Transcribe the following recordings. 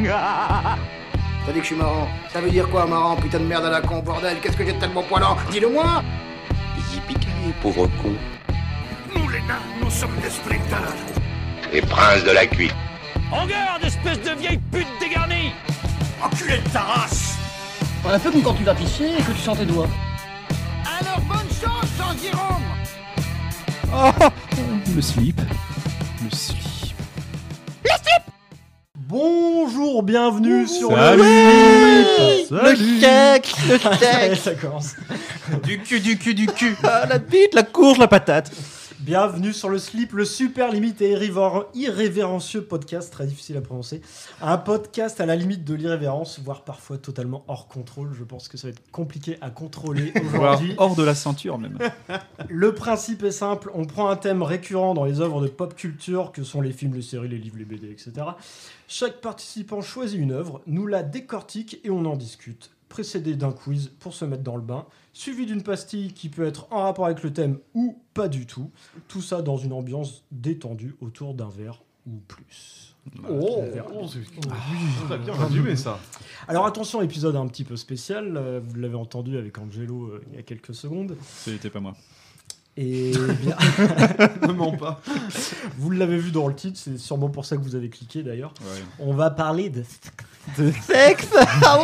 T'as dit que je suis marrant. Ça veut dire quoi, marrant Putain de merde à la con, bordel? Qu'est-ce que j'ai de tellement poilant? Dis-le-moi Yippee pauvre con. Nous, les nains, nous sommes des sprinters. Les princes de la cuite. En garde, espèce de vieille pute dégarnie Enculé de ta race On a fait comme quand tu vas pisser et que tu sens tes doigts. Alors bonne chance, Jean Guillaume Le slip. Le slip. Bonjour, bienvenue sur Salut. le. Le cake, le cake. Ça commence. Du cul, du cul, du cul. Ah, la bite, la courge, la patate. Bienvenue sur le slip, le super limite et irrévéren- irrévérencieux podcast, très difficile à prononcer. Un podcast à la limite de l'irrévérence, voire parfois totalement hors contrôle. Je pense que ça va être compliqué à contrôler aujourd'hui. hors de la ceinture même. Le principe est simple, on prend un thème récurrent dans les œuvres de pop culture, que sont les films, les séries, les livres, les BD, etc. Chaque participant choisit une œuvre, nous la décortique et on en discute. Précédé d'un quiz pour se mettre dans le bain, suivi d'une pastille qui peut être en rapport avec le thème ou pas du tout. Tout ça dans une ambiance détendue autour d'un verre ou plus. Oh, Un verre. Très bien résumé ça. Alors attention, épisode un petit peu spécial, euh, vous l'avez entendu avec Angelo euh, il y a quelques secondes. C'était pas moi. Et bien, Ne mens pas. Vous l'avez vu dans le titre, c'est sûrement pour ça que vous avez cliqué d'ailleurs. Ouais. On va parler de. De sexe Ah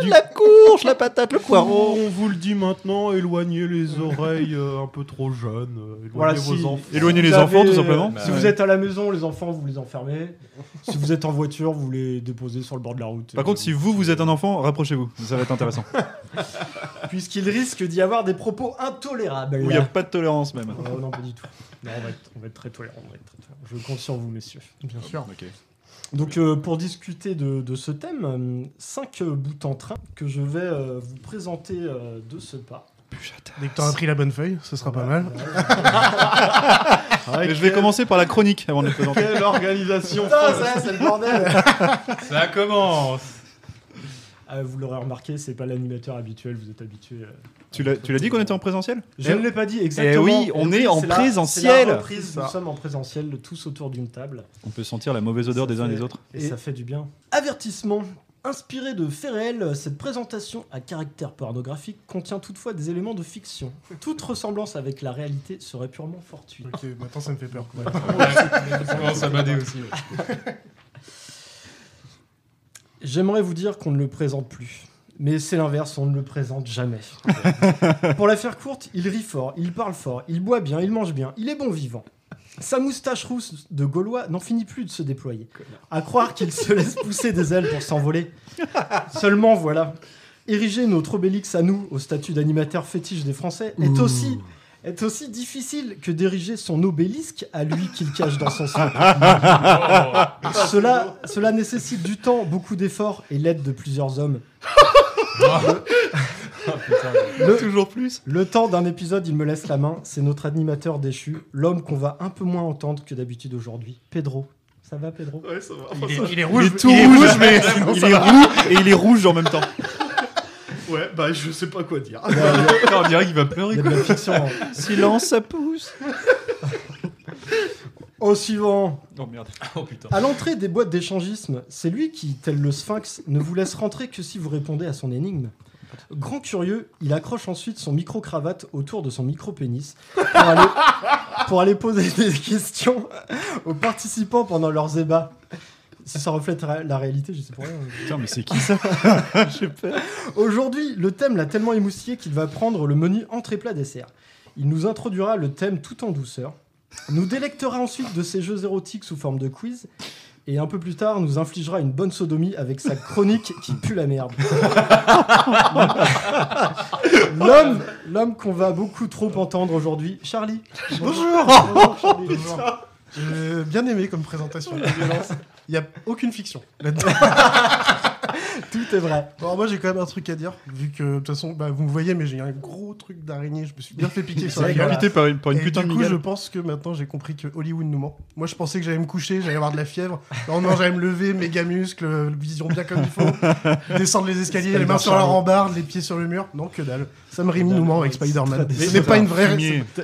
ouais La courge, la patate, le poireau. On vous le dit maintenant, éloignez les oreilles euh, un peu trop jeunes. euh, éloignez Voilà, vos si- enfants. Éloignez les vous enfants, avez- tout simplement. Si Bah vous ouais. êtes à la maison, les enfants, vous les enfermez. si vous êtes en voiture, vous les déposez sur le bord de la route. Par contre, si vous, vous êtes un enfant, rapprochez-vous. Ça va être intéressant. Puisqu'il risque d'y avoir des propos intolérables. Où il n'y a pas de tolérance même. Oh, non, pas du tout. Non, on va être, on va être très tolérant. on va être très tolérant. Je compte sur vous, messieurs. Bien sûr. Ok. Donc, euh, pour discuter de, de ce thème, euh, cinq euh, bouts en train que je vais euh, vous présenter euh, de ce pas. Dès que t'auras pris la bonne feuille, ce sera pas mal. Je vais commencer par la chronique avant de le présenter. Quelle organisation Putain, ça, c'est le bordel Ça commence Ah, Vous l'aurez remarqué, c'est pas l'animateur habituel, vous êtes habitué. euh, Tu l'as tu l'as dit qu'on était en présentiel? Je ne l'ai pas dit exactement. Eh oui, on est en c'est la- présentiel. la reprise, nous sommes en présentiel, tous autour d'une table. On peut sentir la mauvaise odeur des uns et des autres. Et, Et- ça fait du bien. Avertissement. Inspiré de faits réels, cette présentation à caractère pornographique contient toutefois des éléments de fiction. Toute ressemblance avec la réalité serait purement fortuite. Ok, maintenant ça me fait peur. Ça commence à bader aussi. J'aimerais vous dire qu'on ne le présente plus. Mais c'est l'inverse, on ne le présente jamais. Pour la faire courte, il rit fort, il parle fort, il boit bien, il mange bien, il est bon vivant. Sa moustache rousse de Gaulois n'en finit plus de se déployer. À croire qu'il se laisse pousser des ailes pour s'envoler. Seulement voilà, ériger notre obélix à nous au statut d'animateur fétiche des Français est aussi, est aussi difficile que d'ériger son obélisque à lui qu'il cache dans son slip. cela, cela nécessite du temps, beaucoup d'efforts et l'aide de plusieurs hommes. Le- Toujours plus. le temps d'un épisode, il me laisse la main. C'est notre animateur déchu, l'homme qu'on va un peu moins entendre que d'habitude aujourd'hui. Pedro. Ça va, Pedro? Ouais, ça va. Il est- il est Il est tout rouge, mais il est roux et il est rouge en même temps. Ouais, bah je sais pas quoi dire. On dirait qu'il va pleurer. hein. Silence, ça pousse. Au suivant. Oh merde. À l'entrée des boîtes d'échangisme, c'est lui qui, tel le sphinx, ne vous laisse rentrer que si vous répondez à son énigme. Grand curieux, il accroche ensuite son micro-cravate autour de son micro-pénis pour aller, pour aller poser des questions aux participants pendant leurs ébats. Si ça reflète la réalité, je sais pas. Putain, mais c'est qui ça J'ai peur. Aujourd'hui, le thème l'a tellement émoustillé qu'il va prendre le menu entrée plat dessert. Il nous introduira le thème tout en douceur, nous délectera ensuite de ses jeux érotiques sous forme de quiz, et un peu plus tard nous infligera une bonne sodomie avec sa chronique qui pue la merde. L'homme, l'homme qu'on va beaucoup trop entendre aujourd'hui, Charlie. Bonjour Bonjour, Charlie. J'ai bien aimé comme présentation. Il y a aucune fiction là-dedans. Tout est vrai. Bon, moi j'ai quand même un truc à dire, vu que de toute façon, bah, vous me voyez, mais j'ai un gros truc d'araignée, je me suis bien fait piquer sur la gueule. Invité par une, par une Et putain du de coup, je pense que maintenant j'ai compris que Hollywood nous ment. Moi je pensais que j'allais me coucher, j'allais avoir de la fièvre. Non, non, j'allais me lever, méga muscles, vision bien comme il faut, descendre les escaliers, les mains sur la rambarde, les pieds sur le mur. Non, que dalle. Sam Raimi nous ment avec Spider-Man. Mais Ce n'est pas une vraie.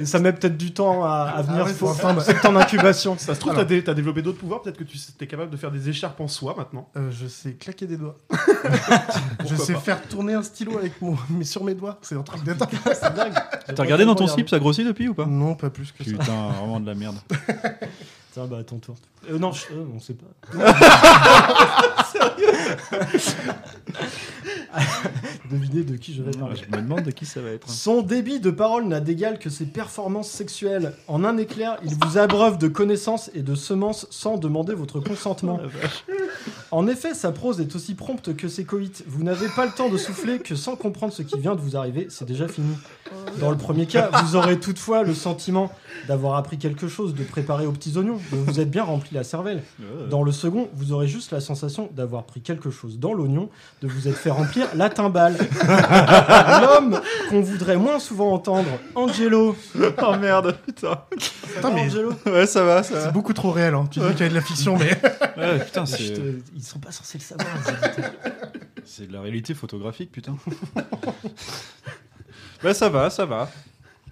Ça met peut-être du temps à, à venir. ouais, faut faut attendre. c'est en incubation. Ça se trouve, t'as dé- développé d'autres pouvoirs. Peut-être que tu es capable de faire des écharpes en soie maintenant. Euh, je sais claquer des doigts. je sais pas. faire tourner un stylo avec mon, mais sur mes doigts. C'est un truc de dingue. C'est dingue. T'as regardé dans ton slip, ça grossit depuis ou pas? Non, pas plus que ça. Putain, vraiment de la merde. Tiens, bah à ton tour. Euh, non, je- euh, on sait pas. Devinez de qui je vais parler. Je me demande de qui ça va être. Son débit de parole n'a d'égal que ses performances sexuelles. En un éclair, il vous abreuve de connaissances et de semences sans demander votre consentement. En effet, sa prose est aussi prompte que ses coïts. Vous n'avez pas le temps de souffler que sans comprendre ce qui vient de vous arriver, c'est déjà fini. Dans le premier cas, vous aurez toutefois le sentiment d'avoir appris quelque chose, de préparer aux petits oignons, vous êtes bien rempli la cervelle. Dans le second, vous aurez juste la sensation d'avoir pris quelque chose dans l'oignon, de vous être fait remplir la timbale. L'homme qu'on voudrait moins souvent entendre, Angelo. Oh merde, putain. Putain, mais Angelo. Ouais, ça va, ça c'est beaucoup trop réel. Hein. Tu dis qu'il y a de la fiction, mais. Ouais, putain, c'est te- Ils sont pas censés le savoir. c'est de la réalité photographique, putain. bah ça va, ça va.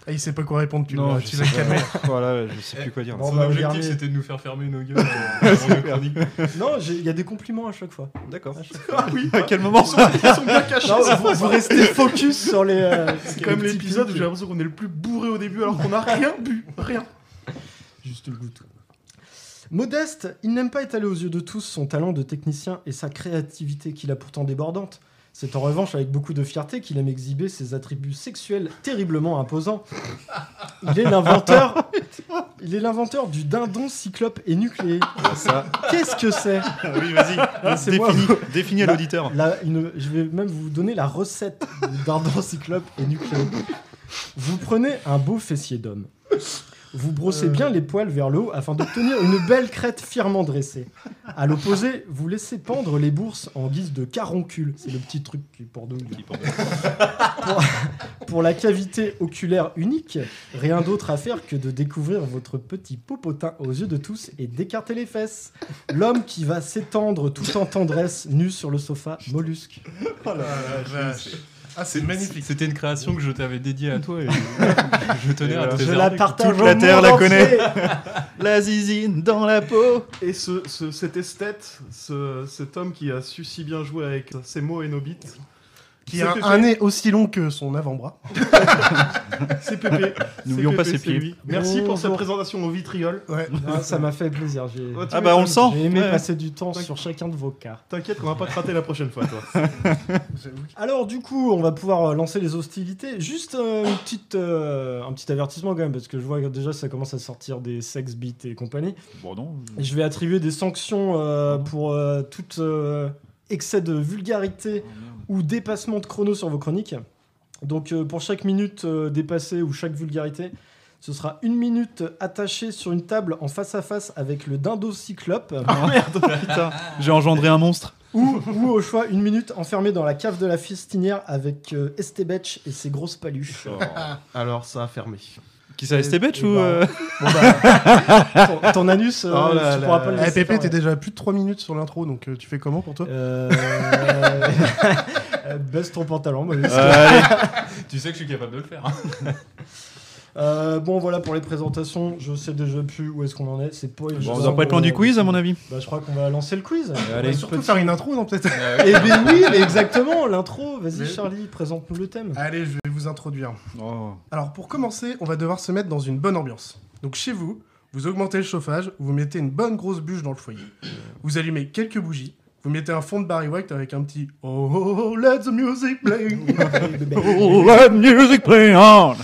Ah, il sait pas quoi répondre, tu Non, tu sais l'as calmé. Voilà, je sais plus quoi dire. Bon, Son bah, objectif, dernier. c'était de nous faire fermer nos gueules. euh. Non, il y a des compliments à chaque fois. D'accord. À chaque fois. Ah oui, À quel moment ils sont bien cachés. Vous, vous restez focus sur les. euh, C'est quand même l'épisode où j'ai l'impression qu'on est le plus bourré au début alors qu'on a rien bu. Rien. Juste le goût. Modeste, il n'aime pas étaler aux yeux de tous son talent de technicien et sa créativité qu'il a pourtant débordante. C'est en revanche avec beaucoup de fierté qu'il aime exhiber ses attributs sexuels terriblement imposants. Il est l'inventeur. Il est l'inventeur du dindon cyclope et nucléé. Ça. Qu'est-ce que c'est? Oui, vas-y. Définis, définis à l'auditeur. Une- je vais même vous donner la recette du dindon cyclope et nucléé. Vous prenez un beau fessier d'homme. Vous brossez bien les poils vers le haut afin d'obtenir une belle crête fièrement dressée. À l'opposé, vous laissez pendre les bourses en guise de caroncule. C'est le petit truc qui pour nous. Pour, pour la cavité oculaire unique, rien d'autre à faire que de découvrir votre petit popotin aux yeux de tous et d'écarter les fesses. L'homme qui va s'étendre tout en tendresse, nu sur le sofa, mollusque. Ah, c'est magnifique. C'était une création que je t'avais dédiée à toi et je tenais Et à te. Je la partage toute au la terre monde la entier. connaît. La zizine dans la peau. Et ce, ce- cet esthète, ce- cet homme qui a su si bien jouer avec ses mots et nos bits, Qui C'est a un nez aussi long que son avant-bras. c'est Pépé. N'oublions pas ses pieds. lui. Merci pour cette Bonjour. présentation au vitriol. Ouais. Ah, ça m'a fait plaisir. J'ai Oh, Ah bah on le sent. j'ai aimé Ouais. passer du temps sur chacun de vos cas. T'inquiète qu'on va pas te rater la prochaine fois, toi. Alors du coup, on va pouvoir euh, lancer les hostilités. Juste euh, une petite, euh, un petit avertissement quand même, parce que je vois que déjà ça commence à sortir des sex beats et compagnie. Bon non. Et je vais attribuer des sanctions euh, pour tout euh, excès de vulgarité ou dépassement de chrono sur vos chroniques. Donc euh, pour chaque minute euh, dépassée ou chaque vulgarité, ce sera une minute attachée sur une table en face à face avec le dindo cyclope. Putain, j'ai engendré un monstre. ou, ou au choix une minute enfermée dans la cave de la festinière avec euh, Estebetch et ses grosses paluches. Alors, ça a fermé. Qui ça, Et ou bah, euh, Bon bah, ton, ton anus, euh, Oh là tu là. pourras pas le Eh, laisser Pépé, faire, t'es déjà à plus de 3 minutes sur l'intro, donc euh, tu fais comment pour toi? Euh, euh, baisse ton pantalon. moi, je- Allez. Tu sais que je suis capable de le faire. Euh, bon, voilà pour les présentations. Je sais déjà plus où est-ce qu'on en est. C'est pas Bon, on doit pas être loin du quiz à mon avis. Bah, je crois qu'on va lancer le quiz. On Allez. va surtout faire une intro, non peut-être Eh ben oui, mais exactement, l'intro. Vas-y, Mais- Charlie, présente-nous le thème. Allez, je vais vous introduire. Oh. Alors pour commencer, on va devoir se mettre dans une bonne ambiance. Donc chez vous, vous augmentez le chauffage, vous mettez une bonne grosse bûche dans le foyer. Vous allumez quelques bougies, vous mettez un fond de Barry White avec un petit Oh, oh, oh, let the music play. Oh, let music play on.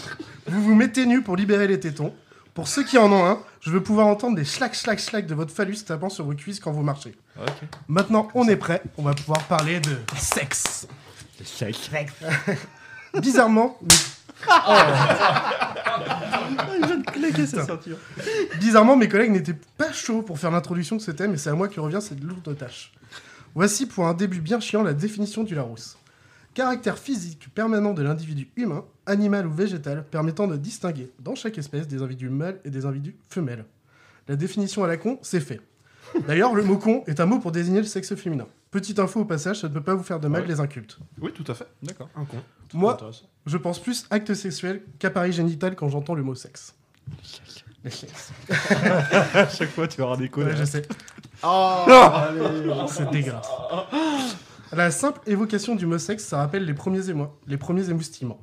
Vous vous mettez nu pour libérer les tétons. Pour ceux qui en ont un, je veux pouvoir entendre des slack slack slack de votre phallus tapant sur vos cuisses quand vous marchez. Maintenant, on est prêt, on va pouvoir parler de sexe. Bizarrement, Bizarrement, mes collègues n'étaient pas chauds pour faire l'introduction de ce thème et c'est à moi qui revient cette lourde tâche. Voici pour un début bien chiant la définition du Larousse. Caractère physique permanent de l'individu humain, animal ou végétal, permettant de distinguer dans chaque espèce des individus mâles et des individus femelles. La définition à la con, c'est fait. D'ailleurs, le mot con est un mot pour désigner le sexe féminin. Petite info au passage, ça ne peut pas vous faire de mal Ouais. les incultes. Oui, tout à fait. D'accord. Un con. Moi, je pense plus acte sexuel qu'appareil génital quand j'entends le mot sexe. À chaque fois, tu auras des codes. Ouais, je sais. Oh. C'est dégueulasse. La simple évocation du mot sexe, ça rappelle les premiers émois, les premiers émoustillements.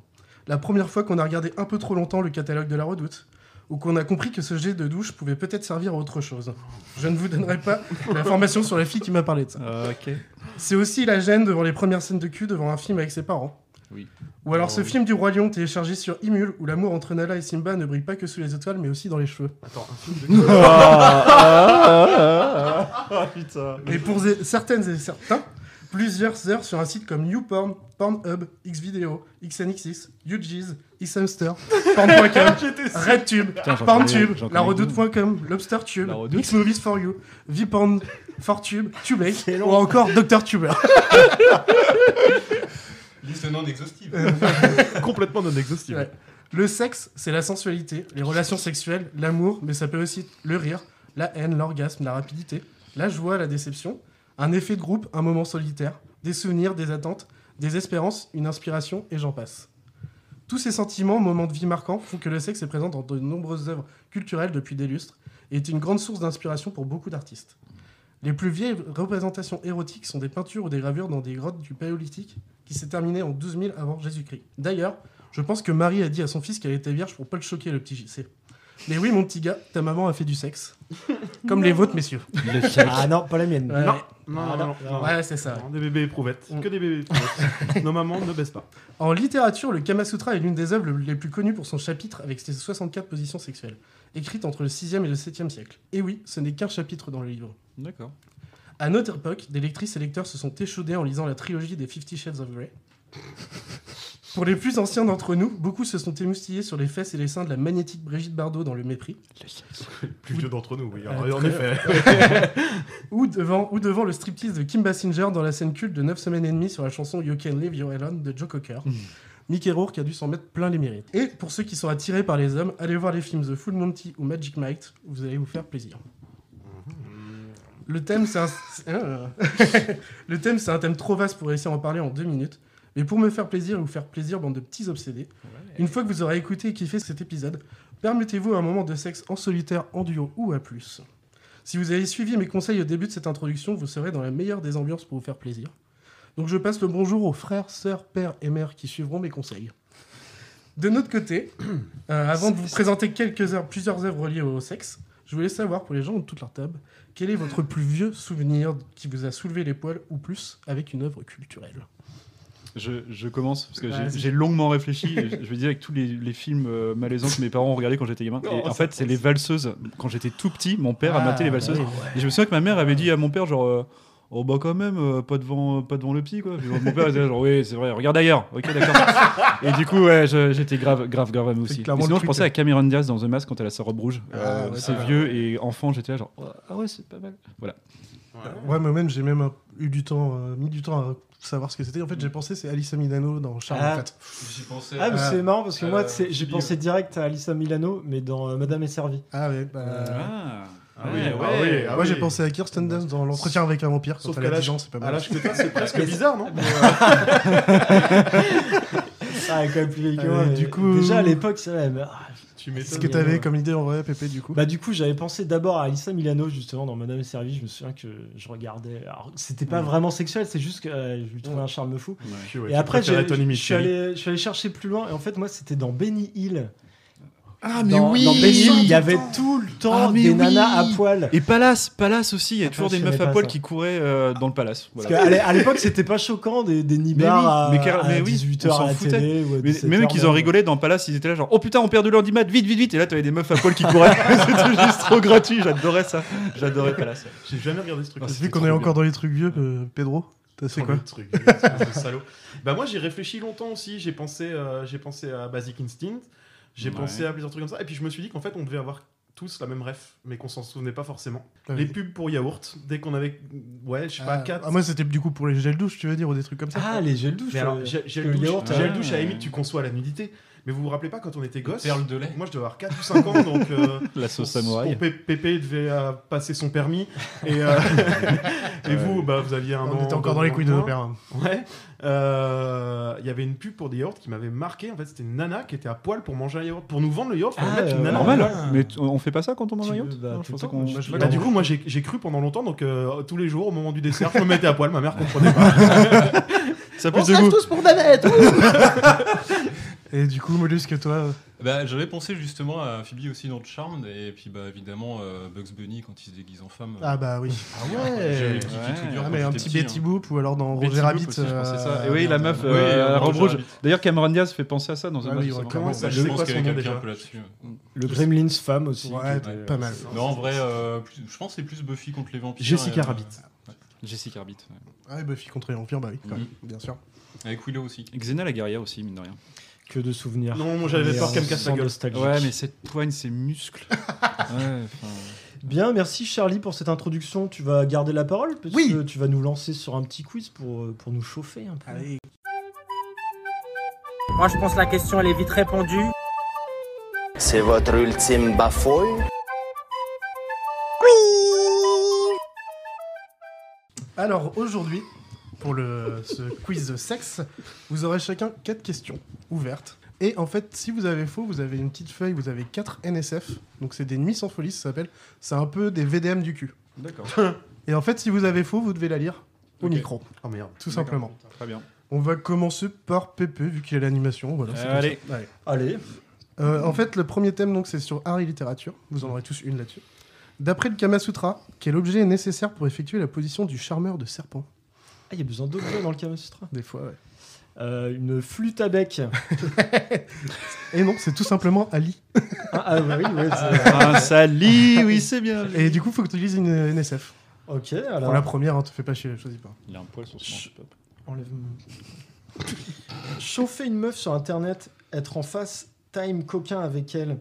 La première fois qu'on a regardé un peu trop longtemps le catalogue de la redoute, ou qu'on a compris que ce jet de douche pouvait peut-être servir à autre chose. Je ne vous donnerai pas l'information sur la fille qui m'a parlé de ça. ok. C'est aussi la gêne devant les premières scènes de cul devant un film avec ses parents. Oui. Ou alors Oh, ce oui. film du Roi Lion téléchargé sur Imul où l'amour entre Nala et Simba ne brille pas que sous les étoiles mais aussi dans les cheveux. Attends, un film de. Ah putain. Et pour certaines et certains, plusieurs heures sur un site comme YouPorn, Pornhub, Xvideo, XNXX, UG's, Xhamster, Porn.com, RedTube, PornTube, connais LaRedoute.com, LobsterTube, La. Xmovies for You, VPorn, ForTube, Tubase, ou encore Dr Tuber. Liste non exhaustive. Complètement non exhaustive. Ouais. Le sexe, c'est la sensualité, les relations sexuelles, l'amour, mais ça peut aussi être le rire, la haine, l'orgasme, la rapidité, la joie, la déception, un effet de groupe, un moment solitaire, des souvenirs, des attentes, des espérances, une inspiration, et j'en passe. Tous ces sentiments, moments de vie marquants, font que le sexe est présent dans de nombreuses œuvres culturelles depuis des lustres et est une grande source d'inspiration pour beaucoup d'artistes. Les plus vieilles représentations érotiques sont des peintures ou des gravures dans des grottes du Paléolithique qui s'est terminé en 12 000 avant Jésus-Christ. D'ailleurs, je pense que Marie a dit à son fils qu'elle était vierge pour pas le choquer, le petit JC. Mais oui, mon petit gars, ta maman a fait du sexe. Comme les vôtres, messieurs. Ah non, pas la mienne. Ouais, Non, Ah, non, non, non. Ouais, c'est ça. Non, Des bébés éprouvettes. Mm. Que des bébés éprouvettes. Nos mamans ne baissent pas. En littérature, le Kama Sutra est l'une des œuvres les plus connues pour son chapitre avec ses 64 positions sexuelles, écrite entre le 6e et le 7e siècle. Et oui, ce n'est qu'un chapitre dans le livre. D'accord. À notre époque, des lectrices et lecteurs se sont échaudés en lisant la trilogie des Fifty Shades of Grey. Pour les plus anciens d'entre nous, beaucoup se sont émoustillés sur les fesses et les seins de la magnétique Brigitte Bardot dans Le Mépris, Plus vieux d'entre nous, oui. Euh, en très- effet. ou devant, ou devant le striptease de Kim Basinger dans la scène culte de 9 semaines et demie sur la chanson You Can Live Your Alone de Joe Cocker. Mickey Rourke a dû s'en mettre plein les mérites. Et pour ceux qui sont attirés par les hommes, allez voir les films The Full Monty ou Magic Mike, vous allez vous faire plaisir. Le thème, c'est un... le thème, c'est un thème trop vaste pour réussir à en parler en deux minutes. Mais pour me faire plaisir et vous faire plaisir, bande de petits obsédés, une fois que vous aurez écouté et kiffé cet épisode, permettez-vous un moment de sexe en solitaire, en duo ou à plus. Si vous avez suivi mes conseils au début de cette introduction, vous serez dans la meilleure des ambiances pour vous faire plaisir. Donc je passe le bonjour aux frères, sœurs, pères et mères qui suivront mes conseils. De notre côté, euh, avant de vous présenter quelques heures, plusieurs œuvres reliées au sexe, je voulais savoir pour les gens de toute leur table, quel est votre plus vieux souvenir qui vous a soulevé les poils ou plus avec une œuvre culturelle? Je, je commence parce que j'ai- longuement réfléchi. je, je veux dire avec tous les, les films euh, malaisants que mes parents ont regardés quand j'étais gamin. Oh, et en fait, c'est les valseuses. Quand j'étais tout petit, mon père a Ah, maté les valseuses. Et je me souviens que ma mère avait dit à mon père genre. euh, Oh bah quand même, euh, pas devant, pas devant le petit quoi. Puis mon père était genre oui c'est vrai, regarde ailleurs. Ok d'accord. et du coup ouais, j'étais grave, grave, grave amoureux aussi. Et sinon je pensais à Cameron Diaz dans The Mask quand elle a sa robe rouge. Ah, Euh, ouais, c'est vieux et enfant j'étais là genre oh, ah ouais c'est pas mal. Voilà. Ouais, moi même j'ai même eu du temps, euh, mis du temps à savoir ce que c'était. En fait, j'ai pensé c'est Alissa Milano dans Charles Ah. en fait. J'y pensais. Ah, mais Euh, c'est marrant parce que moi, euh, j'ai pensé direct à Alissa Milano, mais dans euh, Madame est servie. Ah ouais, bah, Ah, Ah oui, ouais, ah ouais. oui, ah moi j'ai oui. pensé à Kirsten Dunst dans l'entretien avec un vampire Sauf qu'à a 10 l'âge c'est pas à mal. l'âge que c'est presque bizarre, non? Ah, elle est quand même plus vieille que Ah, moi. mais du coup- Déjà à l'époque, c'est vrai. mais- ah, Tu Qu'est-ce que t'avais comme idée en vrai, Pépé, du coup? Bah du coup j'avais pensé d'abord à Alissa Milano justement dans Madame est servie. Je me souviens que je regardais. Alors c'était pas vraiment sexuel, c'est juste que euh, je lui trouvais un charme fou. Puis, ouais, et tu après j'ai- je suis allé, je suis allé chercher plus loin et en fait moi c'était dans Benny Hill. Ah, mais dans, oui dans il y avait le tout le temps Ah, des oui. nanas à poil. Et Palace, Palace aussi, il y a Ah, toujours des meufs à poil ça. qui couraient euh, dans le palace. Parce Voilà. à l'époque c'était pas choquant des, des nibards Mais oui, à, mais car- à mais oui, 18h on s'en à la foutait. télé ou à Mais 17 même qu'ils en rigolaient dans Palace, ils étaient là genre oh putain on perd de l'andimat, vite vite vite et là t'avais des meufs à poil qui couraient. C'était juste trop gratuit, j'adorais ça. J'adorais Palace. J'ai jamais regardé ce truc. Vu qu'on est encore dans les trucs vieux, euh, Pedro, t'as fait quoi truc, espèce de salaud. Bah moi j'ai réfléchi longtemps aussi. J'ai pensé, euh, j'ai pensé à Basic Instinct. J'ai Ouais. pensé à plusieurs trucs comme ça. Et puis je me suis dit qu'en fait on devait avoir tous la même ref, mais qu'on s'en souvenait pas forcément. Ah Les pubs pour yaourt, dès qu'on avait, ouais, je sais pas, Ah, 4. ah, moi, c'était du coup pour les gels douche, tu veux dire, ou des trucs comme ça. Ah, les gels douche. Mais alors, euh, gel, douche, yaourt, gel ah. douche, à la limite, tu conçois la nudité. Mais vous vous rappelez pas quand on était gosse Perle de lait. Moi, je devais avoir 4 ou 5 ans, donc. euh, La sauce samouraï. Pépé devait euh, passer son permis. Et, euh, et vous, bah, vous aviez un On an. était encore dans les couilles de nos pères. hein. Ouais. Euh, Il y avait une pub pour des yaourts qui m'avait marqué. En fait, c'était une nana qui était à poil pour manger un yaourt. Pour nous vendre le yaourt, Ah, mettre une nana. Normal, Ah. mais on fait pas ça quand on mange un yaourt bah, Non, je pensais qu'on- Bah, Non, du coup, moi, j'ai cru pendant longtemps. Donc, tous les jours, au moment du dessert, je me mettais à poil. Ma mère comprenait pas. Ça a On se tous pour Danette Et du coup, Mollusque, toi. euh, Bah, j'avais pensé justement à Phoebe aussi dans Charmed, et puis bah évidemment euh, Bugs Bunny quand il se déguise en femme. Ah bah oui. Ah J'avais ouais. kiffé Ouais. Ah, mais un petit Betty hein. Boop ou alors dans Betty Roger Rabbit. aussi, ça. euh, Et oui, la meuf, euh, Oui, euh, euh, Robe Rouge. D'ailleurs, Cameron Diaz fait penser à ça dans Ah un oui, match. ouais, Comment ça, Bah, je pense qu'il y avait quelqu'un un peu là-dessus. Le Gremlins femme aussi. Ouais, était- pas mal. Non, en vrai, euh, je pense que c'est plus Buffy contre les vampires. Jessica euh, Rabbit. Jessica Rabbit. ouais. Ah, Buffy contre les vampires, bah oui, quand Mhm. même, bien sûr. Avec Willow aussi. Xena la guerrière aussi, mine de rien. Que de souvenirs. Non, moi, j'avais peur en qu'elle me casse la gueule. nostalgique. Ouais, mais cette poigne, ces muscles. ouais. Bien, merci Charlie pour cette introduction. Tu vas garder la parole parce Oui. que tu vas nous lancer sur un petit quiz pour, euh, pour nous chauffer un peu. Allez. Moi, je pense que la question, elle est vite répondue. C'est votre ultime bafouille? Alors aujourd'hui, pour le, ce quiz sexe, vous aurez chacun quatre questions ouvertes. Et en fait, si vous avez faux, vous avez une petite feuille, vous avez 4 NSF. Donc c'est des nuits sans folie, ça s'appelle. C'est un peu des VDM du cul. D'accord. Et en fait, si vous avez faux, vous devez la lire au micro, Oh merde. tout simplement. Très bien. On va commencer par Pépé, vu qu'il a l'animation. Voilà. Allez. Allez, Euh, en fait, le premier thème, donc, c'est sur art et littérature. Vous en aurez tous une là-dessus. D'après le Kama Sutra, quel objet est nécessaire pour effectuer la position du charmeur de serpent? Ah, il y a besoin d'objets dans le Kama Sutra. Des fois, ouais. Euh, une flûte à bec. Et non, c'est tout simplement Ali. ah, ah, bah oui, ouais, c'est- Ah, ça lit, oui, c'est bien. Et du coup, faut que tu lises une NSF. Ok, Pour alors. la première, hein, te fais pas chier, choisis pas. Il a un poil sur son. Enlève- Chauffer une meuf sur internet, être en face, time coquin avec elle,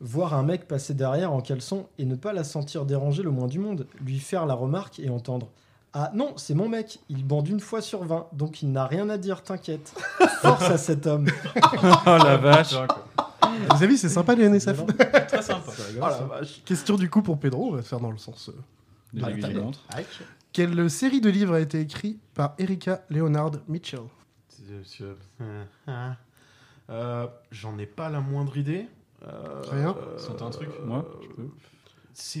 voir un mec passer derrière en caleçon et ne pas la sentir déranger le moins du monde, lui faire la remarque et entendre Ah non, c'est mon mec, il bande une fois sur 20, donc il n'a rien à dire, t'inquiète. Force à cet homme. Oh la vache. Vous avez vu, c'est sympa les NSF. Très sympa. Oh la vache. Question du coup pour Pedro, on va faire dans le sens. euh, Des Ah. Quelle série de livres a été écrite par Erika Leonard Mitchell? Monsieur- Euh, euh, J'en ai pas la moindre idée. Euh, Rien. Sentez un truc Moi, je peux.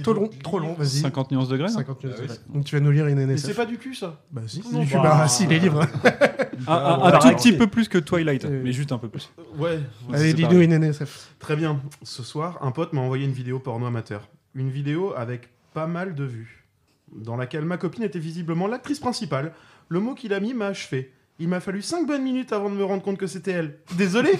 Trop long, trop long, vas-y. 50 nuances de graines 50 minutes. Ah. Donc tu vas nous lire une Mais NSF. c'est pas du cul ça Bah si, du cul, bah, bah si, les livres. Un, un- va tout petit peu plus que Twilight, Euh, mais juste un peu plus. Ouais. Allez, c'est dis-nous une NSF. Très bien. Ce soir, un pote m'a envoyé une vidéo porno amateur. Une vidéo avec pas mal de vues, dans laquelle ma copine était visiblement l'actrice principale. Le mot qu'il a mis m'a achevé. Il m'a fallu 5 bonnes minutes avant de me rendre compte que c'était elle. Désolé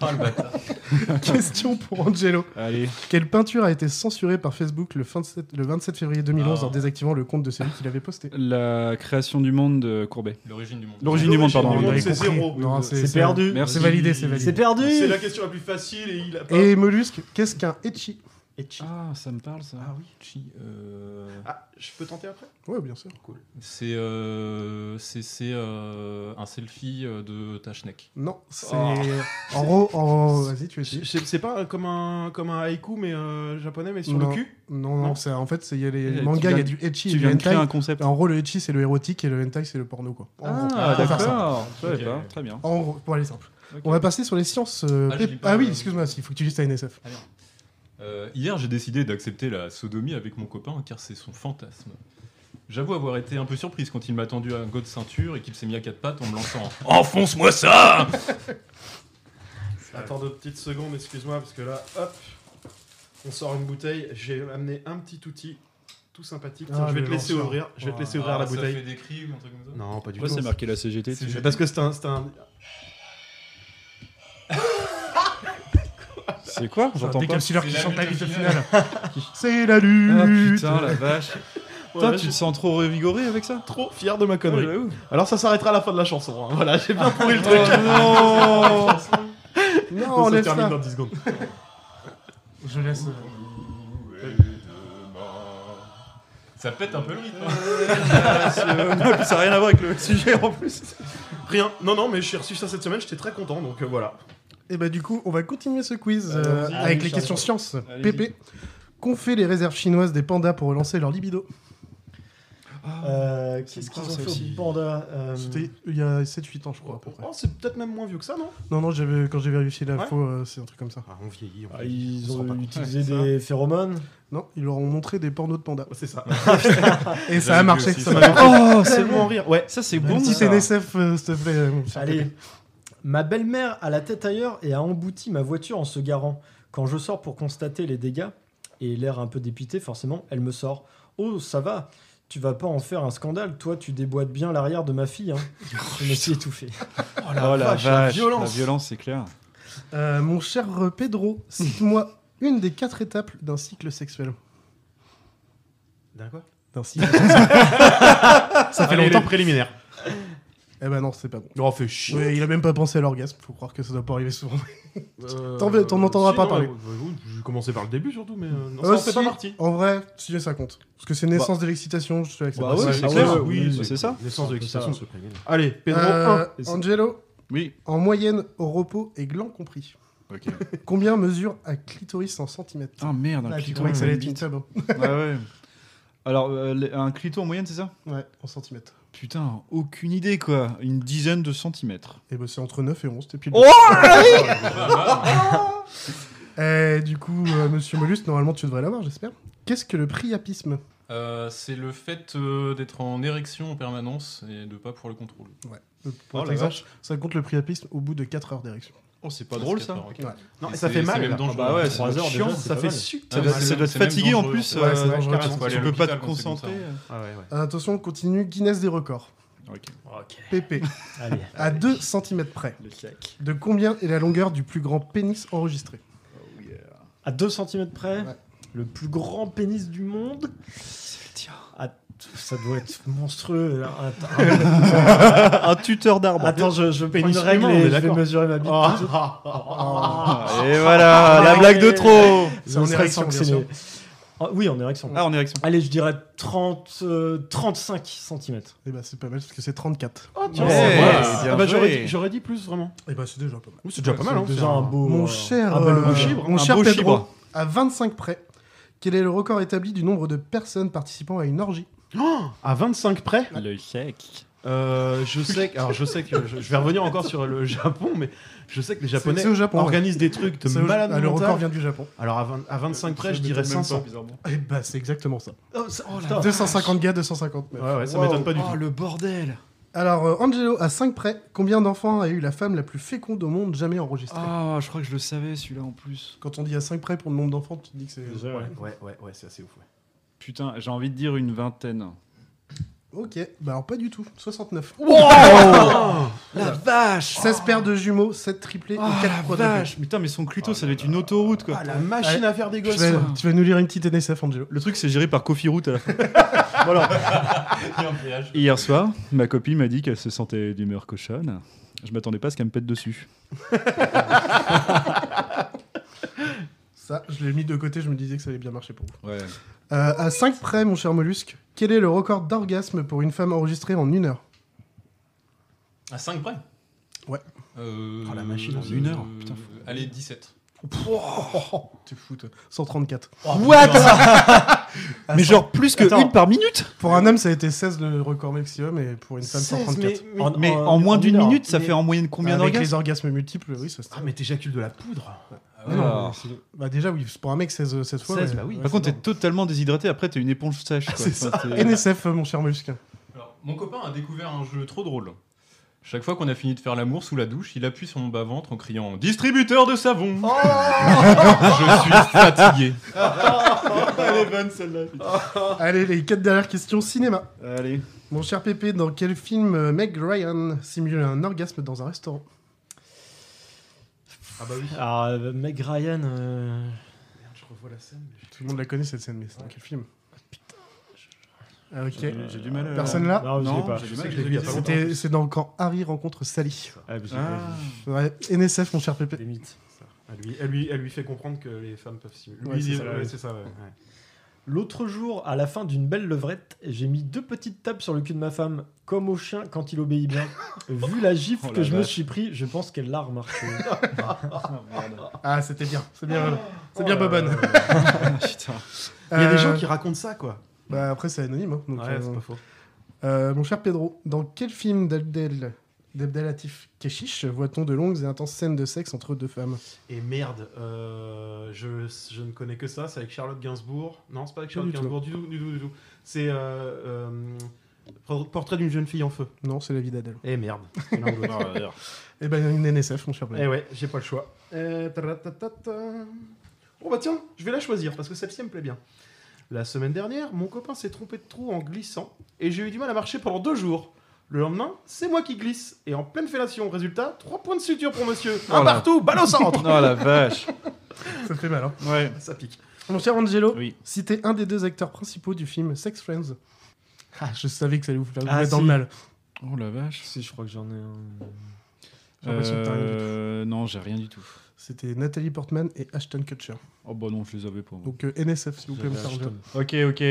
Ah, le bâtard. Question pour Angelo. Allez. Quelle peinture a été censurée par Facebook le 27, le 27 février 2011 Ah. en désactivant le compte de celui qui l'avait posté? La création du monde de Courbet. L'origine du monde. L'origine du monde, pardon. C'est zéro. C'est perdu. Merci. C'est validé, c'est validé. C'est perdu. C'est la question la plus facile et il a pas. Et Mollusque, qu'est-ce qu'un etchi? Ah, ça me parle ça. Ah oui, chi. euh, Ah, je peux tenter après? Ouais, bien sûr. C'est euh, c'est c'est, euh, un selfie euh, de ta schneck. Non, c'est Oh. en gros, en... vas-y, tu essayes. C'est c'est pas comme un, comme un haïku mais euh, japonais mais sur Non. le cul? Non, non, Non. c'est en fait, c'est- il y a les Eh, mangas, il y a du etchi et Tu du viens de créer hentai. un concept. En gros, le etchi, c'est le érotique et le hentai, c'est le porno, quoi. En. Ah, d'accord. Je savais Ok. pas. Très bien. En gros, pour aller simple. On va passer sur les sciences. euh, Ah, ah oui, euh, excuse-moi, il faut que tu lises ta NSF. Euh, hier, j'ai décidé d'accepter la sodomie avec mon copain car c'est son fantasme. J'avoue avoir été un peu surprise quand il m'a tendu un god de ceinture et qu'il s'est mis à quatre pattes en me lançant Enfonce-moi ça Attends deux petites secondes, excuse-moi, parce que là, hop, on sort une bouteille. J'ai amené un petit outil tout sympathique. Tiens, Ah, je vais te laisser lanceur. ouvrir. Je vais te laisser Ah, ouvrir la ça bouteille. fait des cris ou un truc comme ça? Non, pas du Ouais, tout. c'est marqué la CGT. Parce que c'est un, c'est un- C'est quoi J'entends pas. C'est qui chante la liste finale. C'est la lutte. Ah, putain, la vache. Toi, tu te sens trop revigoré avec ça Trop fier de ma connerie. Alors ça s'arrêtera à la fin de la chanson. Hein. Voilà, j'ai bien pourri le oh, truc. Non, non, on laisse ça. dans 10 secondes. Je laisse. Euh, ça pète un peu le rythme. Hein. Ça n'a rien à voir avec le sujet en plus. Rien. Non, non, mais j'ai reçu ça cette semaine, j'étais très content, donc euh, voilà. Et bah du coup, on va continuer ce quiz Euh, avec allez, les Charles. questions sciences. Allez-y. Pépé, qu'ont fait les réserves chinoises des pandas pour relancer leur libido? Euh, Qu'est-ce qu'ils ont fait aussi. aux pandas euh, C'était il y a 7-8 ans, je crois, à peu près. Oh, c'est peut-être même moins vieux que ça, non? Non, non, j'avais, quand j'ai vérifié Ouais. l'info, euh, c'est un truc comme ça. Ah, on vieillit. On ah, vieillit, Ils ont pas compte. utilisé Ouais, des phéromones? Non, ils leur ont montré des pornos de pandas. C'est ça. Et ça a J'avais marché. aussi Ça ça. m'a fait Oh, c'est bon. rire. Ouais. Ça, c'est Un bon. petit ça. NSF, euh, s'il te plaît. euh, Allez. Ma belle-mère a la tête ailleurs et a embouti ma voiture en se garant. Quand je sors pour constater les dégâts, et l'air un peu dépité, forcément, elle me sort. Oh, ça va, tu vas pas en faire un scandale, toi tu déboîtes bien l'arrière de ma fille. Hein. je me suis étouffé. Oh la, vache, vache, la la violence. violence, c'est clair. Euh, mon cher Pedro, cite-moi une des quatre étapes d'un cycle sexuel. D'un quoi? D'un cycle sexuel. Ça fait Allez, longtemps. les préliminaires. Eh ben non, c'est pas bon. Oh, fait chier. Ouais, il a même pas pensé à l'orgasme, faut croire que ça doit pas arriver souvent. Euh, T'en entendras si, pas non, parler. euh, oui, Je vais commencer par le début surtout, mais euh, non, ça Euh, en fait pas partie. En vrai, si ça compte. Parce que c'est naissance de l'excitation, je te l'accepte. Bah ouais, Ouais, c'est ah clair. ouais, Oui, bah, c'est ça. Naissance de ça. l'excitation, se prévient. Allez, Pedro Euh, 1. Angelo, Oui. en moyenne, au repos et gland compris. Ok. Combien mesure un clitoris en centimètres? Ah merde, un Ah, tu clito. trouvais que ça allait être une tub, hein. Ouais, ouais. Alors, euh, les- un clito en moyenne, c'est ça? Ouais, en centimètres. Putain, aucune idée quoi. Une dizaine de centimètres. Et bah c'est entre 9 et 11, t'es pile. Oh Et du coup, euh, monsieur Mollusque, normalement tu devrais l'avoir, j'espère. Qu'est-ce que le priapisme? Euh, c'est le fait euh, d'être en érection en permanence et de pas pour le contrôle. Ouais. Pour Oh vache. ça compte le priapisme au bout de 4 heures d'érection. Oh, c'est pas Ah, drôle ça. Non, Et ça fait mal. même dangereux. bah ouais, chiant, c'est Ça fait Ah, Ça doit, même fatigué en plus. Ouais, euh, Tu peux pas te concentrer. Ah ouais, ouais. Attention, on continue. Guinness des records. Ok. Ok. PP. Allez. À 2 cm près. De combien est la longueur du plus grand pénis enregistré? À 2 cm près, Ouais. le plus grand pénis du monde? Ah, ça doit être monstrueux. un tuteur d'arbre. Attends, je, je prends une Pénis règle et je vais mesurer ma bite. Ah, ah, ah, ah, Ah. Et voilà, la blague de trop. C'est en érection. Ah, oui, en érection. Ah, en érection. Allez, je dirais 30, euh, 35 cm. Et bah c'est pas mal parce que c'est 34. Oh, tiens, Ouais, Ah bah, j'aurais dit- J'aurais dit plus, vraiment. Et bah c'est déjà pas mal. Oui, c'est déjà pas mal. hein. Déjà un beau. Mon euh, cher, un bel euh, objet. mon Un cher beau Pedro, chibre. à 25 près, quel est le record établi du nombre de personnes participant à une orgie? Oh, à 25 près Le chèque. Euh, je sais que, alors je sais que je, je vais revenir encore sur le Japon, mais je sais que les Japonais c'est au Japon, ouais. organisent des trucs de malade ah, Le record vient du Japon. Alors à, 20 à 25 près, je dirais 500. Et bah c'est exactement ça. Oh, ça- oh, putain. 250 gars, 250 meufs. Ouais, ouais, ça Wow. m'étonne pas du Oh, tout. le bordel. Alors euh, Angelo, à 5 près, combien d'enfants a eu la femme la plus féconde au monde jamais enregistrée? Ah, je crois que je le savais celui-là en plus. Quand on dit à 5 près pour le nombre d'enfants, tu te dis que c'est... Ouais, ouais. ouais, ouais, ouais, c'est assez ouf. ouais. Putain, j'ai envie de dire une vingtaine. Ok, bah alors pas du tout, 69. La vache 16 paires de jumeaux, 7 triplés Oh, et 4 la quadruplés. vache Putain, mais son clito, ça doit être une autoroute quoi. Ah, la machine à faire des Tu gosses. vas, quoi. tu vas nous lire une petite NSF, Angelo. Le truc, c'est géré par Coffee Route à la fin. voilà. Hier soir, ma copine m'a dit qu'elle se sentait d'humeur cochonne. Je m'attendais pas à ce qu'elle me pète dessus. Ça, je l'ai mis de côté, je me disais que ça allait bien marcher pour vous. Ouais. Euh, à 5 près, mon cher mollusque, quel est le record d'orgasme pour une femme enregistrée en une heure? À 5 près? Ouais. Euh, Oh, la machine en euh, une heure. Putain, Allez, 17. T'es fou, toi. 134. What? Mais genre plus que Attends. une par minute? Pour un homme, ça a été 16 le record maximum, et pour une femme, 16, 134. mais, mais- Mais en, moins d'une minute, ça Mais- fait en moyenne combien Avec d'orgasmes? les orgasmes multiples, oui, ça se Ah, mais t'éjacules de la poudre. Non, Ah. c'est- bah déjà, oui, pour un mec, 16, 16 fois. 16, ouais. bah oui. Par contre, t'es totalement déshydraté, après t'es une éponge sèche. quoi. C'est Enfin, t'es- NSF, mon cher mollusque. Alors, mon copain a découvert un jeu trop drôle. Chaque fois qu'on a fini de faire l'amour sous la douche, il appuie sur mon bas-ventre en criant Distributeur de savon Je suis fatigué. Elle est bonne celle-là. Allez, les 4 dernières questions cinéma. Allez. Mon cher Pépé, dans quel film euh, Meg Ryan simule un orgasme dans un restaurant? Ah bah oui. Alors, euh, Meg Ryan. euh, Je revois la scène. mais je- Tout le monde la connaît cette scène, mais c'est dans quel film Ah, ok. J'ai j'ai du mal à... Personne là Non, je l'ai Non, pas. j'ai du Je mal l'ai vu il y a pas longtemps. C'était, c'est dans quand Harry rencontre Sally. Ah, Ah. Ouais, NSF, mon cher Pépé. Limite. Elle lui, elle, lui, elle lui fait comprendre que les femmes peuvent simuler. Ouais, Lui, c'est il- ça, ouais, ouais. c'est ça, ouais, ouais. L'autre jour, à la fin d'une belle levrette, j'ai mis deux petites tapes sur le cul de ma femme, comme au chien quand il obéit bien. Vu la gifle Oh que la je me suis pris, je pense qu'elle l'a remarqué. Ah, c'était bien. C'est bien. C'est bien Bobonne. Putain. Il y a des Euh, gens qui racontent ça, quoi. Bah après, c'est anonyme. hein, donc, Ouais, euh, c'est pas faux. euh, mon cher Pedro, dans quel film d'Abdel d'Abdelatif Keshish voit-on de longues et intenses scènes de sexe entre deux femmes? Et merde, euh, je, je ne connais que ça, c'est avec Charlotte Gainsbourg. Non, c'est pas avec Charlotte du tout. Gainsbourg du tout, du tout, du tout. C'est euh, euh, Portrait d'une jeune fille en feu. Non, c'est la vie d'Adèle. Et merde. Eh ben, une NSF, mon cher Pedro. Eh ouais, j'ai pas le choix. Bon bah tiens, je vais la choisir parce que celle-ci elle me plaît bien. La semaine dernière, mon copain s'est trompé de trou en glissant et j'ai eu du mal à marcher pendant deux jours. Le lendemain, c'est moi qui glisse et en pleine fellation. Résultat, trois points de suture pour monsieur. Un partout, balle au centre. Oh la vache. Ça fait mal, hein Ouais. Ça pique. Mon cher Angelo, Oui. citez un des deux acteurs principaux du film Sex Friends. Ah, je savais que ça allait vous faire vous Ah, mettre dans si. le mal. Oh la vache. si, je crois que j'en ai un. J'ai l'impression que t'as rien du tout. Euh, non, j'ai rien du tout. C'était Nathalie Portman et Ashton Kutcher. Oh bah non, je les avais pas. moi. Donc euh, NSF, s'il vous plaît, mon J'avais cher Ashton. Angelo. Ok, ok.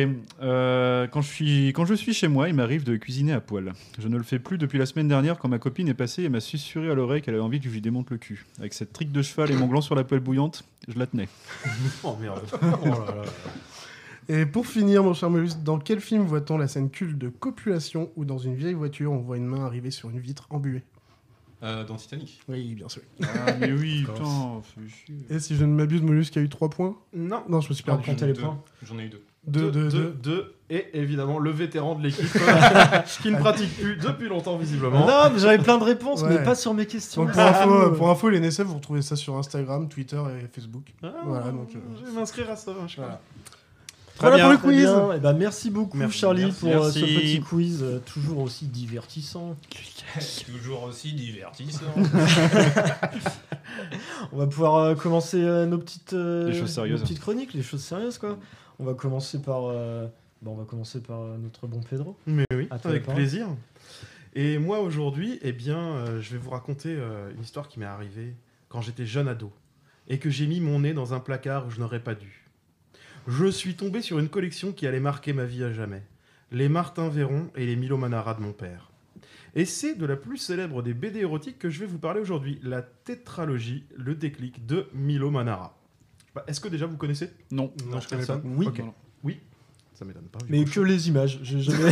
Euh, quand, je suis, quand je suis chez moi, il m'arrive de cuisiner à poil. Je ne le fais plus depuis la semaine dernière quand ma copine est passée et m'a susurré à l'oreille qu'elle avait envie que je lui démonte le cul. Avec cette trique de cheval et mon gland sur la poêle bouillante, je la tenais. Oh merde. Oh là là. Et pour finir, mon cher Molus, dans quel film voit-on la scène culte de copulation où dans une vieille voiture, on voit une main arriver sur une vitre embuée? Euh, dans Titanic. Oui, bien sûr. Ah, mais oui, putain. Et si je ne m'abuse, Molus qui a eu 3 points Non. Non, je me suis perdu. comptez les Deux. points. J'en ai eu deux. 2, 2, 2. 2 et évidemment le vétéran de l'équipe qui ne pratique plus depuis longtemps visiblement. Non, mais j'avais plein de réponses, Ouais. mais pas sur mes questions. Donc pour info, pour info, les NSF, vous retrouvez ça sur Instagram, Twitter et Facebook. Ah, Voilà, donc, euh, je vais m'inscrire à ça. Je. Voilà. Très Voilà bien. pour le quiz. bien. Eh ben, merci beaucoup, Merci, Charlie, merci. pour euh, ce petit quiz euh, toujours aussi divertissant. Toujours aussi divertissant. On va pouvoir euh, commencer euh, nos petites euh, Les choses sérieuses. nos petites chroniques, les choses sérieuses quoi. On va commencer par euh, bon, on va commencer par notre bon Pedro. Mais oui, avec plaisir. Et moi aujourd'hui, eh bien, euh, je vais vous raconter euh, une histoire qui m'est arrivée quand j'étais jeune ado et que j'ai mis mon nez dans un placard où je n'aurais pas dû. Je suis tombé sur une collection qui allait marquer ma vie à jamais. Les Martin Véron et les Milo Manara de mon père. Et c'est de la plus célèbre des BD érotiques que je vais vous parler aujourd'hui, la tétralogie, le déclic de Milo Manara. Bah, Est-ce que déjà vous connaissez? Non. Non, je connais pas. Oui. Ok. Oui. Ça m'étonne pas. Mais que les images. J'ai jamais.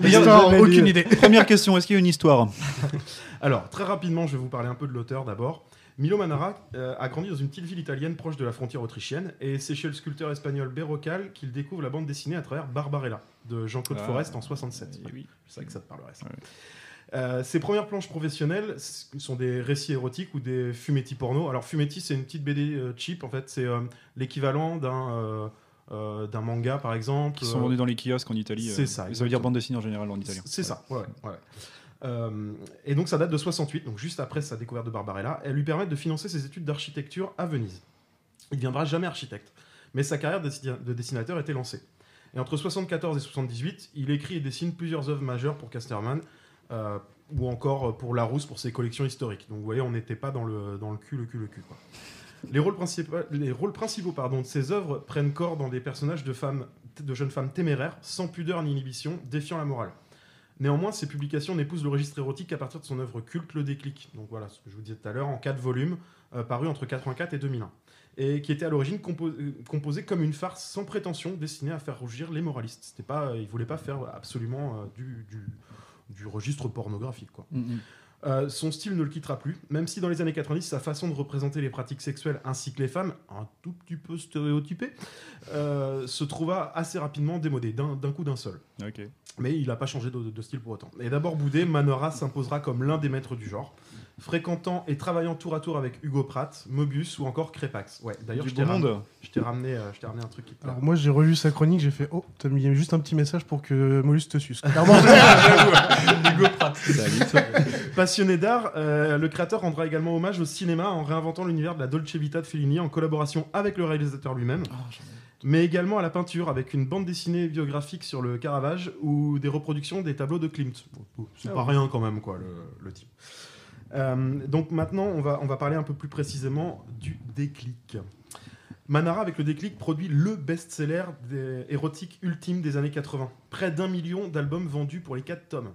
L'histoire, aucune idée. Première question, est-ce qu'il y a une histoire? Alors, très rapidement, je vais vous parler un peu de l'auteur d'abord. Milo Manara euh, a grandi dans une petite ville italienne proche de la frontière autrichienne et c'est chez le sculpteur espagnol Berrocal qu'il découvre la bande dessinée à travers Barbarella de Jean-Claude Ah, Forest en 67. oui. Je sais que ça te parlerait. ça. Ouais. Euh, ses premières planches professionnelles sont des récits érotiques ou des fumetti porno. Alors fumetti, c'est une petite BD euh, cheap en fait, c'est l'équivalent d'un euh, d'un manga par exemple. Qui sont vendus dans les kiosques en Italie. c'est euh, ça, Ça veut dire bande dessinée en général en italien. c'est ça, ouais. ouais. Euh, et donc ça date de 68, donc juste après sa découverte de Barbarella. Elle lui permet de financer ses études d'architecture à Venise. Il ne deviendra jamais architecte, mais sa carrière de dessi- de dessinateur était lancée. Et entre 74 et 78, il écrit et dessine plusieurs œuvres majeures pour Casterman, euh, ou encore pour Larousse pour ses collections historiques. Donc vous voyez, on n'était pas dans le, dans cul, le cul, le cul. Les rôles principaux, les rôles principaux pardon, de ces œuvres prennent corps dans des personnages de, femmes, de jeunes femmes téméraires, sans pudeur ni inhibition, défiant la morale. Néanmoins, ces publications n'épousent le registre érotique qu'à partir de son œuvre culte Le Déclic. Donc voilà, ce que je vous disais tout à l'heure, en quatre volumes, euh, paru entre 84 et 2001. Et qui était à l'origine euh, composé comme une farce sans prétention, destinée à faire rougir les moralistes. C'était pas, euh, il voulait pas faire absolument euh, du, registre pornographique. Quoi. Mhm. Euh, son style ne le quittera plus, même si dans les années 90, sa façon de représenter les pratiques sexuelles ainsi que les femmes, un tout petit peu stéréotypée, euh, se trouva assez rapidement démodé, d'un coup d'un seul. Mais il n'a pas changé de, de style pour autant. Et d'abord boudé, Manora s'imposera comme l'un des maîtres du genre, fréquentant et travaillant tour à tour avec Hugo Pratt, Mobius ou encore Crépax. Ouais, d'ailleurs, je t'ai ramené, monde. je t'ai ramené, euh, ramené un truc qui te plaît. Alors moi j'ai relu sa chronique, j'ai fait oh t'as mis juste un petit message pour que Molus te suce. Clairement. Hugo Pratt. Passionné d'art, euh, le créateur rendra également hommage au cinéma en réinventant l'univers de la Dolce Vita de Fellini en collaboration avec le réalisateur lui-même, mais également à la peinture avec une bande dessinée biographique sur le Caravage ou des reproductions des tableaux de Klimt. C'est Ah pas ouais. rien quand même, quoi, le, le type. Euh, donc maintenant, on va, parler un peu plus précisément du déclic. Manara, avec le déclic, produit le best-seller érotique ultime des années 80. Près d'un million d'albums vendus pour les 4 tomes.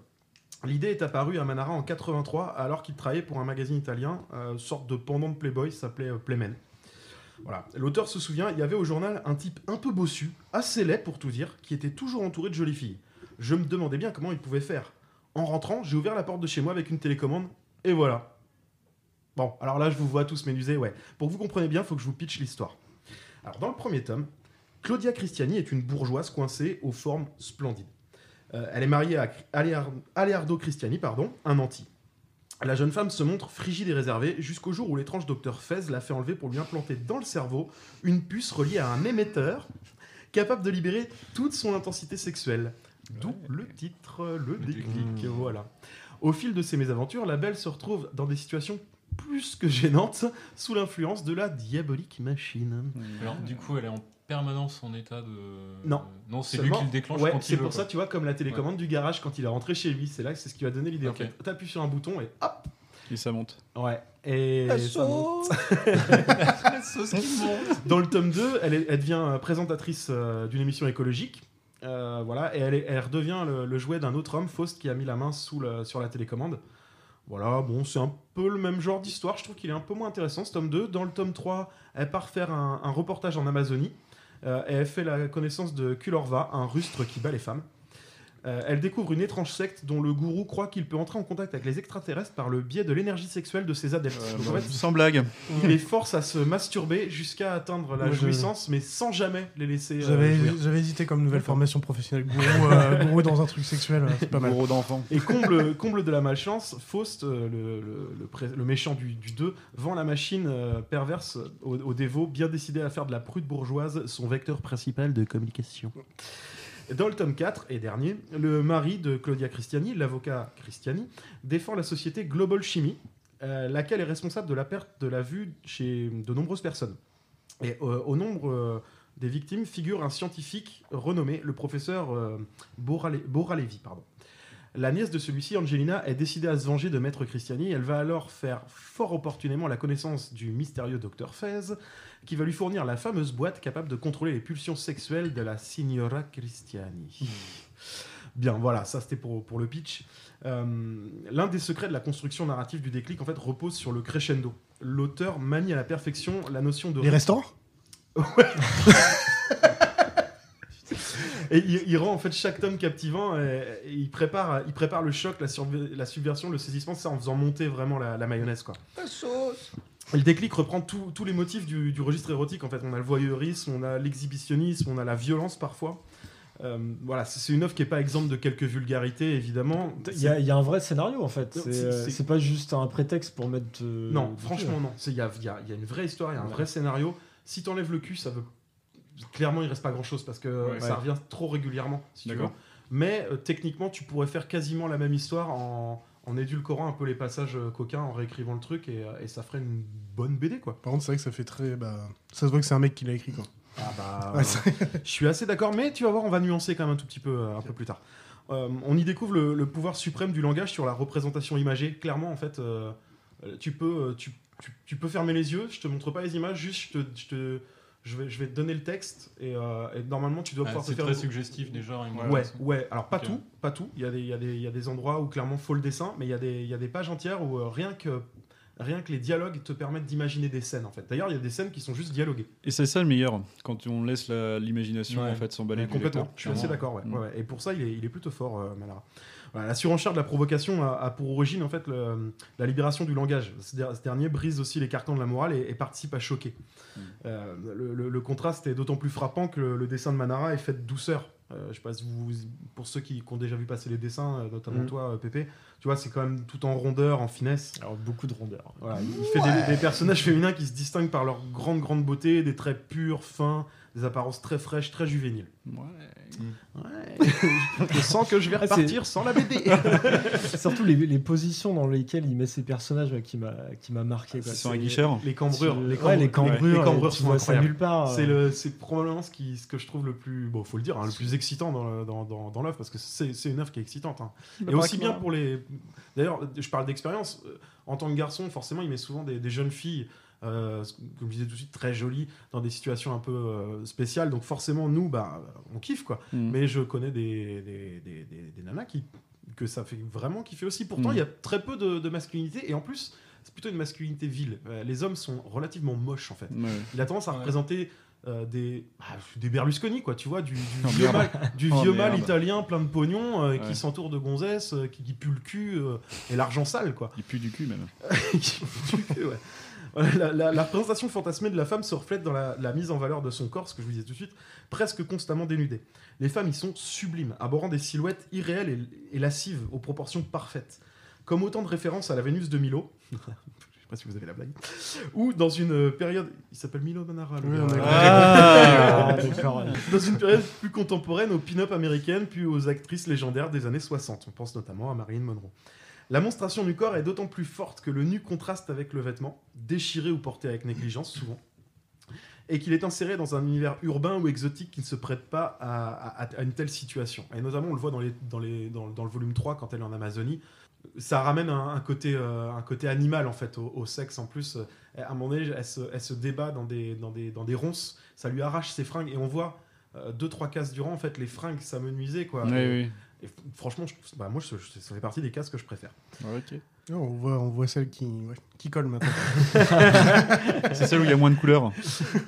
L'idée est apparue à Manara en 83, alors qu'il travaillait pour un magazine italien, euh, sorte de pendant de Playboy, s'appelait euh, Playmen. Voilà. L'auteur se souvient, il y avait au journal un type un peu bossu, assez laid pour tout dire, qui était toujours entouré de jolies filles. Je me demandais bien comment il pouvait faire. En rentrant, j'ai ouvert la porte de chez moi avec une télécommande, et voilà. Bon, alors là, je vous vois tous m'énuser, ouais. Pour que vous compreniez bien, il faut que je vous pitch l'histoire. Alors, dans le premier tome, Claudia Cristiani est une bourgeoise coincée aux formes splendides. Euh, elle est mariée à Alear- Aleardo Cristiani, pardon, un anti. La jeune femme se montre frigide et réservée jusqu'au jour où l'étrange docteur Fez l'a fait enlever pour lui implanter dans le cerveau une puce reliée à un émetteur capable de libérer toute son intensité sexuelle. D'où le titre, le déclic. Voilà. Au fil de ses mésaventures, la belle se retrouve dans des situations plus que gênantes sous l'influence de la diabolique machine. Alors, du coup, elle est en permanence en état de. Non. Non, c'est lui qui le déclenche Ouais, quand il c'est veut, pour quoi. ça, tu vois, comme la télécommande du garage quand il est rentré chez lui. C'est là que c'est ce qui va donner l'idée. Ok. En fait, t'appuies sur un bouton et hop. Et ça monte. Ouais. Et La ça monte. La sauce qui monte. Dans le tome 2, elle, est- elle devient euh, présentatrice euh, d'une émission écologique. Euh, voilà, et elle, redevient le, jouet d'un autre homme, Faust, qui a mis la main sur la télécommande. Voilà, bon, c'est un peu le même genre d'histoire. Je trouve qu'il est un peu moins intéressant, ce tome 2. Dans le tome 3, elle part faire un, un reportage en Amazonie. Euh, et elle fait la connaissance de Kulorva, un rustre qui bat les femmes. Euh, elle découvre une étrange secte dont le gourou croit qu'il peut entrer en contact avec les extraterrestres par le biais de l'énergie sexuelle de ses adeptes. Donc, en bah, fait, sans blague. Il les force à se masturber jusqu'à atteindre la Moi, je- jouissance, mais sans jamais les laisser. euh, J'avais hésité comme nouvelle formation professionnelle. Gourou, euh, gourou dans un truc sexuel, euh, c'est pas mal. Gourou d'enfant. Et comble, comble de la malchance, Faust, euh, le, le- le pré- le méchant du, du 2, vend la machine euh, perverse au, au dévot, bien décidé à faire de la prude bourgeoise son vecteur principal de communication. Dans le tome 4 et dernier, le mari de Claudia Cristiani, l'avocat Cristiani, défend la société Global Chimie, euh, laquelle est responsable de la perte de la vue chez de nombreuses personnes. Et euh, au nombre euh, des victimes figure un scientifique renommé, le professeur Borale- Boralevi. La nièce de celui-ci, Angelina, est décidée à se venger de Maître Cristiani. Elle va alors faire fort opportunément la connaissance du mystérieux docteur Fez, qui va lui fournir la fameuse boîte capable de contrôler les pulsions sexuelles de la Signora Cristiani. Bien, voilà, ça c'était pour, pour le pitch. Euh, L'un des secrets de la construction narrative du déclic, en fait, repose sur le crescendo. L'auteur manie à la perfection la notion de... Les restaurants? Ouais. Et il, il rend en fait chaque tome captivant et, et il, prépare, il prépare le choc, la, la subversion, le saisissement, ça en faisant monter vraiment la, la mayonnaise. Quoi. Et le déclic reprend tous les motifs du, du registre érotique. En fait, on a le voyeurisme, on a l'exhibitionnisme, on a la violence parfois. Euh, voilà, c'est une œuvre qui n'est pas exempte de quelques vulgarités, évidemment. Il y, a- il y a un vrai scénario en fait. C'est euh, pas juste un prétexte pour mettre. euh, Non, franchement, non. Il y a, il y a- il y a une vraie histoire, il y a un Ouais. vrai scénario. Si t'enlèves le cul, ça veut. Clairement, il reste pas grand chose parce que Ouais. ça Ouais. revient trop régulièrement. Si tu D'accord. veux. Mais euh, techniquement, tu pourrais faire quasiment la même histoire en, en édulcorant un peu les passages euh, coquins, en réécrivant le truc et, euh, et ça ferait une bonne BD quoi. Par contre, c'est vrai que ça fait très. Bah, ça se voit que c'est un mec qui l'a écrit, quoi. Ah bah, Ouais, je suis assez d'accord, mais tu vas voir, on va nuancer quand même un tout petit peu, euh, un peu plus tard. Euh, on y découvre le, le pouvoir suprême du langage sur la représentation imagée. Clairement, en fait, euh, tu peux, tu, tu- tu peux fermer les yeux. Je te montre pas les images, juste je te, je te- je vais, je vais te donner le texte et, euh, et normalement tu dois Ah, pouvoir te c'est faire. très suggestif, déjà, Ouais, ouais. Alors pas tout, pas tout. Il y a des, il y a des, il y a des endroits où clairement faut le dessin, mais il y a des, il y a des pages entières où euh, rien que rien que les dialogues te permettent d'imaginer des scènes en fait. D'ailleurs, il y a des scènes qui sont juste dialoguées. Et c'est ça le meilleur, quand on laisse la- l'imagination Ouais. en fait s'emballer. Complètement. Je suis assez d'accord. Ouais. Mm. Ouais, ouais. Et pour ça, il est, il est plutôt fort, euh, Manara. Voilà, la surenchère de la provocation a, a pour origine en fait le- la libération du langage. Ce, der- ce dernier brise aussi les carcans de la morale et, et participe à choquer. Mm. Euh, le, le- le contraste est d'autant plus frappant que le, dessin de Manara est fait de douceur. Euh, je sais pas si vous, pour ceux qui, qui ont déjà vu passer les dessins, euh, notamment Mm. toi, Pépé, tu vois, c'est quand même tout en rondeur, en finesse. Alors beaucoup de rondeur. Voilà, il il fait des, des personnages féminins qui se distinguent par leur grande, grande beauté, des traits purs, fins, des apparences très fraîches, très juvéniles. Ouais. je sens que je vais Ah, repartir sans la BD. Surtout les, les positions dans lesquelles il met ses personnages ouais, qui m'a qui m'a marqué. quoi. Sur un guicheur Les cambrures, les ouais, cambrures, les cambrures, les cambrures sont incroyables. nulle part, euh. C'est le, c'est probablement ce, qui, ce que je trouve le plus, bon, faut le dire, hein, le plus excitant dans, dans, dans, dans l'œuvre parce que c'est, c'est une œuvre qui est excitante. hein. Bah, Et aussi bien pour les. D'ailleurs, je parle d'expérience. En tant que garçon, forcément, il met souvent des, des jeunes filles euh, comme je disais tout de suite, très jolies, dans des situations un peu euh, spéciales. Donc forcément, nous, bah, on kiffe, quoi. Mm. Mais je connais des, des, des, des- des nanas qui, que ça fait vraiment kiffer aussi. Pourtant, Mm. il y a très peu de, de masculinité, et en plus, c'est plutôt une masculinité vile. Euh, les hommes sont relativement moches, en fait. Ouais. Il a tendance à représenter euh, des, des Berlusconi, quoi, tu vois, du, du Oh, vieux, mal, du Oh, vieux merde. mal italien plein de pognon, euh, Ouais. qui s'entoure de gonzesses, euh, qui, qui pue le cul euh, et l'argent sale, quoi. Il pue du cul, même. Qui pue du cul, ouais. La, la- la représentation fantasmée de la femme se reflète dans la, la mise en valeur de son corps, ce que je vous disais tout de suite, presque constamment dénudé. Les femmes y sont sublimes, abordant des silhouettes irréelles et, et lascives, aux proportions parfaites. Comme autant de références à la Vénus de Milo. Je sais pas si vous avez la blague. Ou dans une période. Il s'appelle Milo Manara. le Oui, gars. on a Ah, d'accord. Dans une période plus contemporaine aux pin-up américaines, puis aux actrices légendaires des années 60. On pense notamment à Marilyn Monroe. La monstration du corps est d'autant plus forte que le nu contraste avec le vêtement, déchiré ou porté avec négligence souvent, et qu'il est inséré dans un univers urbain ou exotique qui ne se prête pas à, une telle situation. Et notamment, on le voit dans, le volume 3 quand elle est en Amazonie. Ça ramène un, un côté, euh, animal en fait au, sexe en plus. Euh, À un moment donné, elle se, débat dans des, ronces, ça lui arrache ses fringues et on voit euh, deux trois cases durant en fait les fringues s'amenuiser quoi. Oui, oui. Et franchement, je, bah, moi je- je- ça fait partie des cases que je préfère. Ok. Oh, on, voit, on voit celle qui, ouais, qui colle maintenant. C'est celle où il y a moins de couleurs.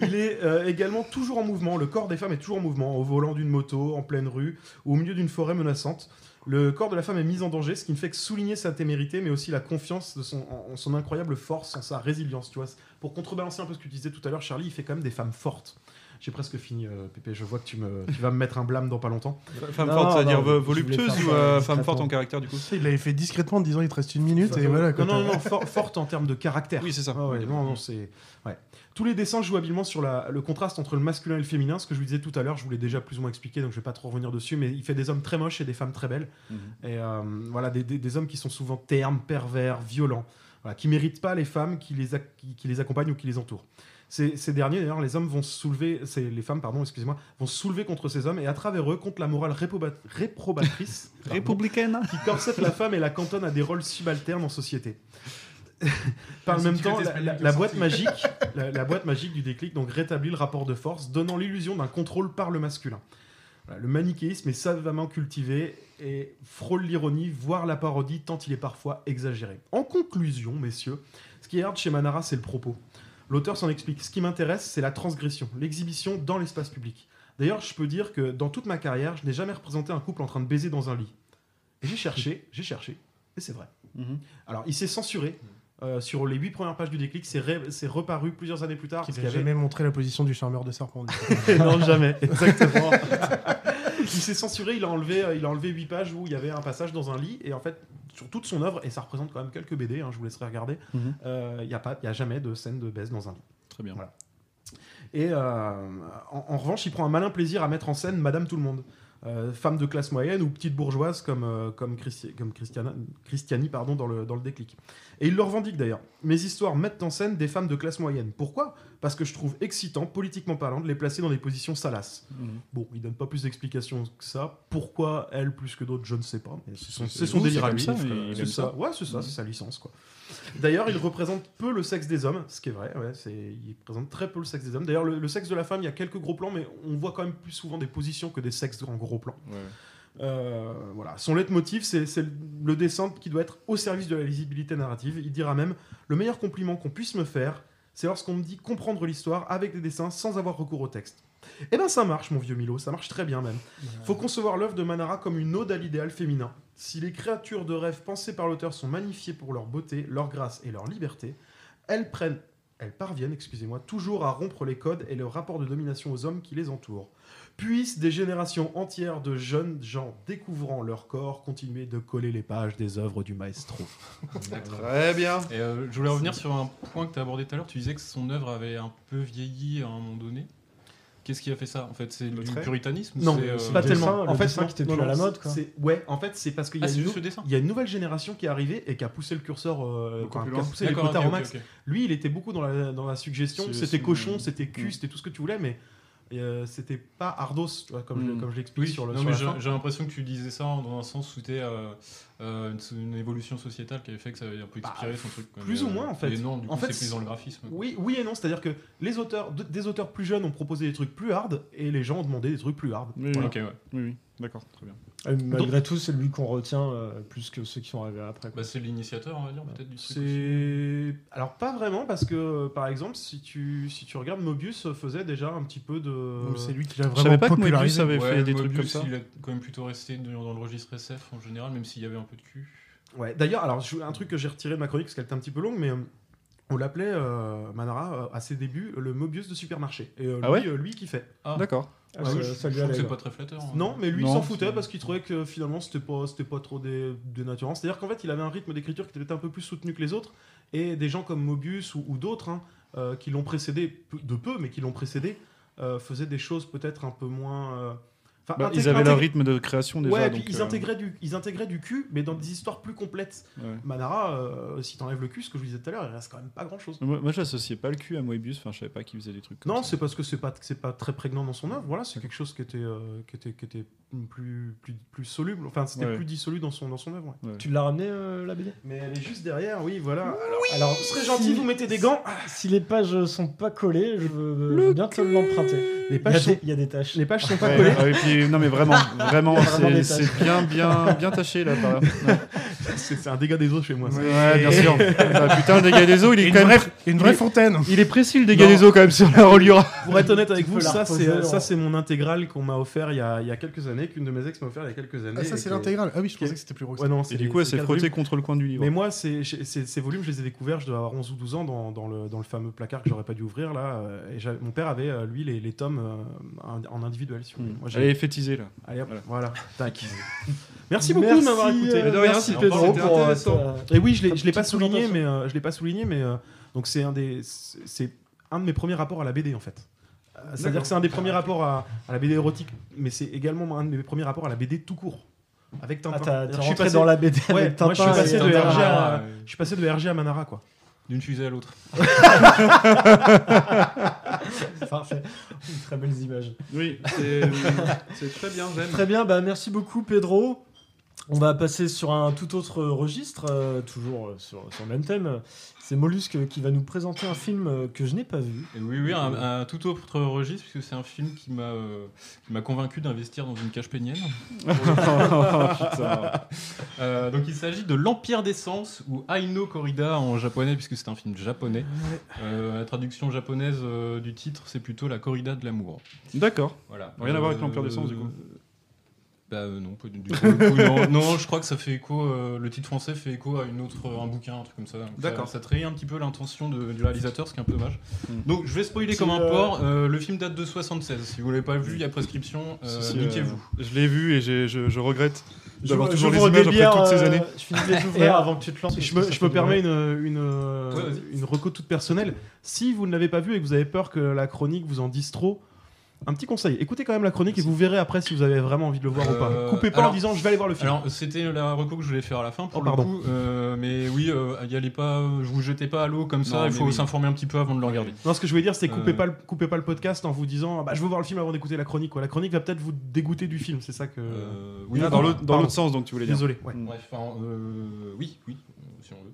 Il est euh, également toujours en mouvement. Le corps des femmes est toujours en mouvement, au volant d'une moto, en pleine rue, ou au milieu d'une forêt menaçante. Le corps de la femme est mis en danger, ce qui ne fait que souligner sa témérité, mais aussi la confiance de son, en son incroyable force, en sa résilience. Tu vois, pour contrebalancer un peu ce que tu disais tout à l'heure, Charlie, il fait quand même des femmes fortes. J'ai presque fini, euh, Pépé. Je vois que tu, me, tu vas me mettre un blâme dans pas longtemps. Femme Non, forte, c'est-à-dire voluptueuse ou ça euh, femme forte en caractère, du coup Il l'avait fait discrètement en disant il te reste une minute et voilà. non, non, non, for- forte en termes de caractère. Oui, c'est ça. Ah ouais, non, non, c'est. Ouais. Tous les dessins jouent habilement sur la- le contraste entre le masculin et le féminin. Ce que je vous disais tout à l'heure, je vous l'ai déjà plus ou moins expliqué, donc je vais pas trop revenir dessus, mais il fait des hommes très moches et des femmes très belles. Mhm. Et euh, voilà, des, des- des hommes qui sont souvent ternes, pervers, violents, voilà, qui méritent pas les femmes qui les, ac- qui, qui les accompagnent ou qui les entourent. Ces, ces derniers, d'ailleurs, les hommes vont se soulever, les femmes, pardon, excusez-moi, vont se soulever contre ces hommes et à travers eux contre la morale réproba- réprobatrice pardon, Républicaine qui corsette la femme et la cantonne à des rôles subalternes en société. Par le même temps, la, la- la boîte magique, la, la boîte magique du déclic donc rétablit le rapport de force, donnant l'illusion d'un contrôle par le masculin. Voilà, le manichéisme est savamment cultivé et frôle l'ironie, voire la parodie, tant il est parfois exagéré. En conclusion, messieurs, ce qui est hard chez Manara, c'est le propos. L'auteur s'en explique. Ce qui m'intéresse, c'est la transgression, l'exhibition dans l'espace public. D'ailleurs, je peux dire que dans toute ma carrière, je n'ai jamais représenté un couple en train de baiser dans un lit. Et j'ai cherché, j'ai cherché, et c'est vrai. Mhm. Alors, il s'est censuré. euh, sur les huit premières pages du déclic, c'est ré- c'est reparu plusieurs années plus tard. Qu'il parce n'a qu'il y avait- jamais montré la position du charmeur de serpent. non, jamais, exactement. il s'est censuré, il a enlevé, euh, il a enlevé 8 pages où il y avait un passage dans un lit, et en fait, sur toute son œuvre, et ça représente quand même quelques BD, hein, je vous laisserai regarder, euh, il n'y a, pas- il y a jamais de scène de baisse dans un lit. Très bien. Voilà. Et euh, en, en revanche, il prend un malin plaisir à mettre en scène Madame Tout le Monde. Euh, femme de classe moyenne ou petite bourgeoise comme, euh, comme, Christi- comme Christiana, Christiani pardon, dans, le, dans le déclic. Et il le revendique d'ailleurs. Mes histoires mettent en scène des femmes de classe moyenne. Pourquoi? Parce que je trouve excitant, politiquement parlant, de les placer dans des positions salaces. Mhm. Bon, il donne pas plus d'explications que ça. Pourquoi elle plus que d'autres, je ne sais pas. C'est son, son délire à lui. il c'est ça. Ouais, c'est ça, Mhm. c'est sa licence quoi. D'ailleurs, il représente peu le sexe des hommes, ce qui est vrai. Ouais, c'est, il présente très peu le sexe des hommes. D'ailleurs, le, le sexe de la femme, il y a quelques gros plans, mais on voit quand même plus souvent des positions que des sexes en gros plans. Ouais. Euh, voilà. Son leitmotiv, c'est c'est le dessin qui doit être au service de la lisibilité narrative. Il dira même le meilleur compliment qu'on puisse me faire, c'est lorsqu'on me dit comprendre l'histoire avec des dessins sans avoir recours au texte. Eh ben ça marche, mon vieux Milo, ça marche très bien même. Faut concevoir l'œuvre de Manara comme une ode à l'idéal féminin. Si les créatures de rêve pensées par l'auteur sont magnifiées pour leur beauté, leur grâce et leur liberté, elles prennent, elles parviennent, excusez-moi, toujours à rompre les codes et le rapport de domination aux hommes qui les entourent. Puissent des générations entières de jeunes gens découvrant leur corps continuer de coller les pages des œuvres du maestro. Très bien. Et euh, je voulais revenir sur un point que tu as abordé tout à l'heure. Tu disais que son œuvre avait un peu vieilli à un moment donné. Qu'est-ce qui a fait ça En fait, c'est du trait? puritanisme Non, c'est, euh, pas le tellement. dessin- en fait, dessin qui était non, plus à la mode, quoi. Ouais, en fait, c'est parce qu'il y, Ah, nou- le dessin il y a une nouvelle génération qui est arrivée et qui a poussé le curseur, euh, qui a poussé les D'accord, quotas ok, au max. Lui, il était beaucoup dans la, dans la suggestion. C'était cochon, c'était cul, Mm. c'était tout ce que tu voulais, mais euh, c'était pas Ardos, tu vois, comme, je, Mm. comme je l'explique Oui, sur le non, sur j'ai l'impression que tu disais ça dans un sens où c'était euh, euh, une, une évolution sociétale qui avait fait que ça avait un peu expiré son truc. quoi. Plus Mais, ou moins euh, en fait. Et non, du en coup, fait, c'est plus dans le graphisme. Oui, oui et non, c'est-à-dire que les auteurs, de- des auteurs plus jeunes ont proposé des trucs plus hard et les gens ont demandé des trucs plus hard. Oui, Voilà. Ok, ouais. Oui, oui, d'accord, très bien. Euh, Malgré tout, c'est lui qu'on retient euh, plus que ceux qui sont arrivés après. Bah, c'est l'initiateur, on va dire, peut-être du truc. alors pas vraiment parce que par exemple si tu si tu regardes Mobius faisait déjà un petit peu de C'est lui qui l'a Je vraiment savais pas que popularisé. avait Ouais, fait des trucs comme Mobius, ça. Il a quand même plutôt resté dans le registre SF en général, même s'il y avait un peu de cul. Ouais, d'ailleurs, alors je- un truc que j'ai retiré de ma chronique parce qu'elle était un petit peu longue, mais euh, on l'appelait euh, Manara euh, à ses débuts le Mobius de supermarché. Et euh, Ah lui, ouais euh, lui qui fait. Ah. D'accord. Ah, Ah ça, oui, ça Je trouve que c'est là. pas très flatteur. hein. Non, mais lui Non, s'en c'est- foutait parce qu'il trouvait que finalement c'était pas c'était pas trop dé- dénaturant. C'est-à-dire qu'en fait, il avait un rythme d'écriture qui était un peu plus soutenu que les autres et des gens comme Mobius ou, ou d'autres hein, euh, qui l'ont précédé peu- de peu, mais qui l'ont précédé euh, faisaient des choses peut-être un peu moins. euh, Bah, ils avaient leur rythme de création déjà. Ouais, donc, puis ils euh, intégraient, du, ils intégraient du cul, mais dans des histoires plus complètes. ouais. Manara, euh, si t'enlèves le cul, ce que je vous disais tout à l'heure, il reste quand même pas grand chose. Moi, moi j'associais pas le cul à Moebius, enfin je savais pas qu'il faisait des trucs comme Non, ça. c'est parce que c'est pas, c'est pas très prégnant dans son œuvre. Voilà, c'est quelque chose qui était, euh, qui était, qui était plus, plus, plus soluble. Enfin, c'était Ouais. plus dissolu dans son, dans son œuvre. ouais. Ouais. Tu l'as ramené, euh, la BD Mais elle est juste derrière, oui, voilà. Alors, serez gentil, vous mettez des gants. Si les pages sont pas collées, je veux bien te l'emprunter. Les Il y, a pages sont, des- il y a des taches. les pages sont pas Ouais, collées. ouais, et puis, non mais vraiment, vraiment, c'est bien, bien, bien taché là. Par... Ouais, C'est un dégât des eaux chez moi. ça. bien sûr. Bah, putain, le dégât des eaux, il est une quand même. vraie, et une vraie fontaine. Il est précis le dégât Non. des eaux quand même sur la reliure. Pour être honnête avec vous, la ça c'est mon intégrale qu'on m'a offert il y, a, il y a quelques années, qu'une de mes ex m'a offert il y a quelques années. Ah, ça, c'est l'intégrale. Ah oui, je pensais que c'était plus gros. Ouais, non, Et du coup, elle c'est s'est frottée contre le coin du livre. Mais moi, ces volumes, je les ai découverts, je dois avoir 11 ou 12 ans dans, dans le, dans le fameux placard que j'aurais pas dû ouvrir là. euh, Et mon père avait, euh, lui, les, les tomes euh, en- individuel. Si. Moi, Elle est fétisée là. Allez, hop, Voilà. voilà. Tac. Merci beaucoup de m'avoir écouté. euh, de rien, merci Pedro pour euh, Et oui, je l'ai, je l'ai pas souligné, mais euh, je l'ai pas souligné, mais euh, donc c'est un des, c'est un de mes premiers rapports à la BD en fait. C'est-à-dire que c'est un des premiers rapports à, à la BD érotique, mais c'est également un de mes premiers rapports à la BD tout court. Avec Tintin. Ah, je suis passé- dans la BD Ouais, avec moi, je suis passé de. RG à, Ah, ouais. je suis passé de RG à Manara quoi. D'une fusée à l'autre. Parfait. Très belles images. Oui, c'est c'est très bien, j'aime. Très bien, bah merci beaucoup Pedro. On va passer sur un tout autre registre, euh, toujours euh, sur, sur le même thème. C'est Mollusque qui va nous présenter un film euh, que je n'ai pas vu. Et oui, oui, un, un tout autre registre, puisque c'est un film qui m'a euh, qui m'a convaincu d'investir dans une cage pénienne. Putain. Euh, donc il s'agit de L'Empire des Sens, ou Aino Corrida en japonais, puisque c'est un film japonais. Euh, la traduction japonaise euh, du titre, c'est plutôt La Corrida de l'amour. D'accord. Voilà. Rien à voir avec l'Empire des Sens, du coup. Bah euh, non, pas du coup, non, non, je crois que ça fait écho. euh, le titre français fait écho à une autre, un bouquin, un truc comme ça. D'accord. Ça, ça trahit un petit peu l'intention du réalisateur, ce qui est un peu dommage. Mm. Donc je vais spoiler comme un euh, porc. euh, le film date de 76. Si vous l'avez pas vu, il y a prescription. euh, Si, si, Niquez-vous. euh, je l'ai vu et je, je regrette d'avoir toujours les images des après bières, toutes ces euh, années. Je finis de les ouvrir euh, avant que tu te lances. Je me, je permets une, une, euh, Ouais, vas-y. une reco toute personnelle. Si vous ne l'avez pas vu et que vous avez peur que la chronique vous en dise trop, un petit conseil. Écoutez quand même la chronique et vous verrez après si vous avez vraiment envie de le voir ou pas. Euh, Coupez pas en disant je vais aller voir le film. Alors c'était la reco que je voulais faire à la fin pour Oh, le pardon. coup, euh, mais oui, euh, y allez pas, je vous jetez pas à l'eau comme ça. Non, il faut oui. s'informer un petit peu avant de le regarder. Non, ce que je voulais dire, c'est coupez, Euh. pas le, coupez pas le podcast en vous disant bah, je veux voir le film avant d'écouter la chronique. Quoi. La chronique va peut-être vous dégoûter du film, c'est ça que. Euh, Oui, dans dans l'autre sens, donc tu voulais dire. Désolé. ouais. Bref, enfin, euh, oui, oui, si on veut.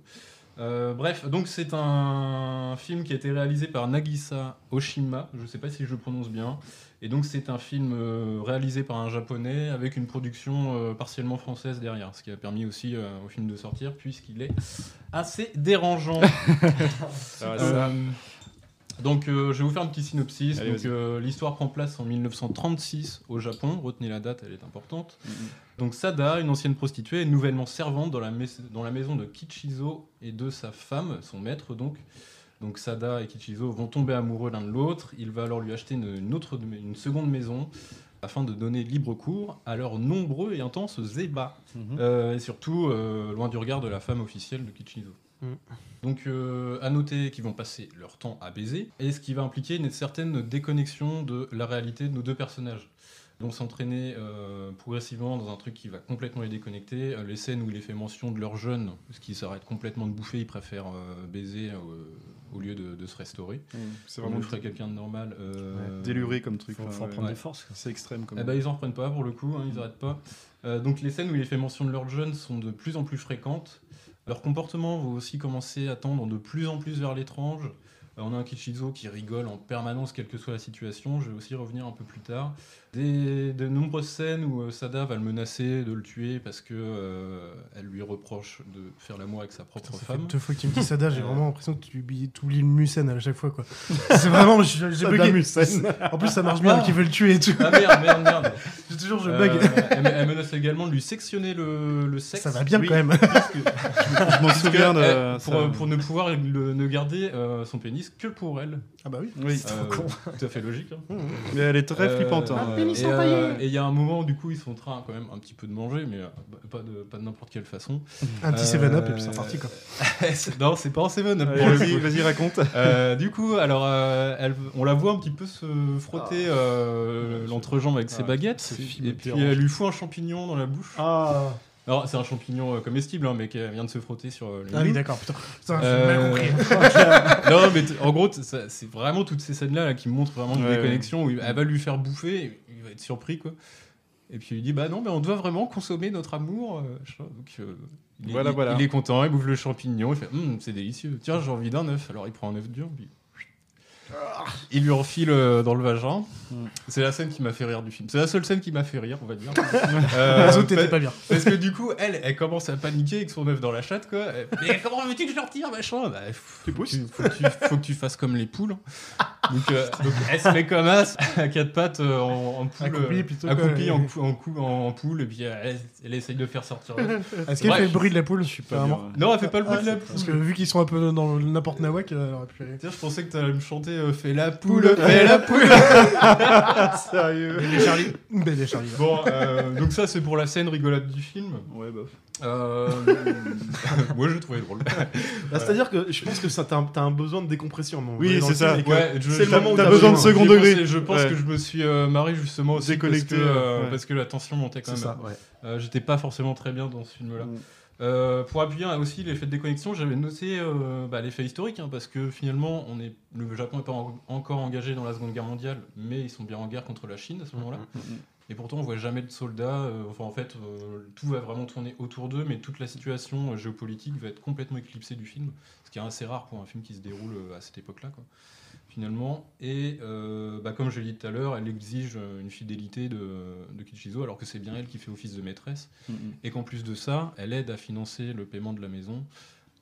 Euh, bref, donc c'est un film qui a été réalisé par Nagisa Oshima, je sais pas si je le prononce bien, et donc c'est un film euh, réalisé par un japonais avec une production euh, partiellement française derrière, ce qui a permis aussi au film de sortir puisqu'il est assez dérangeant. Ça va, Euh, ça. Donc euh, je vais vous faire un petit synopsis. Allez, Donc, vas-y. euh, L'histoire prend place en 1936 au Japon. Retenez la date, elle est importante. Donc Sada, une ancienne prostituée, est nouvellement servante dans la, mais- dans la maison de Kichizo et de sa femme, son maître donc. Donc Sada et Kichizo vont tomber amoureux l'un de l'autre. Il va alors lui acheter une, une autre, une seconde maison afin de donner libre cours à leurs nombreux et intenses ébats. Mhm. Euh, et surtout, loin du regard de la femme officielle de Kichizo. Mm. Donc, euh, à noter qu'ils vont passer leur temps à baiser, et ce qui va impliquer une certaine déconnexion de la réalité de nos deux personnages. Ils vont s'entraîner euh, progressivement dans un truc qui va complètement les déconnecter. Euh, les scènes où il est fait mention de leur jeune, parce qu'ils s'arrêtent complètement de bouffer, ils préfèrent euh, baiser euh, au lieu de, de se restaurer. Mmh, c'est vraiment le ferait quelqu'un de normal. euh, Ouais, déluré comme truc. Faut- enfin, faut en ouais. prendre des Ouais. forces, quoi. C'est extrême comme. Eh ben, ils en reprennent pas pour le coup, hein, ils arrêtent pas. Euh, donc les scènes où il est fait mention de leur jeune sont de plus en plus fréquentes. Leur comportement va aussi commencer à tendre de plus en plus vers l'étrange. Euh, on a un Kichizo qui rigole en permanence, quelle que soit la situation. Je vais aussi revenir un peu plus tard. Des, de nombreuses scènes où euh, Sada va le menacer de le tuer parce que euh, elle lui reproche de faire l'amour avec sa propre Ça fait femme. deux fois que tu me dis Sada, j'ai Euh, vraiment l'impression que tu oublies, le Musen à chaque fois quoi. C'est vraiment, j'ai bugué. Musen. En plus, ça marche bien, Ah. qui veut le tuer et tout. Ah merde, merde, merde. J'ai toujours, je Euh, bug. elle, elle menace également de lui sectionner le, le sexe. Ça va bien Oui, quand même. puisque- Je m'en souviens de elle- pour, ça. pour ne pouvoir le- ne garder euh, son pénis que pour elle. Ah bah oui. Oui. C'est trop con. Tout à fait logique. hein. Mais elle est très Euh, flippante. hein. Et, euh, Et il y a un moment où du coup ils sont en train quand même un petit peu de manger, mais euh, pas de, pas de n'importe quelle façon. Un petit 7-up et puis c'est parti quoi. Non, c'est pas en 7 up Allez, pour le Vas-y, coup. vas-y, raconte. Euh, du coup, alors, euh, elle- on la voit un petit peu se frotter euh, l'entrejambe avec ses Ah, baguettes, et puis dérange. elle lui fout un champignon dans la bouche. Ah, Alors, c'est un champignon euh, comestible, hein, mais qui vient de se frotter sur euh, les Ah oui, d'accord, putain. Putain, Euh, mal compris. non, mais en gros, c'est vraiment toutes ces scènes-là là, qui montrent vraiment une Ouais, déconnexion où elle va lui faire bouffer, il va être surpris, quoi. Et puis il lui dit Bah non, mais on doit vraiment consommer notre amour. euh. Donc, euh, il, est, Voilà, il- voilà. il est content, il bouffe le champignon, il fait Hum, C'est délicieux. Tiens, j'ai envie d'un œuf. Alors il prend un œuf dur, puis. Il lui refile euh, dans le vagin. Mm. C'est la scène qui m'a fait rire du film. C'est la seule scène qui m'a fait rire, on va dire. Euh, Les autres t'étais pa- pas bien. parce que du coup, elle, elle commence à paniquer avec son œuf dans la chatte, quoi. Elle- Mais comment veux-tu que je le retire, machin? Bah, faut, que tu, faut, que tu, faut que tu fasses comme les poules. Donc, euh, donc, elle se met comme as, à quatre pattes, euh, en, en poule. Accroupie, euh, plutôt, ouais. en, cou- en, cou- en poule, et puis elle, elle essaye de faire sortir l'œuf. Est-ce qu'elle fait le bruit de la poule? Je suis pas bien. Non, elle fait pas le bruit de la Parce poule. que vu qu'ils sont un peu dans n'importe nawak, elle aurait pu aller. Tiens, je pensais que t'allais me chanter euh, Fais la poule, fais la poule Sérieux Bébé Charlie. Bébé Charlie. Bon, euh, donc ça c'est pour la scène rigolote du film. Ouais, bof. Euh, moi je le trouvais drôle. Bah, C'est-à-dire que je pense que ça, t'as un, t'as un besoin de décompression. moment Oui, c'est ça. Ouais, je- c'est le t'as- moment où t'as t'as besoin de besoin. second J'ai degré. pensé- je pense Ouais. que je me suis euh, marré justement aussi Déconnecté, parce que, euh, ouais. parce que la tension montait quand C'est même. ça, ouais. Euh, J'étais pas forcément très bien dans ce film-là. Mm. Euh, pour appuyer aussi l'effet de déconnexion, j'avais noté euh, bah, l'effet historique, hein, parce que finalement, on est, le Japon n'est pas en- encore engagé dans la Seconde Guerre mondiale, mais ils sont bien en guerre contre la Chine à ce moment-là. Et pourtant, on voit jamais de soldats. euh, enfin, en fait, tout va vraiment tourner autour d'eux, mais toute la situation géopolitique va être complètement éclipsée du film, ce qui est assez rare pour un film qui se déroule à cette époque-là, quoi, finalement. Et euh, bah, comme je l'ai dit tout à l'heure, elle exige euh, une fidélité de, de Kichizo, alors que c'est bien elle qui fait office de maîtresse, Mhm. et qu'en plus de ça, elle aide à financer le paiement de la maison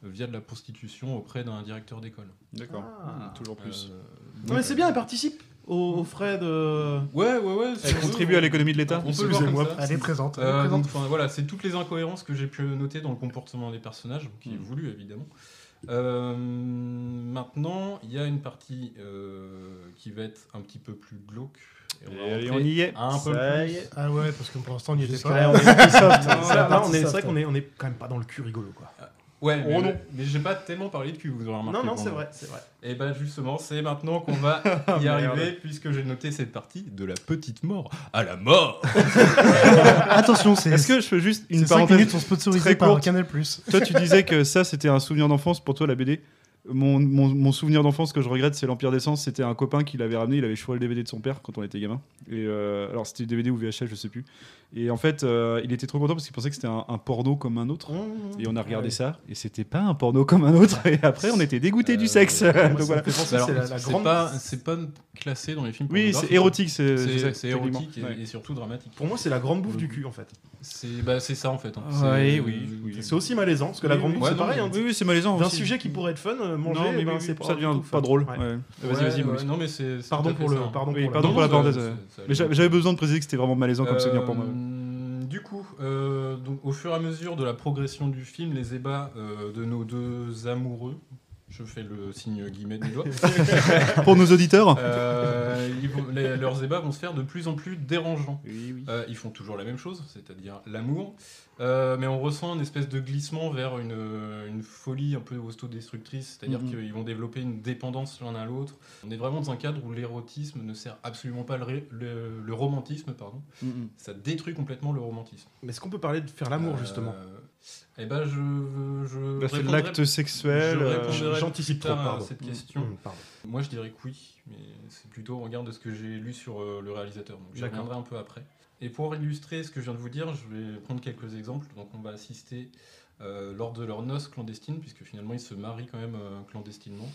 euh, via de la prostitution auprès d'un directeur d'école. D'accord. Ah. Toujours plus. Non, mais c'est bien, elle participe aux, aux frais de. Ouais, ouais, ouais. Elle contribue à l'économie de l'État. On peut le voir comme ça. Elle est présente. Elle est Euh, présente. donc, enfin, voilà, c'est toutes les incohérences que j'ai pu noter dans le comportement des personnages, qui est Mm. voulu évidemment. Euh, maintenant, il y a une partie euh, qui va être un petit peu plus glauque. Et on y est. Un peu plus. y. Ah ouais, parce que pour l'instant, on n'y était pas. C'est vrai qu'on est quand même pas dans le cul rigolo, quoi. Ouais, mais, Oh non. mais j'ai pas tellement parlé de cul, vous aurez remarqué. Non, non, c'est vrai, c'est vrai. Et bah justement, c'est maintenant qu'on va y arriver, puisque j'ai noté cette partie de la petite mort à la mort. Attention, c'est. Est-ce que je fais juste une Ces 5 parenthèse minutes sont sponsorisées très par Canal+. Toi, tu disais que ça, c'était un souvenir d'enfance pour toi, la BD. Mon, mon, mon souvenir d'enfance que je regrette, c'est l'Empire d'essence. C'était un copain qui l'avait ramené. Il avait choisi le DVD de son père quand on était gamin. Et euh, alors, c'était DVD ou VHS, je sais plus. Et en fait, euh, il était trop content parce qu'il pensait que c'était un, un porno comme un autre. Et on a regardé ça. Et c'était pas un porno comme un autre. Et après, on était dégoûté du sexe. Euh, Donc voilà. Alors, c'est pas, classé dans les films. Oui, c'est érotique, c'est- érotique et, Ouais. et surtout dramatique. Pour moi, c'est la grande bouffe du cul, en fait. C'est bah, ça en fait. hein. C'est- oui, oui. C'est aussi malaisant, parce que la grande oui. bouffe, c'est pareil. hein. Oui, c'est malaisant D'un sujet qui pourrait être fun, euh, manger, Non, mais ben, oui, ça devient tout pas drôle. Vas-y, vas-y, non mais c'est Pardon pour hein. la parenthèse. j'avais besoin de préciser que c'était vraiment malaisant comme souvenir pour moi. Euh, donc, au fur et à mesure de la progression du film, les ébats euh, de nos deux amoureux Je fais le signe guillemets du doigt. Pour nos auditeurs. Euh, ils vont- les- leurs ébats vont se faire de plus en plus dérangeants. Euh, ils font toujours la même chose, c'est-à-dire l'amour, Euh, mais on ressent une espèce de glissement vers une, une folie un peu autodestructrice, c'est-à-dire Mhm. qu'ils vont développer une dépendance l'un à l'autre. On est vraiment dans un cadre où l'érotisme ne sert absolument pas le, ré- le- le romantisme, pardon. Mhm. Ça détruit complètement le romantisme. Mais est-ce qu'on peut parler de faire l'amour, Euh, justement? Eh ben, je. je Bah, c'est l'acte sexuel, euh, j'anticipe trop, à pardon. cette Mm, question. mm, pardon. Moi, je dirais que oui, mais c'est plutôt au regard de ce que j'ai lu sur euh, le réalisateur. Donc, j'y reviendrai un peu après. Et pour illustrer ce que je viens de vous dire, je vais prendre quelques exemples. Donc, on va assister euh, lors de leur noces clandestines, puisque finalement, ils se marient quand même euh, clandestinement.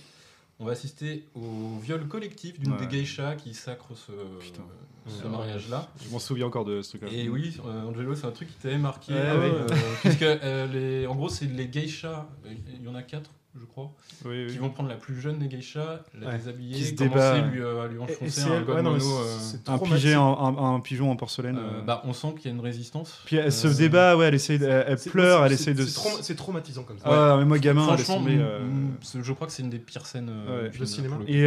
On va assister au viol collectif d'une Ouais. des geishas qui sacre ce, mariage-là. Je m'en souviens encore de ce truc-là. Et oui, euh, Angelo, c'est un truc qui t'avait marqué. Ouais, euh, ouais. puisque euh, les, en gros, c'est les geishas, euh, il y en a quatre, je crois, Oui, oui. qui vont prendre la plus jeune des geishas, la Ouais. déshabiller, Qui se commencer débat. à lui, euh, à lui enfoncer c'est un ouais, non, mono. euh, Un, pigé en- un, un pigeon en porcelaine. euh, euh. bah, on sent qu'il y a une résistance. Puis elle se débat, ouais, elle, essaie, elle, pleure, elle essaie de. c'est trauma- C'est traumatisant comme ça. Ah, mais moi, gamin, Franchement, mm, euh, mm, je crois que c'est une des pires scènes du cinéma. Et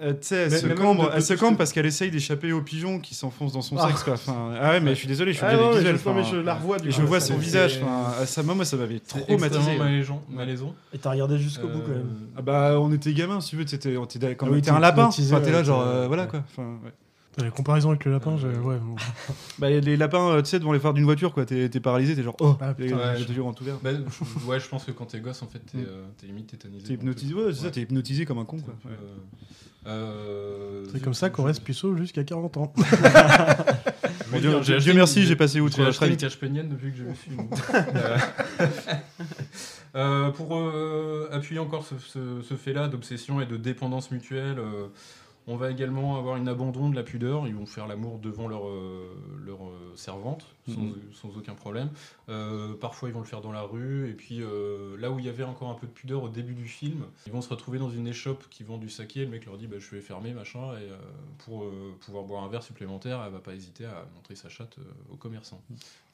euh, euh, tu sais, elle se cambre, elle se tout cambre parce qu'elle essaye d'échapper au pigeon qui s'enfonce dans son Ah. sexe. Quoi. Enfin, ah ouais, mais je suis désolé, je suis Ah bien non, mais visuel. je- enfin, je la revois, du Et je coup, vois son visage. enfin, ça, moi, ça m'avait traumatisé. ouais. malaisant. malaisant. Et t'as regardé jusqu'au bout quand même. Ah bah, on était gamins, si tu veux, t'étais, on était, comme Ah oui, t'es un lapin. Enfin, t'es là, ouais, genre, euh, voilà ouais. quoi. Enfin, ouais. La comparaison avec le lapin, je... ouais. bon. Bah, les lapins, euh, tu sais, devant les phares d'une voiture, quoi, t'es, paralysé, t'es genre, oh, Ah, les, putain, les ouais. deux yeux grands ouverts. Bah, je- ouais, je pense que quand t'es gosse, en fait, t'es euh, t'es limite tétanisé. T'es hypnotisé, ouais, c'est ça, t'es hypnotisé comme un con, quoi. Euh, Ouais. euh, C'est comme ça qu'on reste puceau jusqu'à 40 ans. Dieu, J'ai Dieu merci, j'ai passé outre J'ai euh, acheté une depuis que j'ai vu ce film. Euh, euh, pour euh, appuyer encore ce, ce- ce fait-là d'obsession et de dépendance mutuelle, euh, on va également avoir une abandon de la pudeur. Ils vont faire l'amour devant leur, euh, leur euh, servante, sans, Mhm. sans aucun problème. Euh, parfois, ils vont le faire dans la rue. Et puis, euh, là où il y avait encore un peu de pudeur au début du film, ils vont se retrouver dans une échoppe qui vend du saké. Le mec leur dit bah, Je vais fermer, machin. Et euh, pour euh, pouvoir boire un verre supplémentaire, elle va pas hésiter à montrer sa chatte euh, aux commerçants.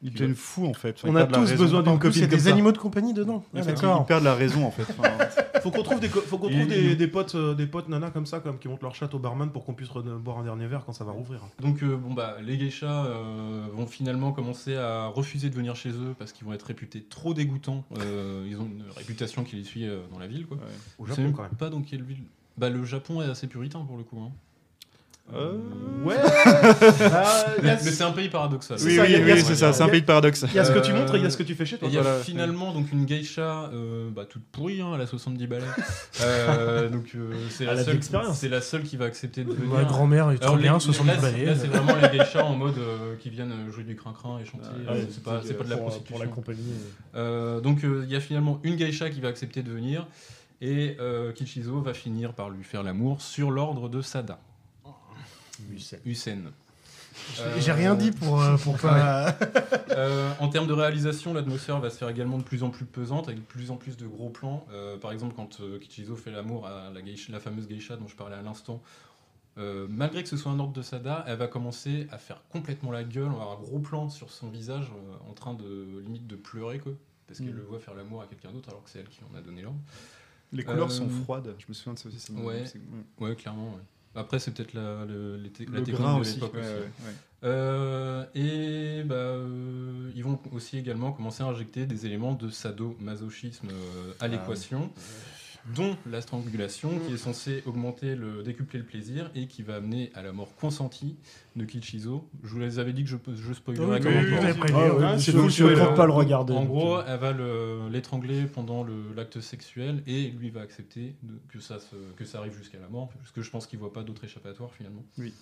Ils deviennent va- fous en fait. On a tous besoin d'une plus, il y a copine des ça. animaux de compagnie dedans. Ah, ils- d'accord. ils perdent la raison en fait. Enfin, Faut qu'on trouve des, co- faut qu'on Et- trouve des, des potes, des potes nanas comme ça, comme qui montent leur chatte au barman pour qu'on puisse re- boire un dernier verre quand ça va rouvrir. Donc euh, bon bah les geishas euh, vont finalement commencer à refuser de venir chez eux parce qu'ils vont être réputés trop dégoûtants. Euh, ils ont une réputation qui les suit euh, dans la ville quoi. Au Japon même quand même. pas dans quelle ville. Bah le Japon est assez puritain pour le coup. hein. Euh, Ouais. Mais, c'est un pays paradoxal. Oui, oui, c'est ça, c'est un pays de paradoxe. Il y a ce que tu Euh, montres et il y a ce que tu fais chez toi. Il y a Voilà. finalement donc une geisha euh, bah, toute pourrie, hein, elle a 70 balais. Euh, donc euh, c'est la seule, c'est la seule qui va accepter de venir. Ma grand-mère est trop bien, les- 70 là, c'est- balais. Là, c'est vraiment les geishas en mode euh, qui viennent jouer du crin-crin et chanter. Ah, c'est pas, c'est pas de la prostitution. pour la compagnie. Euh, donc euh, il y a finalement une geisha qui va accepter de venir et euh, Kichizo va finir par lui faire l'amour sur l'ordre de Sada. Hussein. Euh, J'ai rien dit pour, euh, pour pas. Euh, en termes de réalisation, l'atmosphère va se faire également de plus en plus pesante, avec de plus en plus de gros plans. Euh, par exemple, quand euh, Kichizo fait l'amour à la, geisha- la fameuse geisha dont je parlais à l'instant, euh, malgré que ce soit un ordre de Sada, elle va commencer à faire complètement la gueule. On va avoir un gros plan sur son visage euh, en train de limite de pleurer, quoi, parce qu'elle Mm. le voit faire l'amour à quelqu'un d'autre alors que c'est elle qui en a donné l'ordre. Les couleurs Euh, sont froides, je me souviens de ça aussi. ça Ouais, ouais, clairement. ouais. Après, c'est peut-être la, le, les te- la technique de aussi, l'époque aussi. Euh, et bah, euh, ils vont aussi également commencer à injecter des éléments de sadomasochisme euh, à Ah l'équation, dont la strangulation qui est censée augmenter le décupler le plaisir et qui va amener à la mort consentie de Kichizo. Je vous les avais dit que je, je spoilerais Oui, oui, Ah, c'est je spoiler. compte pas le regarder. En gros, elle va le- l'étrangler pendant l'acte sexuel et lui va accepter de- que, ça se- que ça arrive jusqu'à la mort, parce que je pense qu'il voit pas d'autre échappatoire finalement. Oui.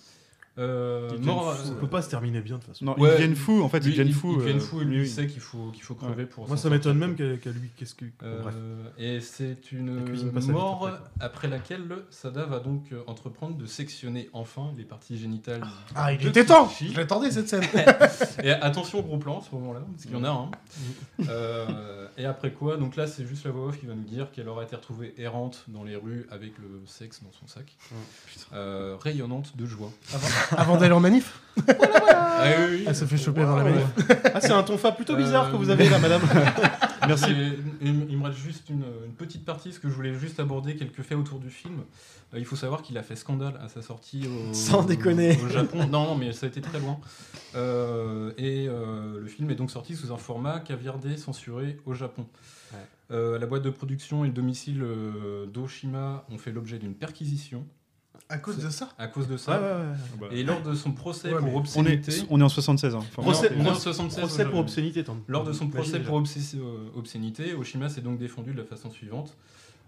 Euh, Il mort, Ça peut pas se terminer bien de toute façon. Non, Ouais, ils deviennent fous, en fait, ils lui, deviennent il- fous. Il devient euh, fou et lui il sait qu'il faut, qu'il faut crever pour Moi, ça m'étonne même qu'à qu'à lui. Qu'est-ce que. Euh, bref. et c'est une mort après, laquelle Sada va donc euh, entreprendre de sectionner enfin les parties génitales. Ah, il était temps l'attendais cette scène Et attention au gros plan à ce moment-là, parce qu'il y en a un. Euh, et après quoi, donc là c'est juste la voix off qui va nous dire qu'elle aura été retrouvée errante dans les rues avec le sexe dans son sac, Euh, rayonnante de joie. Avant d'aller en manif Ah oui, oui, Elle se fait choper avant la manif. Ah, c'est un ton fa plutôt bizarre que vous avez là, madame. Merci. Il, il me reste juste une, une petite partie, parce que je voulais juste aborder quelques faits autour du film. Euh, il faut savoir qu'il a fait scandale à sa sortie au, Sans déconner. au Japon. Non, non, mais ça a été très loin. Euh, et euh, le film est donc sorti sous un format caviardé censuré au Japon. Euh, la boîte de production et le domicile euh, d'Oshima ont fait l'objet d'une perquisition. À cause de ça À cause de ça. Ouais, ouais, ouais. Et lors de son procès pour On obscénité. est, on est en 76. Hein. Enfin, Procès- on est en 76, procès pour aujourd'hui. obscénité, t'en- Lors de son procès pour euh, obscénité, Oshima s'est donc défendu de la façon suivante.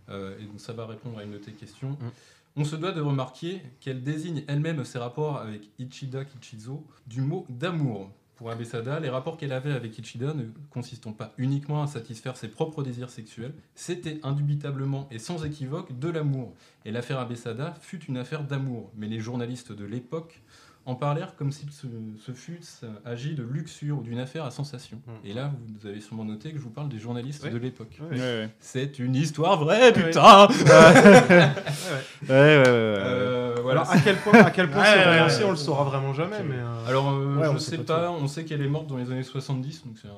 Euh, et donc ça va répondre à une de tes questions. Mm. On se doit de remarquer qu'elle désigne elle-même ses rapports avec Ichida Kichizo du mot d'amour. Pour Abesada, les rapports qu'elle avait avec Ichida ne consistant pas uniquement à satisfaire ses propres désirs sexuels, c'était indubitablement et sans équivoque de l'amour. Et l'affaire Abesada fut une affaire d'amour. Mais les journalistes de l'époque en parlèrent comme s'il se, se fût agi de luxure ou d'une affaire à sensation. Et là, vous avez sûrement noté que je vous parle des journalistes Ouais. de l'époque. Ouais, ouais. C'est une histoire vraie, putain Ouais, ouais, ouais, ouais. Euh, voilà. Alors, à quel point, à quel point Ouais, c'est ouais. on le saura vraiment jamais. Mais euh, Alors, euh, Ouais, je ne sais pas pas, on sait qu'elle est morte dans les années 70, donc c'est un-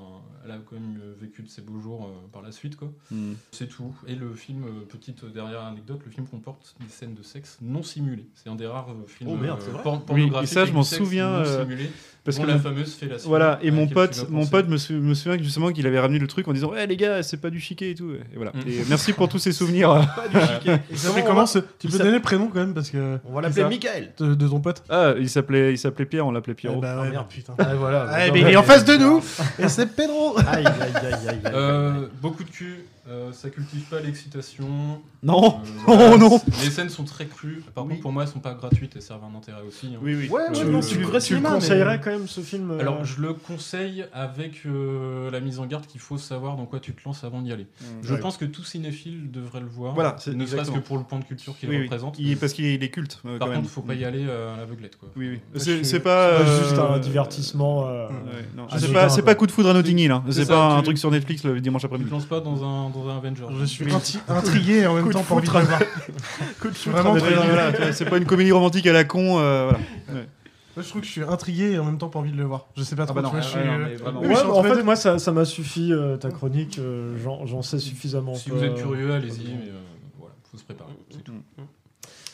elle a quand même euh, vécu de ses beaux jours euh, par la suite. quoi. Hmm. C'est tout. Et le film, euh, petite dernière anecdote, le film comporte des scènes de sexe non simulées. C'est un des rares euh, films Oh, merde, euh, c'est vrai por- Oui, et pornographiques ça, je m'en souviens. euh, simulé, parce que la fameuse fellation. Voilà, et mon pote, mon pote me, sou- me souvient justement qu'il avait ramené le truc en disant Eh les gars, c'est pas du chiquet et tout. Et voilà. Mm. Et merci pour tous ces souvenirs. pas du chiquet. Comment ce... Tu peux donner le prénom quand même parce que. On va l'appeler. Michael. De, de ton pote Ah, il s'appelait, il s'appelait Pierre, on l'appelait. Eh bah ouais, merde. bah, putain. Ah, voilà. Ah, mais il est en face de nous Et c'est Pedro Aïe, aïe, aïe, aïe, aïe. Euh, beaucoup de cul, euh, ça cultive pas l'excitation. Non. Euh, Oh, non. Les scènes sont très crues. Par contre, pour moi, elles sont pas gratuites et servent un intérêt aussi. hein. Oui, oui. Ouais, ouais, Tu- non, tu- c'est du vrai Tu le cinéma. mais- conseillerais quand même ce film euh, Alors, je le conseille avec euh, la mise en garde qu'il faut savoir dans quoi tu te lances avant d'y aller. Je Ouais. pense que tout cinéphile devrait le voir. Voilà, c'est ne serait-ce exactement. que pour le pan de culture qu'il Oui, oui. représente. Il- parce qu'il est, il est culte. euh, Par quand contre, même. faut pas y aller euh, à l'aveuglette. quoi. Oui, oui. je C'est pas. c'est juste euh, un divertissement. euh, ouais, non, Ah, c'est pas, c'est coup de foudre à Notting Hill. hein. C'est C'est ça, pas un tu- truc sur Netflix le dimanche Tu après-midi. te lances pas dans un, dans un Avenger. Je suis intrigué et en même temps pas envie de le voir. De Vraiment Ouais, très non, voilà, c'est pas une comédie romantique à la con. euh, voilà. Ouais. Moi, je trouve que je suis intrigué et en même temps pas envie de le voir. Je sais pas trop. bah non, je suis, ouais, non, euh, mais vraiment. oui, Ouais, je suis bah, entre en fait, deux. moi, ça ça m'a suffi euh, ta chronique. euh, J'en sais suffisamment. Si quoi. vous êtes curieux, allez-y. Mais euh, voilà, faut se préparer. C'est tout.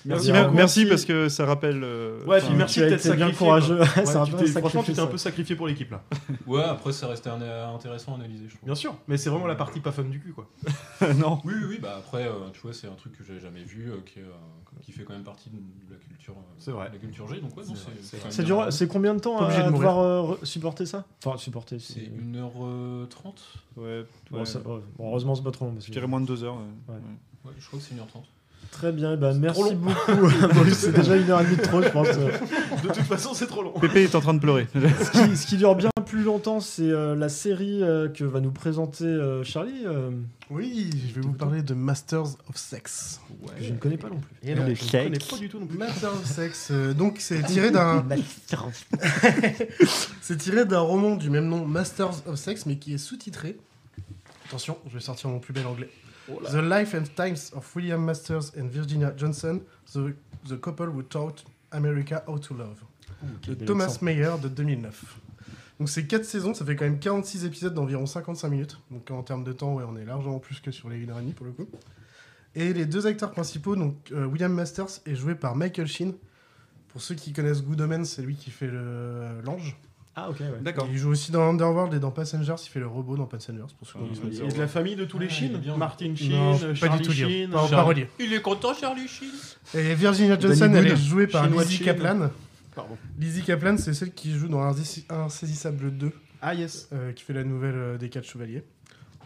Merci, parce que ça rappelle. euh, Ouais, puis merci d'être été bien sacrifié. courageux. quoi. C'est un Ouais, tu franchement, tu t'es un peu sacrifié pour l'équipe là. Ouais, après, ça restait un- intéressant à analyser, je trouve. Bien sûr, mais c'est vraiment la partie pas fun du cul quoi. non. Oui, oui, bah après, euh, tu vois, c'est un truc que j'avais jamais vu, euh, qui, euh, fait quand même partie de la culture, euh, C'est vrai. la culture G, donc ouais, C'est c'est- combien de temps à devoir euh, supporter ça? Enfin, supporter. C'est c'est- 1h30 Ouais, heureusement, c'est pas trop long. Je dirais moins de deux heures. Ouais. Ouais, je crois que c'est 1h30. Très bien, ben, merci beaucoup. C'est déjà une heure et demie de trop, je pense. De toute façon, c'est trop long. Pépé est en train de pleurer. ce, qui, ce qui dure bien plus longtemps, c'est euh, la série euh, que va nous présenter euh, Charlie. euh, Oui, je vais vous parler de Masters of Sex. que je ne connais pas non plus. Et non, je ne connais pas du tout non plus. Masters of Sex, euh, donc c'est tiré d'un. c'est tiré d'un roman du même nom, Masters of Sex, mais qui est sous-titré. Attention, je vais sortir mon plus bel anglais. The Life and Times of William Masters and Virginia Johnson, the, the couple who taught America how to love. de Thomas. Meyer de 2009. Donc c'est 4 saisons, ça fait quand même 46 épisodes d'environ 55 minutes. Donc en termes de temps, ouais, on est largement plus que sur les 1h30 pour le coup. Et les deux acteurs principaux, donc euh, William Masters est joué par Michael Sheen. Pour ceux qui connaissent Good Omens, c'est lui qui fait le- l'ange. Ah, ok, ouais. D'accord. Il joue aussi dans Underworld et dans Passengers, il fait le robot dans Passengers. Pour ceux qui Ah, connaissent ouais. Passengers. Et de la famille de tous les Ah, il Sheen est bien. Martin Non, Sheen, pas du Charlie tout. Sheen. Pas. Il est content, Charlie Sheen Et Virginia Danny Johnson, elle Boone. est jouée par Shane Lizzie. Kaplan. Pardon. Lizzie Kaplan, c'est celle qui joue dans Insaisissable 2. Ah yes. euh, qui fait la nouvelle euh, des quatre chevaliers.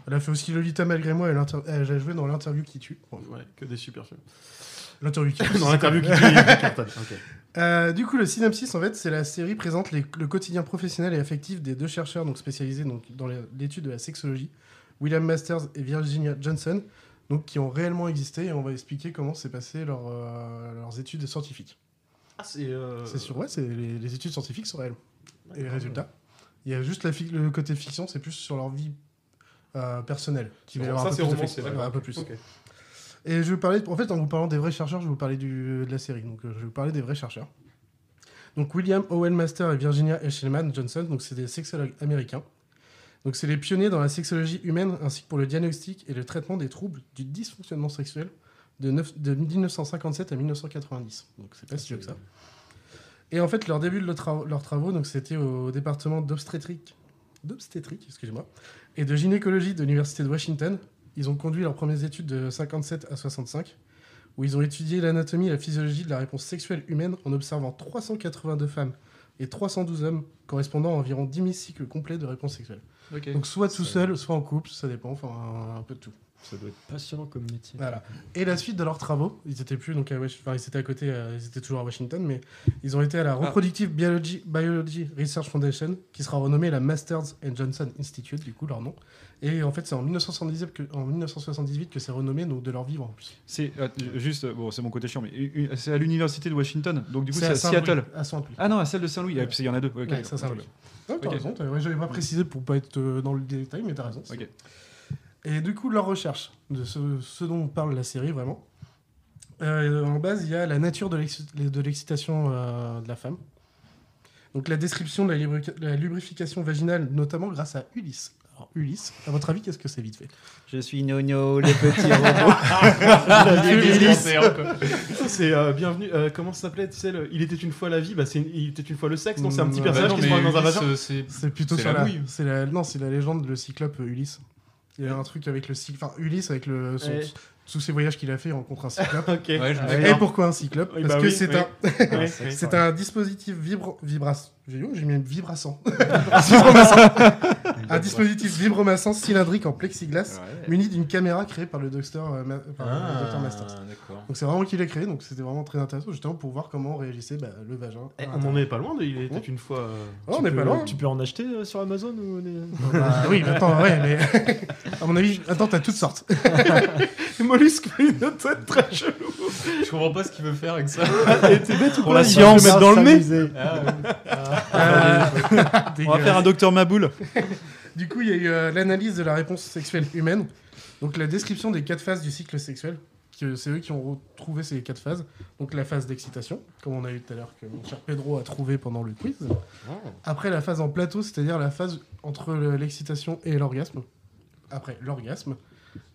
Elle a fait aussi Lolita malgré moi, elle, inter- elle a joué dans l'interview qui tue. Bon, Ouais, que des super films. l'interview qui tue. Dans l'interview qui qui cartonne. Ok. Euh, du coup, le synopsis, en fait, c'est la série présente les- le quotidien professionnel et affectif des deux chercheurs donc spécialisés donc, dans l'étude de la sexologie, William Masters et Virginia Johnson, donc, qui ont réellement existé et on va expliquer comment s'est passé leur, euh, leurs études scientifiques. Ah, c'est. euh, C'est sûr, ouais, les, les études scientifiques sont réelles. Et les résultats. Il y a juste la le côté fiction, c'est plus sur leur vie euh, personnelle. Qui va Bon, avoir ça, un peu c'est plus romancé. Ouais, un peu plus. Et je vais parler, en fait, en vous parlant des vrais chercheurs, je vais vous parler de la série. Donc, euh, je vais vous parler des vrais chercheurs. Donc, William Owen Master et Virginia Eshelman Johnson, donc c'est des sexologues américains. Donc c'est les pionniers dans la sexologie humaine ainsi que pour le diagnostic et le traitement des troubles du dysfonctionnement sexuel de, neuf- de 1957 à 1990. Donc c'est pas si vieux que ça. Et en fait, leur début de leurs travaux, donc c'était au département d'obstétrique, d'obstétrique, excusez-moi, et de gynécologie de l'université de Washington. Ils ont conduit leurs premières études de 57 à 65, où ils ont étudié l'anatomie et la physiologie de la réponse sexuelle humaine en observant 382 femmes et 312 hommes, correspondant à environ 10 000 cycles complets de réponse sexuelle. Donc soit tout seul, soit en couple, ça dépend, enfin un peu de tout. Ça doit être passionnant comme métier. Voilà. Et la suite de leurs travaux, ils étaient plus donc à enfin, ils étaient à côté, euh, ils étaient toujours à Washington, mais ils ont été à la Reproductive Biology, Biology Research Foundation, qui sera renommée la Masters and Johnson Institute, du coup leur nom. Et en fait, c'est en 1978 que, en 1978 que c'est renommé donc de leur vivre en plus. C'est euh, juste, bon, c'est mon côté chiant, mais c'est à l'université de Washington, donc du coup C'est à à, Saint-Louis, Seattle. à Saint-Louis. Ah non, à celle de Saint-Louis, ah, parce qu'il y en a deux. ok, Ouais, c'est ok. truc. Non, t'as Ok. raison, ouais, j'avais pas précisé pour pas être euh, dans le détail, mais t'as raison. c'est- Ok. Et du coup, leur recherche, de ce, ce dont parle la série vraiment. Euh, en base, il y a la nature de l'exci- de l'excitation euh, de la femme. Donc la description de la, lubri- la lubrification vaginale, notamment grâce à Ulysse. Alors Ulysse, à votre avis, qu'est-ce que c'est vite fait? Je suis Nono, le petit robot. C'est euh, bienvenue. euh, comment ça s'appelait Tu sais, le- il était une fois la vie. Bah, c'est une- il était une fois le sexe. Non, c'est un petit Mm, personnage bah non, qui se dans un vagin. c'est plutôt sur la la, mouille. c'est la, non, c'est la légende le cyclope Ulysse. Il y a un truc avec le cyclope, enfin Ulysse avec le son- Ouais. tous ces voyages qu'il a fait, il rencontre un cyclope. Ouais, Et pourquoi un cyclope? Oui, Parce bah que oui, c'est oui. un, Ouais, c'est un dispositif vibro vibras. J'ai oh, j'ai mis vibrassant. Vibromassant. un dispositif vibromassant cylindrique en plexiglas, muni d'une caméra créée par le docteur euh, Ma- par le docteur Masters. Ah, d'accord. Donc c'est vraiment lui qui l'a créé, donc c'était vraiment très intéressant justement pour voir comment réagissait bah, le vagin. Eh, on l'intérieur. en est pas loin. Il était une fois. euh, Oh, on Tu n'est peux- pas loin. Tu peux en acheter euh, sur Amazon ou Bah, oui, mais attends, ouais, mais à mon avis, attends, t'as toutes sortes. Mollusque fait une tête très chelou. Je comprends pas ce qu'il veut faire avec ça. Et t'es bête ou Pour quoi la science. le mettre dans le nez. Ah. Euh, On va faire un docteur Maboul. Du coup, il y a eu euh, l'analyse de la réponse sexuelle humaine, donc la description des quatre phases du cycle sexuel. C'est eux qui ont retrouvé ces quatre phases. Donc la phase d'excitation, comme on a eu tout à l'heure que mon cher Pedro a trouvé pendant le quiz. Après la phase en plateau, c'est-à-dire la phase entre le- l'excitation et l'orgasme. Après l'orgasme.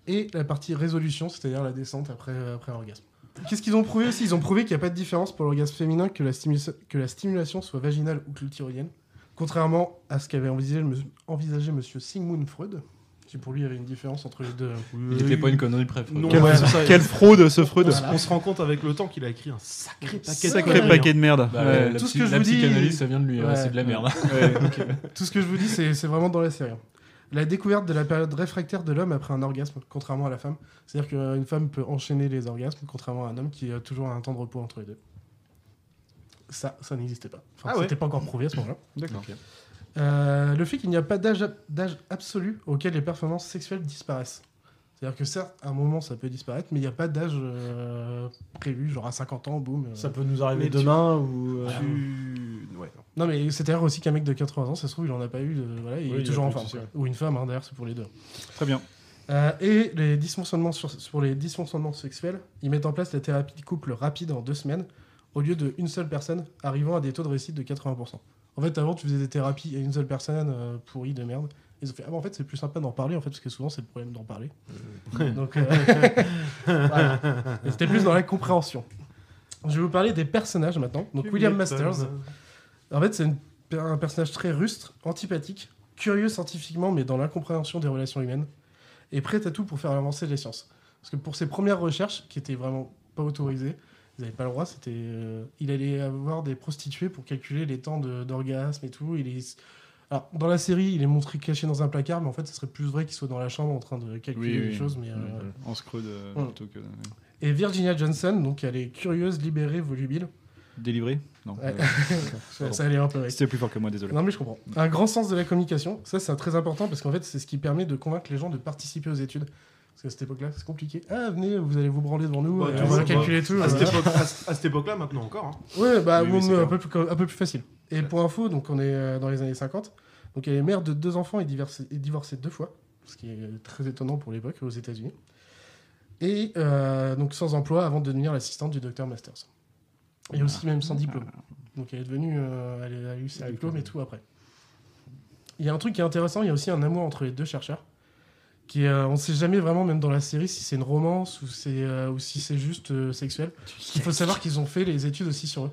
Et la partie résolution, c'est-à-dire la descente après, après l'orgasme. Qu'est-ce qu'ils ont prouvé aussi? Ils ont prouvé qu'il n'y a pas de différence pour l'orgasme féminin que la, stimu- que la stimulation soit vaginale ou clitoridienne. Contrairement à ce qu'avait envisagé, le- envisagé monsieur Sigmund Freud, qui pour lui il y avait une différence entre les deux. Il était pas une connerie près. Non, Quelle, ouais, quelle fraude ce Freud. On, se- on se rend compte avec le temps qu'il a écrit un sacré paquet de Sacré conneries, paquet hein. de merde. Bah, Ouais. la Tout ce que je vous dis- psychanalyse, ça vient de lui. hein. C'est de la merde. Tout ce que je vous dis, c'est c'est vraiment dans la série. La découverte de la période réfractaire de l'homme après un orgasme, contrairement à la femme. C'est-à-dire qu'une femme peut enchaîner les orgasmes, contrairement à un homme qui a toujours un temps de repos entre les deux. Ça, ça n'existait pas. Enfin, Ah ouais. c'était pas encore prouvé à ce moment-là. D'accord. Euh, le fait qu'il n'y a pas d'âge d'âge absolu auquel les performances sexuelles disparaissent. C'est-à-dire que certes, à un moment, ça peut disparaître, mais il n'y a pas d'âge euh, prévu, genre à 50 ans, boum. euh. Ça peut nous arriver tu- demain ou. euh, Tu... Non, mais c'est-à-dire aussi qu'un mec de 80 ans, ça se trouve, il en a pas eu, de... voilà, il Oui, est il toujours a en forme. Ou une femme, hein, d'ailleurs, c'est pour les deux. Très bien. Euh, et les dysfonctionnements sur, sur les dysfonctionnements sexuels, ils mettent en place la thérapie de couple rapide en deux semaines, au lieu de une seule personne, arrivant à des taux de réussite de 80%. En fait, avant, tu faisais des thérapies à une seule personne euh, pourrie de merde. Ils ont fait, ah bah en fait, c'est plus sympa d'en parler, en fait, parce que souvent, c'est le problème d'en parler. Donc, euh, voilà. Et C'était plus dans la compréhension. Je vais vous parler des personnages maintenant. Donc, Tu William. Masters. En fait, c'est un personnage très rustre, antipathique, curieux scientifiquement, mais dans l'incompréhension des relations humaines, et prêt à tout pour faire avancer les sciences. Parce que pour ses premières recherches, qui étaient vraiment pas autorisées, ils n'avaient pas le droit, c'était, euh, il allait avoir des prostituées pour calculer les temps de- d'orgasme et tout. Il est... Alors, dans la série, il est montré caché dans un placard, mais en fait, ce serait plus vrai qu'il soit dans la chambre en train de calculer Oui, les oui. choses. Mais, euh, En screud euh, Mm. plutôt que. Et Virginia Johnson, donc elle est curieuse, libérée, volubile. Délivré Non. Ouais. euh, ça, allait un peu. C'était plus fort que moi, désolé. Non mais je comprends. Un grand sens de la communication, ça c'est très important parce qu'en fait c'est ce qui permet de convaincre les gens de participer aux études. Parce qu'à cette époque-là c'est compliqué. Ah venez, vous allez vous branler devant nous, Ouais, euh, on va calculer tout. À cette voilà. époque- à ce- à cette époque-là, maintenant encore. hein. Ouais, bah Oui, un, peu plus, un peu plus facile. Et pour info, donc on est euh, dans les années 50. Donc elle est mère de deux enfants et divorcée, et divorcée deux fois, ce qui est très étonnant pour l'époque aux États-Unis. Et euh, donc sans emploi avant de devenir l'assistante du docteur Masters. Et aussi même sans diplôme. Donc elle est devenue, euh, elle a eu ses diplômes et tout après. Il y a un truc qui est intéressant, il y a aussi un amour entre les deux chercheurs. Qui, euh, on ne sait jamais vraiment, même dans la série, si c'est une romance ou, c'est, euh, ou si c'est juste sexuel. Il faut savoir qu'ils ont fait les études aussi sur eux.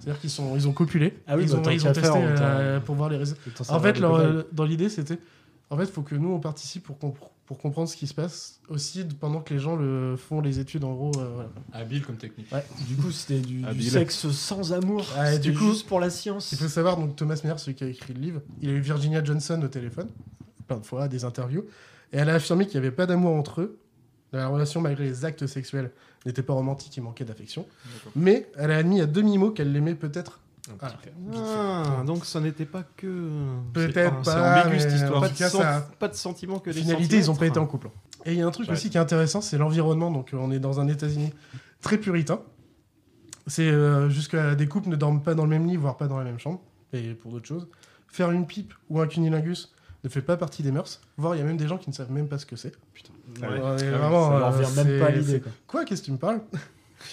C'est-à-dire qu'ils sont, ils ont copulé. Ah oui, ils bah, ont, ils ont testé faire, pour voir les résultats. En fait, leur, dans l'idée, c'était. En fait, il faut que nous, on participe pour, compre- pour comprendre ce qui se passe aussi pendant que les gens le font les études, en gros. euh, voilà. Habile comme technique. Ouais. Du coup, c'était du, sexe sans amour. Ouais, du coup, juste pour la science. Il faut savoir, donc Thomas Meyer, celui qui a écrit le livre, il a eu Virginia Johnson au téléphone, plein de fois, à des interviews, et elle a affirmé qu'il n'y avait pas d'amour entre eux. La relation, malgré les actes sexuels, n'était pas romantique, il manquait d'affection. Mais elle a admis à demi-mot qu'elle l'aimait peut-être. Ah, donc ça n'était pas que. Peut-être c'est- pas. C'est ambigu cette mais histoire. en Pas tout de, cas, sen- ça- pas de sentiment que des Finalité, ils n'ont pas été en couple. Et il y a un truc Ouais. aussi qui est intéressant, c'est l'environnement. Donc, euh, on est dans un États-Unis très puritain. C'est euh, jusqu'à des couples ne dorment pas dans le même lit, voire pas dans la même chambre, et pour d'autres choses. Faire une pipe ou un cunilingus ne fait pas partie des mœurs. Voire, il y a même des gens qui ne savent même pas ce que c'est. Putain. Ouais. On est Ah vraiment, ça leur euh, vient même pas à l'idée. Quoi, qu'est-ce que tu me parles?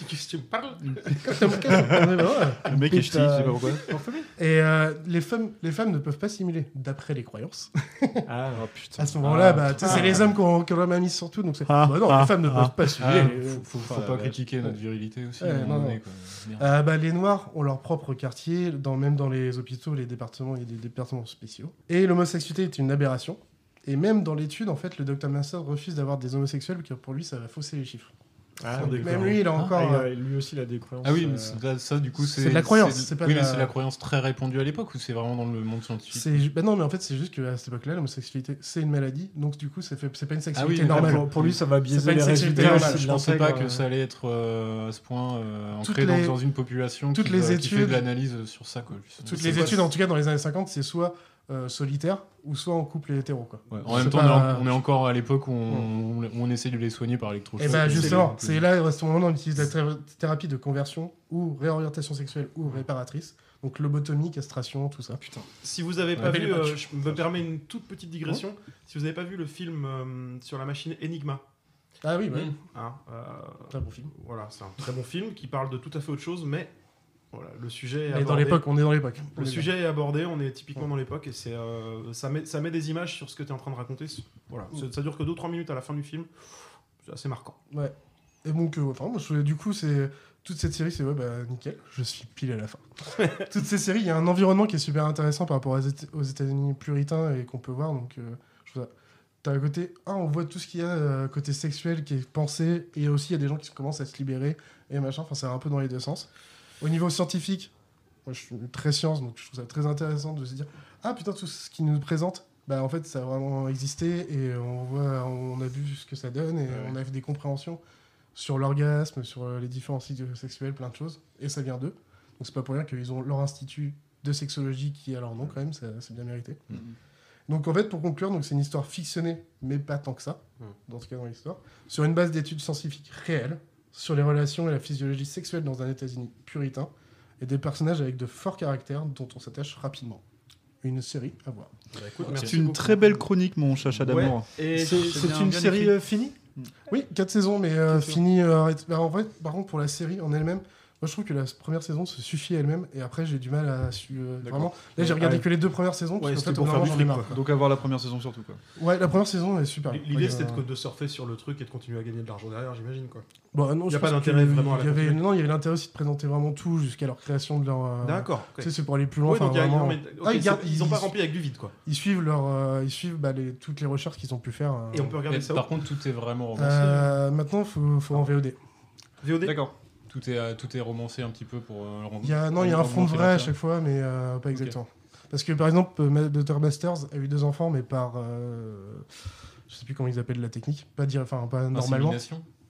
Qu'est-ce que tu me parles Le mec est ch'ti, je sais pas pourquoi. Et euh, les, femmes, les femmes ne peuvent pas simuler, d'après les croyances. Ah, oh, putain. À ce moment-là, Ah, bah, c'est ah. les hommes qui ont, qui ont la main mise sur tout. Donc c'est. Ah, bah non, ah, les femmes ne ah. peuvent pas simuler. Ah, faut, faut enfin, pas critiquer notre virilité aussi. Ouais, non, donné, quoi. Euh, bah, les Noirs ont leur propre quartier, dans, même dans les hôpitaux, les départements, il y a des départements spéciaux. Et l'homosexualité est une aberration. Et même dans l'étude, en fait, le docteur Master refuse d'avoir des homosexuels, car pour lui, ça va fausser les chiffres. Ah, même lui, il a Ah, encore. il a- euh, lui aussi, il a des croyances. Ah oui, mais euh, ça, du coup, c'est. C'est de la croyance, c'est pas Oui, la- c'est la croyance très répandue à l'époque ou c'est vraiment dans le monde scientifique? Bah non, mais en fait, c'est juste qu'à cette époque-là, l'homosexualité, c'est une maladie. Donc, du coup, ça fait- c'est pas une sexualité Ah oui, normale. pour- pour lui, ça va C'est biaiser pas une les sexualité résultats aussi Je pensais pas que ça allait être euh, à ce point euh, Toutes ancré dans, les- dans une population toutes qui, les va- qui fait études- de l'analyse sur ça. Quoi. Toutes les études, en tout cas dans les années 50, c'est soit euh, solitaire ou soit en couple hétéro. Quoi. Ouais, En même temps, pas- on est en- on est encore à l'époque où on, essaie de les soigner par électrochoc. Et bah C'est justement, c'est là, à ce on utilise la thé- thérapie de conversion ou réorientation sexuelle ou réparatrice. Donc lobotomie, castration, tout ça. Putain. Si vous avez pas Ouais. vu, euh, je me permets une toute petite digression. Si vous avez pas vu le film euh, sur la machine Enigma. Ah oui, ouais. Hein, euh, Très bon film. Voilà, c'est un très bon film qui parle de tout à fait autre chose, mais voilà, le sujet est On est dans abordé. l'époque, on est dans l'époque. Le sujet est abordé, on est typiquement dans l'époque et c'est euh, ça met ça met des images sur ce que tu es en train de raconter. Voilà, ça dure que 2-3 minutes à la fin du film. C'est assez marquant. Ouais. Et donc, euh, enfin, moi, du coup, c'est toute cette série, c'est ouais, bah nickel. Je suis pile à la fin. Toutes ces séries, il y a un environnement qui est super intéressant par rapport aux Éta- aux États-Unis puritains et qu'on peut voir. Donc, euh, je trouve ça. T'as un côté, un, on voit tout ce qu'il y a euh, côté sexuel qui est pensé, et aussi il y a des gens qui commencent à se libérer et machin. Enfin, c'est un peu dans les deux sens. Au niveau scientifique, moi, je suis très science, donc je trouve ça très intéressant de se dire, ah putain, tout ce qu'ils nous présentent. Bah, en fait, ça a vraiment existé et on voit, on a vu ce que ça donne et on a vu des compréhensions sur l'orgasme, sur euh, les différents cycles sexuels, plein de choses. Et ça vient d'eux. Donc c'est pas pour rien qu'ils ont leur institut de sexologie qui a leur nom quand même, c'est bien mérité. Donc en fait, pour conclure, donc c'est une histoire fictionnée, mais pas tant que ça, dans ce cas dans l'histoire, sur une base d'études scientifiques réelles, sur les relations et la physiologie sexuelle dans un États-Unis puritain, et des personnages avec de forts caractères dont on s'attache rapidement. Une série à voir. C'est une très belle chronique, mon chacha d'amour. Et C'est une série euh, finie? Oui, 4 saisons, mais euh, fini. euh, bah, en vrai, par contre, pour la série en elle-même, moi je trouve que la première saison se suffit elle-même, et après j'ai du mal à suivre. vraiment, là j'ai regardé Ouais. que les deux premières saisons, parce Ouais, c'était fait, pour faire du quoi. Donc avoir la première saison surtout quoi. Ouais, la première saison est super. L'idée Ouais, c'était euh, de, surfer sur le truc et de continuer à gagner de l'argent derrière, j'imagine quoi. Bon, non, il n'y a pas d'intérêt vraiment à la y avait. Non, il y avait l'intérêt aussi de présenter vraiment tout jusqu'à leur création de leur. euh, D'accord. Tu sais, c'est pour aller plus loin. Donc vraiment- mais- Ah, ils, ils ont pas rempli avec du vide, quoi. Ils suivent, leur, euh, ils suivent bah, les, toutes les recherches qu'ils ont pu faire. euh. Et on peut regarder ça Par contre, tout est vraiment romancé. Euh, maintenant, faut en VOD. VOD D'accord. Tout est, euh, tout est romancé un petit peu pour euh, le rendre- Il y a, non, il y a un fond vrai à chaque fois, mais euh, pas exactement. Parce que par exemple, Dr Masters a eu deux enfants, mais par. je sais plus comment ils appellent la technique. Pas dire, enfin, pas normalement.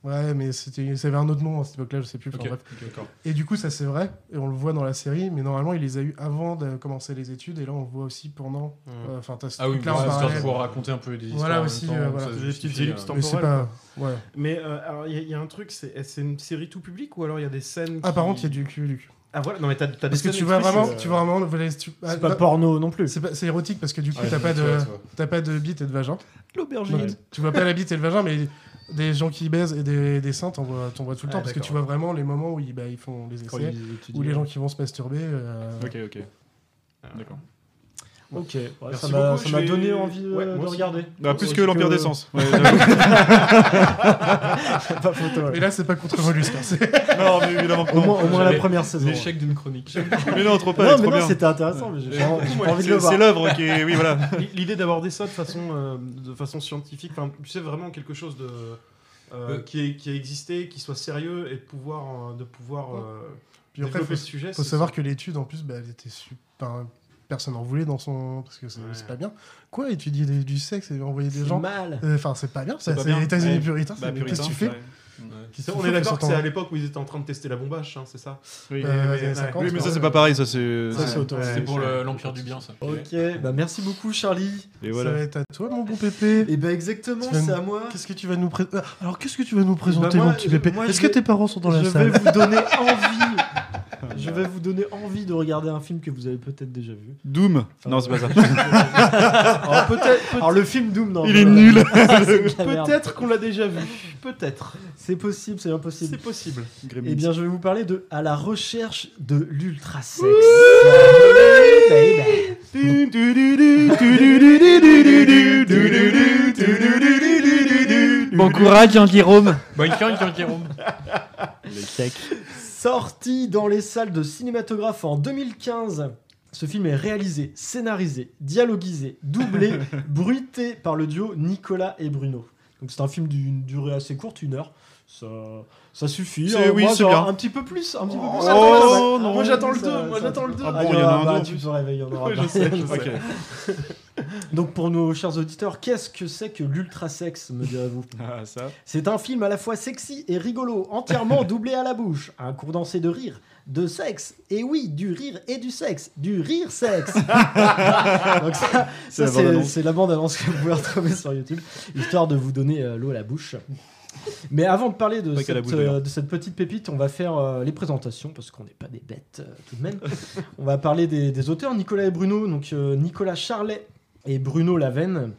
Ouais, mais c'était, ça avait un autre nom à cette époque-là, je sais plus. enfin, Ok, bref. ok, d'accord. Et du coup, ça c'est vrai, et on le voit dans la série, mais normalement, il les a eu avant de commencer les études, et là, on le voit aussi pendant. Mhm. euh, Enfin, ce Ah oui, parallèle. pouvoir raconter un peu des histoires Voilà aussi, euh, voilà. Des petites ellipses euh, Mais c'est temporelles, pas- ouais. Mais euh, alors, il y, a- il y a un truc, c'est c'est une série tout public ou alors il y a des scènes. Ah, par contre, il y a du cul. Ah voilà, non mais t'as t'as des Parce que tu vois vraiment, tu euh, vois vraiment, tu- ah, C'est pas non, porno non plus. C'est pas- c'est érotique parce que du coup, Ouais, t'as pas de, t'as pas de bite et de vagin. L'aubergine. Tu vois pas la bite et le vagin, mais des gens qui baisent et des, des seins, t'en vois, tout le Ah, temps parce que tu vois vraiment les moments où ils, bah, ils font les essais ils ou les gens qui vont se masturber. euh, Ok, ok. D'accord. Ok, ouais, Merci ça m'a vais- donné envie euh, Ouais, de aussi. regarder. Bah, plus que l'Empire d'essence. Ouais, pas photo. ouais. Mais là, c'est pas contre Mollusque. hein, non, mais évidemment que Au moins, au moins la première saison. L'échec d'une chronique. Mais non, trop pas, Non, mais non, bien. c'était intéressant. mais J'ai envie j'ai Ouais, pas envie de C'est le voir. c'est l'œuvre qui est. Oui, voilà. L'idée d'aborder ça de façon, euh, de façon scientifique, tu sais, vraiment quelque chose de, euh, Euh. qui, est- qui a existé, qui soit sérieux et de pouvoir, euh, de pouvoir euh, Puis après, développer faut, ce sujet. faut c'est- savoir que l'étude, en plus, bah, elle était super. Personne n'en voulait dans son. Parce que c'est Ouais. pas bien. Quoi, étudier des- du sexe et envoyer des C'est gens mal. Euh, Enfin, c'est pas bien. C'est ça, les États-Unis Ouais. puritains. Bah, c'est- Qu'est-ce que tu fais ouais. On est d'accord que c'est à l'époque où ils étaient en train de tester la bombache, hein, c'est ça Oui, Euh, oui, les années 50, Oui, mais ça, c'est pas pareil, ça, c'est. Ça, pour le- l'Empire du Bien, ça. Ok, bah merci beaucoup, Charlie. Et Ça voilà. va être à toi, mon bon pépé. Et bah exactement, Tu vas c'est à moi. Qu'est-ce que tu vas nous présenter Alors, qu'est-ce que tu vas nous présenter, Bah, moi, mon petit je- pépé Est-ce je que tes parents sont dans la je salle? vais vous donner envie. Je vais vous donner envie de regarder un film que vous avez peut-être déjà vu. Doom. Non, c'est pas ça. Alors peut-être, Alors le film Doom, non. Il est nul. Peut-être qu'on l'a déjà vu. Peut-être. C'est possible, c'est impossible. C'est possible. Eh bien, je vais vous parler de À la recherche de l'ultra sexe. Bon courage, Jean-Guillaume. Bonne chance, Jean-Jérôme. Sorti dans les salles de cinématographe en 2015. Ce film est réalisé, scénarisé, dialoguisé, doublé, bruité par le duo Nicolas et Bruno. Donc c'est un film d'une durée assez courte, une heure. Ça, ça suffit. Hein. oui, Moi, c'est genre, bien. Un petit peu plus, un petit peu plus. Oh, non, moi, j'attends le ça- deux, moi, ça- j'attends le deux. Ah bon, il y en a aura- un bah, tu plus. peux rêver, il y en aura Oui, pas. je sais, je Ok. sais. Donc pour nos chers auditeurs, qu'est-ce que c'est que l'ultrasex, me direz-vous? Ah, ça. C'est un film à la fois sexy et rigolo, entièrement doublé à la bouche, un condensé de rire, de sexe, et oui, du rire et du sexe, du rire sexe. Donc ça, c'est la bande-annonce que vous pouvez retrouver sur YouTube, histoire de vous donner euh, l'eau à la bouche. Mais avant de parler de cette, euh, de cette petite pépite, on va faire euh, les présentations parce qu'on n'est pas des bêtes euh, tout de même. on va parler des, des auteurs Nicolas et Bruno, donc Nicolas Charlet et Bruno Lavenne.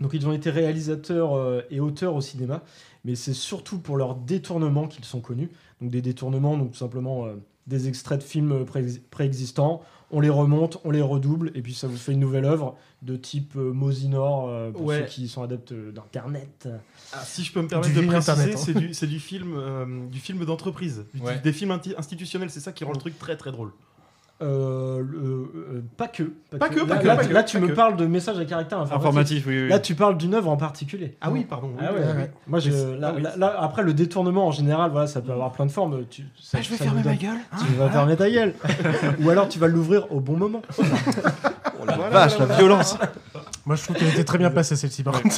Donc ils ont été réalisateurs et auteurs au cinéma, mais c'est surtout pour leurs détournements qu'ils sont connus. Donc des détournements, donc tout simplement des extraits de films pré- préexistants. On les remonte, on les redouble, et puis ça vous fait une nouvelle œuvre de type euh, Mosinor euh, pour Ouais. ceux qui sont adeptes euh, d'Internet. Ah, si je peux me permettre Du de préciser, hein. c'est du, film, euh, du film d'entreprise, Ouais. des films institutionnels. C'est ça qui rend le truc très très drôle. Euh, le- pas que. Pas que, Là, pas que, là, pas tu- que, là, tu pas me parles de messages à caractère informatique. Informatif, oui. oui. Là, tu parles d'une œuvre en particulier. Ah oui, pardon. Ah oui. Moi, je, là, ah après, le détournement en général, voilà, ça peut avoir plein de formes. Tu, ça- Ah, je vais ça fermer ma gueule. hein, Tu vas fermer ta gueule. Ou alors, tu vas l'ouvrir au bon moment. Oh la vache, la violence. Moi, je trouve qu'elle était très bien passée, celle-ci, par contre.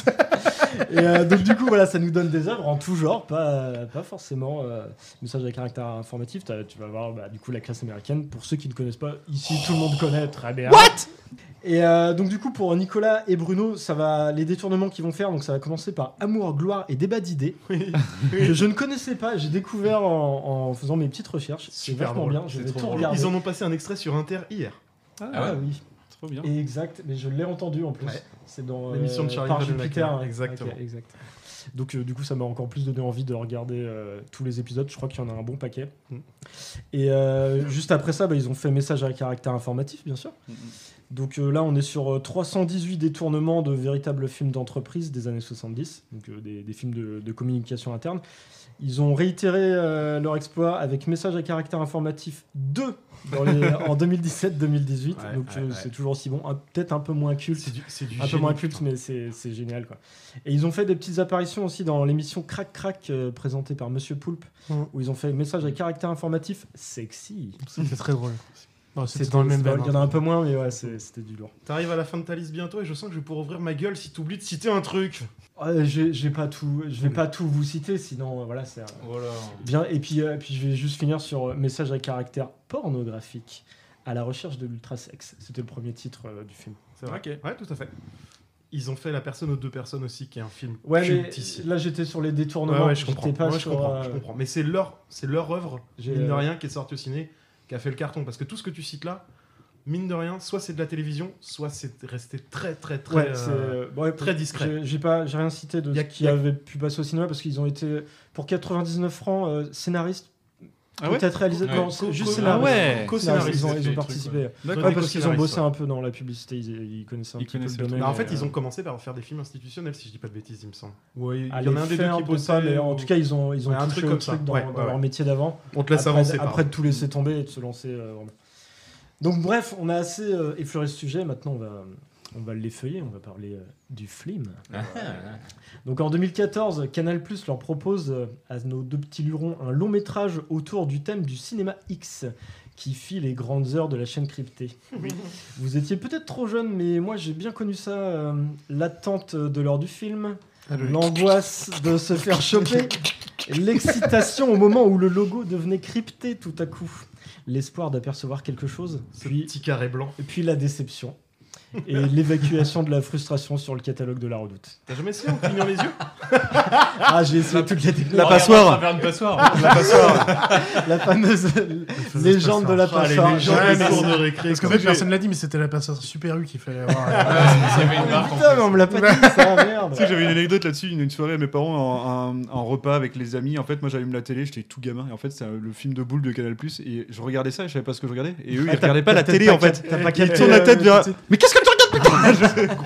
Et euh, donc, du coup, voilà, ça nous donne des œuvres en tout genre, pas, pas forcément euh, message à caractère informatif. Tu vas voir, bah, du coup, la classe américaine. Pour ceux qui ne connaissent pas, ici, tout le monde connaît très bien. What? Et euh, donc, du coup, pour Nicolas et Bruno, ça va, les détournements qu'ils vont faire, donc ça va commencer par Amour, gloire et débat d'idées. que je ne connaissais pas, j'ai découvert en, en faisant mes petites recherches. C'est Super vachement drôle, bien, je c'est vais trop tout drôle. regarder. Ils en ont passé un extrait sur Inter hier. Ah, Ah ouais oui. Trop bien. Exact, mais je l'ai entendu en plus. Ouais. C'est dans euh, L'émission de Charlie par Jupiter. hein. exactement. Exact. Donc euh, du coup, ça m'a encore plus donné envie de regarder euh, tous les épisodes. Je crois qu'il y en a un bon paquet. Mm. Et euh, juste après ça, bah, ils ont fait message à caractère informatif, bien sûr. Donc euh, là, on est sur euh, 318 détournements de véritables films d'entreprise des années 70, donc euh, des, des films de, de communication interne. Ils ont réitéré euh, leur exploit avec message à caractère informatif 2 dans les- en 2017-2018. Ouais, donc ouais, euh, ouais. c'est toujours aussi bon. Peut-être un peu moins culte. C'est du, c'est du Un peu moins culte, mais c'est génial. Quoi. Et ils ont fait des petites apparitions aussi dans l'émission Crac Crac euh, présentée par Monsieur Poulpe, Mhm. où ils ont fait message à caractère informatif sexy. C'était très drôle. C'était dans le même. Il y en a un peu moins, mais ouais, c'est- c'était du lourd. T'arrives à la fin de ta liste bientôt et je sens que je vais pouvoir ouvrir ma gueule si t'oublies de citer un truc. Ouais, j'ai pas tout, je vais pas tout vous citer, sinon euh, voilà, c'est un- Voilà. bien. Et puis, euh, puis je vais juste finir sur euh, message à caractère pornographique à la recherche de l'ultrasexe. C'était le premier titre euh, du film. C'est vrai Ok. Ouais, tout à fait. Ils ont fait La personne aux deux personnes aussi, qui est un film Ouais, mais cultissime. là j'étais sur les détournements. ouais, je j'étais comprends. pas Ouais, je sur, comprends, euh, je comprends. Mais c'est leur, c'est leur œuvre, mine de rien, qui est sortie au ciné, qui a fait le carton. Parce que tout ce que tu cites là, mine de rien, soit c'est de la télévision, soit c'est resté très, très, très, Ouais, euh, euh, ouais, très discret. J'ai j'ai pas, j'ai rien cité de Y a- ce qui y a- avait pu passer au cinéma parce qu'ils ont été pour 99 francs euh, scénaristes, Ah ouais Peut-être réalisateur. Ouais. Non, c'est juste scénariste. ah. Co-scénariste, Ils ont, participé. ouais. Parce qu'ils ont bossé un peu dans la publicité. Ils, ils connaissaient un Ils petit peu le domaine. Bah, en fait, et, ils ont euh, commencé par faire des films institutionnels, si je dis pas de bêtises, il me semble. Ouais, il y en a un des deux qui bossait. mais en ou- tout cas, ils ont, ils ont un truc comme ça. dans, leur métier d'avant. On te laisse avancer Après de tout laisser tomber et de se lancer euh. Donc bref, on a assez euh, effleuré ce sujet. Maintenant, on va, on va l'effeuiller. On va parler euh, du film. Donc en 2014, Canal Plus leur propose euh, à nos deux petits lurons un long métrage autour du thème du cinéma X qui fit les grandes heures de la chaîne cryptée. Vous étiez peut-être trop jeune, mais moi j'ai bien connu ça. euh, L'attente de l'heure du film, Ah, le- l'angoisse de se faire choper, l'excitation au moment où le logo devenait crypté tout à coup, l'espoir d'apercevoir quelque chose, puis petit carré blanc, et puis la déception. Et l'évacuation de la frustration sur le catalogue de la redoute. T'as jamais essayé en clignant les yeux? Ah, j'ai essayé toutes les techniques. La passoire. Faire une passoire. La passoire. La fameuse légende de la Ah, les passoire. Ouais, mais de récré. Parce qu'en fait, personne l'a dit, mais c'était la passoire Super U qu'il fallait avoir. En Putain, mais on me l'a pas dit ça, merde. Tu sais que j'avais une anecdote là-dessus, une, une soirée à mes parents en, en repas avec les amis. En fait, moi j'allume la télé, j'étais tout gamin. Et en fait, c'est le film de boule de Canal et je regardais ça et je savais pas ce que je regardais. Et eux, Ah, ils t'as- regardaient pas la télé en fait. cap- t'as pas Ils tournent la euh, tête vers. Mais qu'est-ce que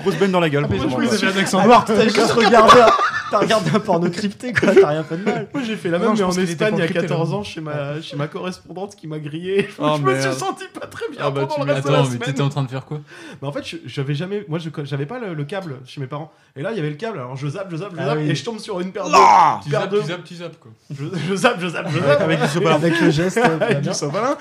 Grosse benne dans la gueule. mais je un accent Ah, noir. T'as juste regardé, t'as regardé un porno crypté, quoi. T'as rien fait de mal. Moi j'ai fait la Non, même, je mais en Espagne il y a encrypté, 14 là. ans chez ma, chez ma correspondante qui m'a grillé. Je, Oh, je me suis senti pas très bien Ah bah, pendant le reste de la Attends, mais semaine. t'étais en train de faire quoi? Mais en fait, je- j'avais jamais. Moi, j'avais pas le, le câble chez mes parents. Et là, il y avait le câble. Alors, je zappe, je zappe, je Ah zappe. oui. Et je tombe sur une paire de. Tu paire zappes, de- tu zappes, tu zappes quoi. Je, je zappe, je zappe, je zappe. Avec du sopalin. Avec le geste, Avec du sopalin.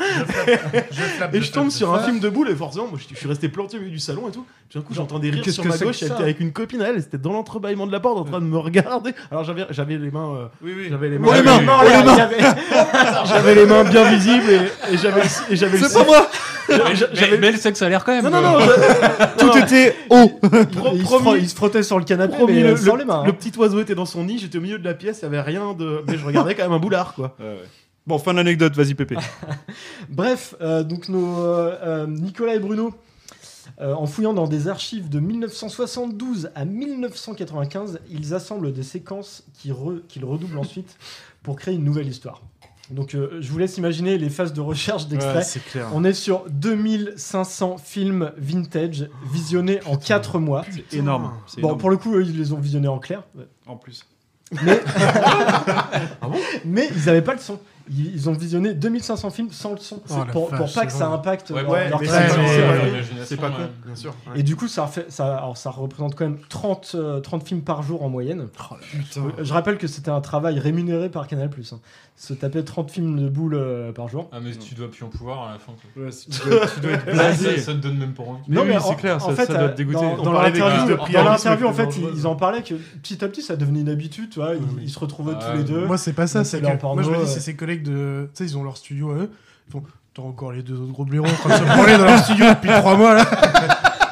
Et je tombe sur un film de boule. Et forcément, moi, je, suis resté planté au milieu du salon et tout. Puis d'un coup, j'entends des rires sur ma gauche. Elle était avec une copine à elle. C'était dans l'entrebâillement de la porte en train de me regarder. Alors, j'avais j'avais les mains. euh, Oui, oui. J'avais les Oh, les mains. oh, les J'avais les mains bien visibles et, et j'avais et j'avais le C'est pas moi Mais, j'avais- mais, mais le sexe a l'air quand même. Non, non, non, Tout était haut il, se promis. fro- il se frottait sur le canapé, Promis, mais le, euh, sans le- les mains. le hein. petit oiseau était dans son nid, j'étais au milieu de la pièce, il y avait rien de. Mais je regardais quand même un boulard, quoi. Bon, fin de l'anecdote, vas-y Pépé. Bref, euh, donc nos euh, Nicolas et Bruno, euh, en fouillant dans des archives de 1972 à 1995, ils assemblent des séquences re- qu'ils redoublent ensuite pour créer une nouvelle histoire. Donc euh, je vous laisse imaginer les phases de recherche d'extraits. On est sur 2500 films vintage visionnés en 4 mois. C'est énorme. Bon, énorme. pour le coup, eux, ils les ont visionnés en clair. En plus. Mais, mais ils n'avaient pas le son. Ils, ont visionné 2500 films sans le son. Oh, pour, pas que ça impacte Ouais, leur- ouais, leur c'est- pas pas con, bien sûr. ouais. Et du coup, ça, refait- ça, alors, ça représente quand même 30, euh, 30 films par jour en moyenne. Putain. Euh, Je rappelle que c'était un travail rémunéré par Canal+. Hein. Se taper 30 films de boules euh, par jour. Ah, mais tu dois plus en pouvoir à la fin. quoi. Ouais, si tu, dois, tu dois être Ça, blasé. ça te donne même pas envie. Mais oui, en- c'est clair, en ça- fait, ça doit euh, te dégoûter. Dans, dans parlait des l'interview, listes de dans priapisme l'interview, en plus fait, dangereuses. ils, ils en parlaient que petit à petit, ça devenait une habitude. Tu vois, ils, ils se retrouvaient Ah, tous les deux. Moi, c'est pas ça. Mais C'est c'est que leur porno, moi, je me dis, euh. c'est ses collègues de. Tu sais, ils ont leur studio à eux. Ils font. T'as encore les deux autres gros blaireaux en train de se branler dans leur studio depuis trois mois là.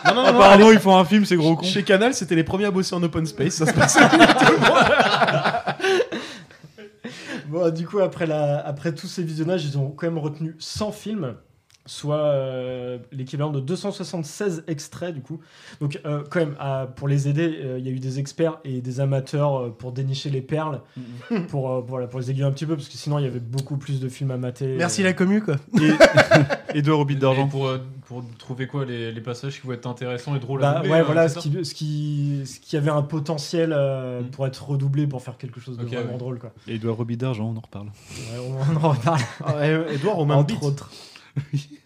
Non, non, non, non, Apparemment, ils font un film, c'est gros con. Chez Canal, c'était les premiers à bosser en open space. Ça se passait bien, tout le monde. Bon, du coup, après, après tous ces visionnages, ils ont quand même retenu 100 films, soit euh, l'équivalent de 276 extraits, du coup. Donc, euh, quand même, à- pour les aider, euh, il y a eu des experts et des amateurs euh, pour dénicher les perles, pour, euh, voilà, pour les aiguiller un petit peu, parce que sinon, il y avait beaucoup plus de films à mater. Merci Euh, la commu quoi. Et deux Et d'argent. pour, euh, pour trouver quoi les, les passages qui vont être intéressants et drôles Bah, à doubler ouais, euh, voilà, ce qui, ce, qui, ce qui avait un potentiel euh, Mm. pour être redoublé, pour faire quelque chose de vraiment ouais. drôle, quoi. Et Edouard Roby d'argent, on en reparle. Ouais, on, en reparle, Ah, Edouard même entre autres.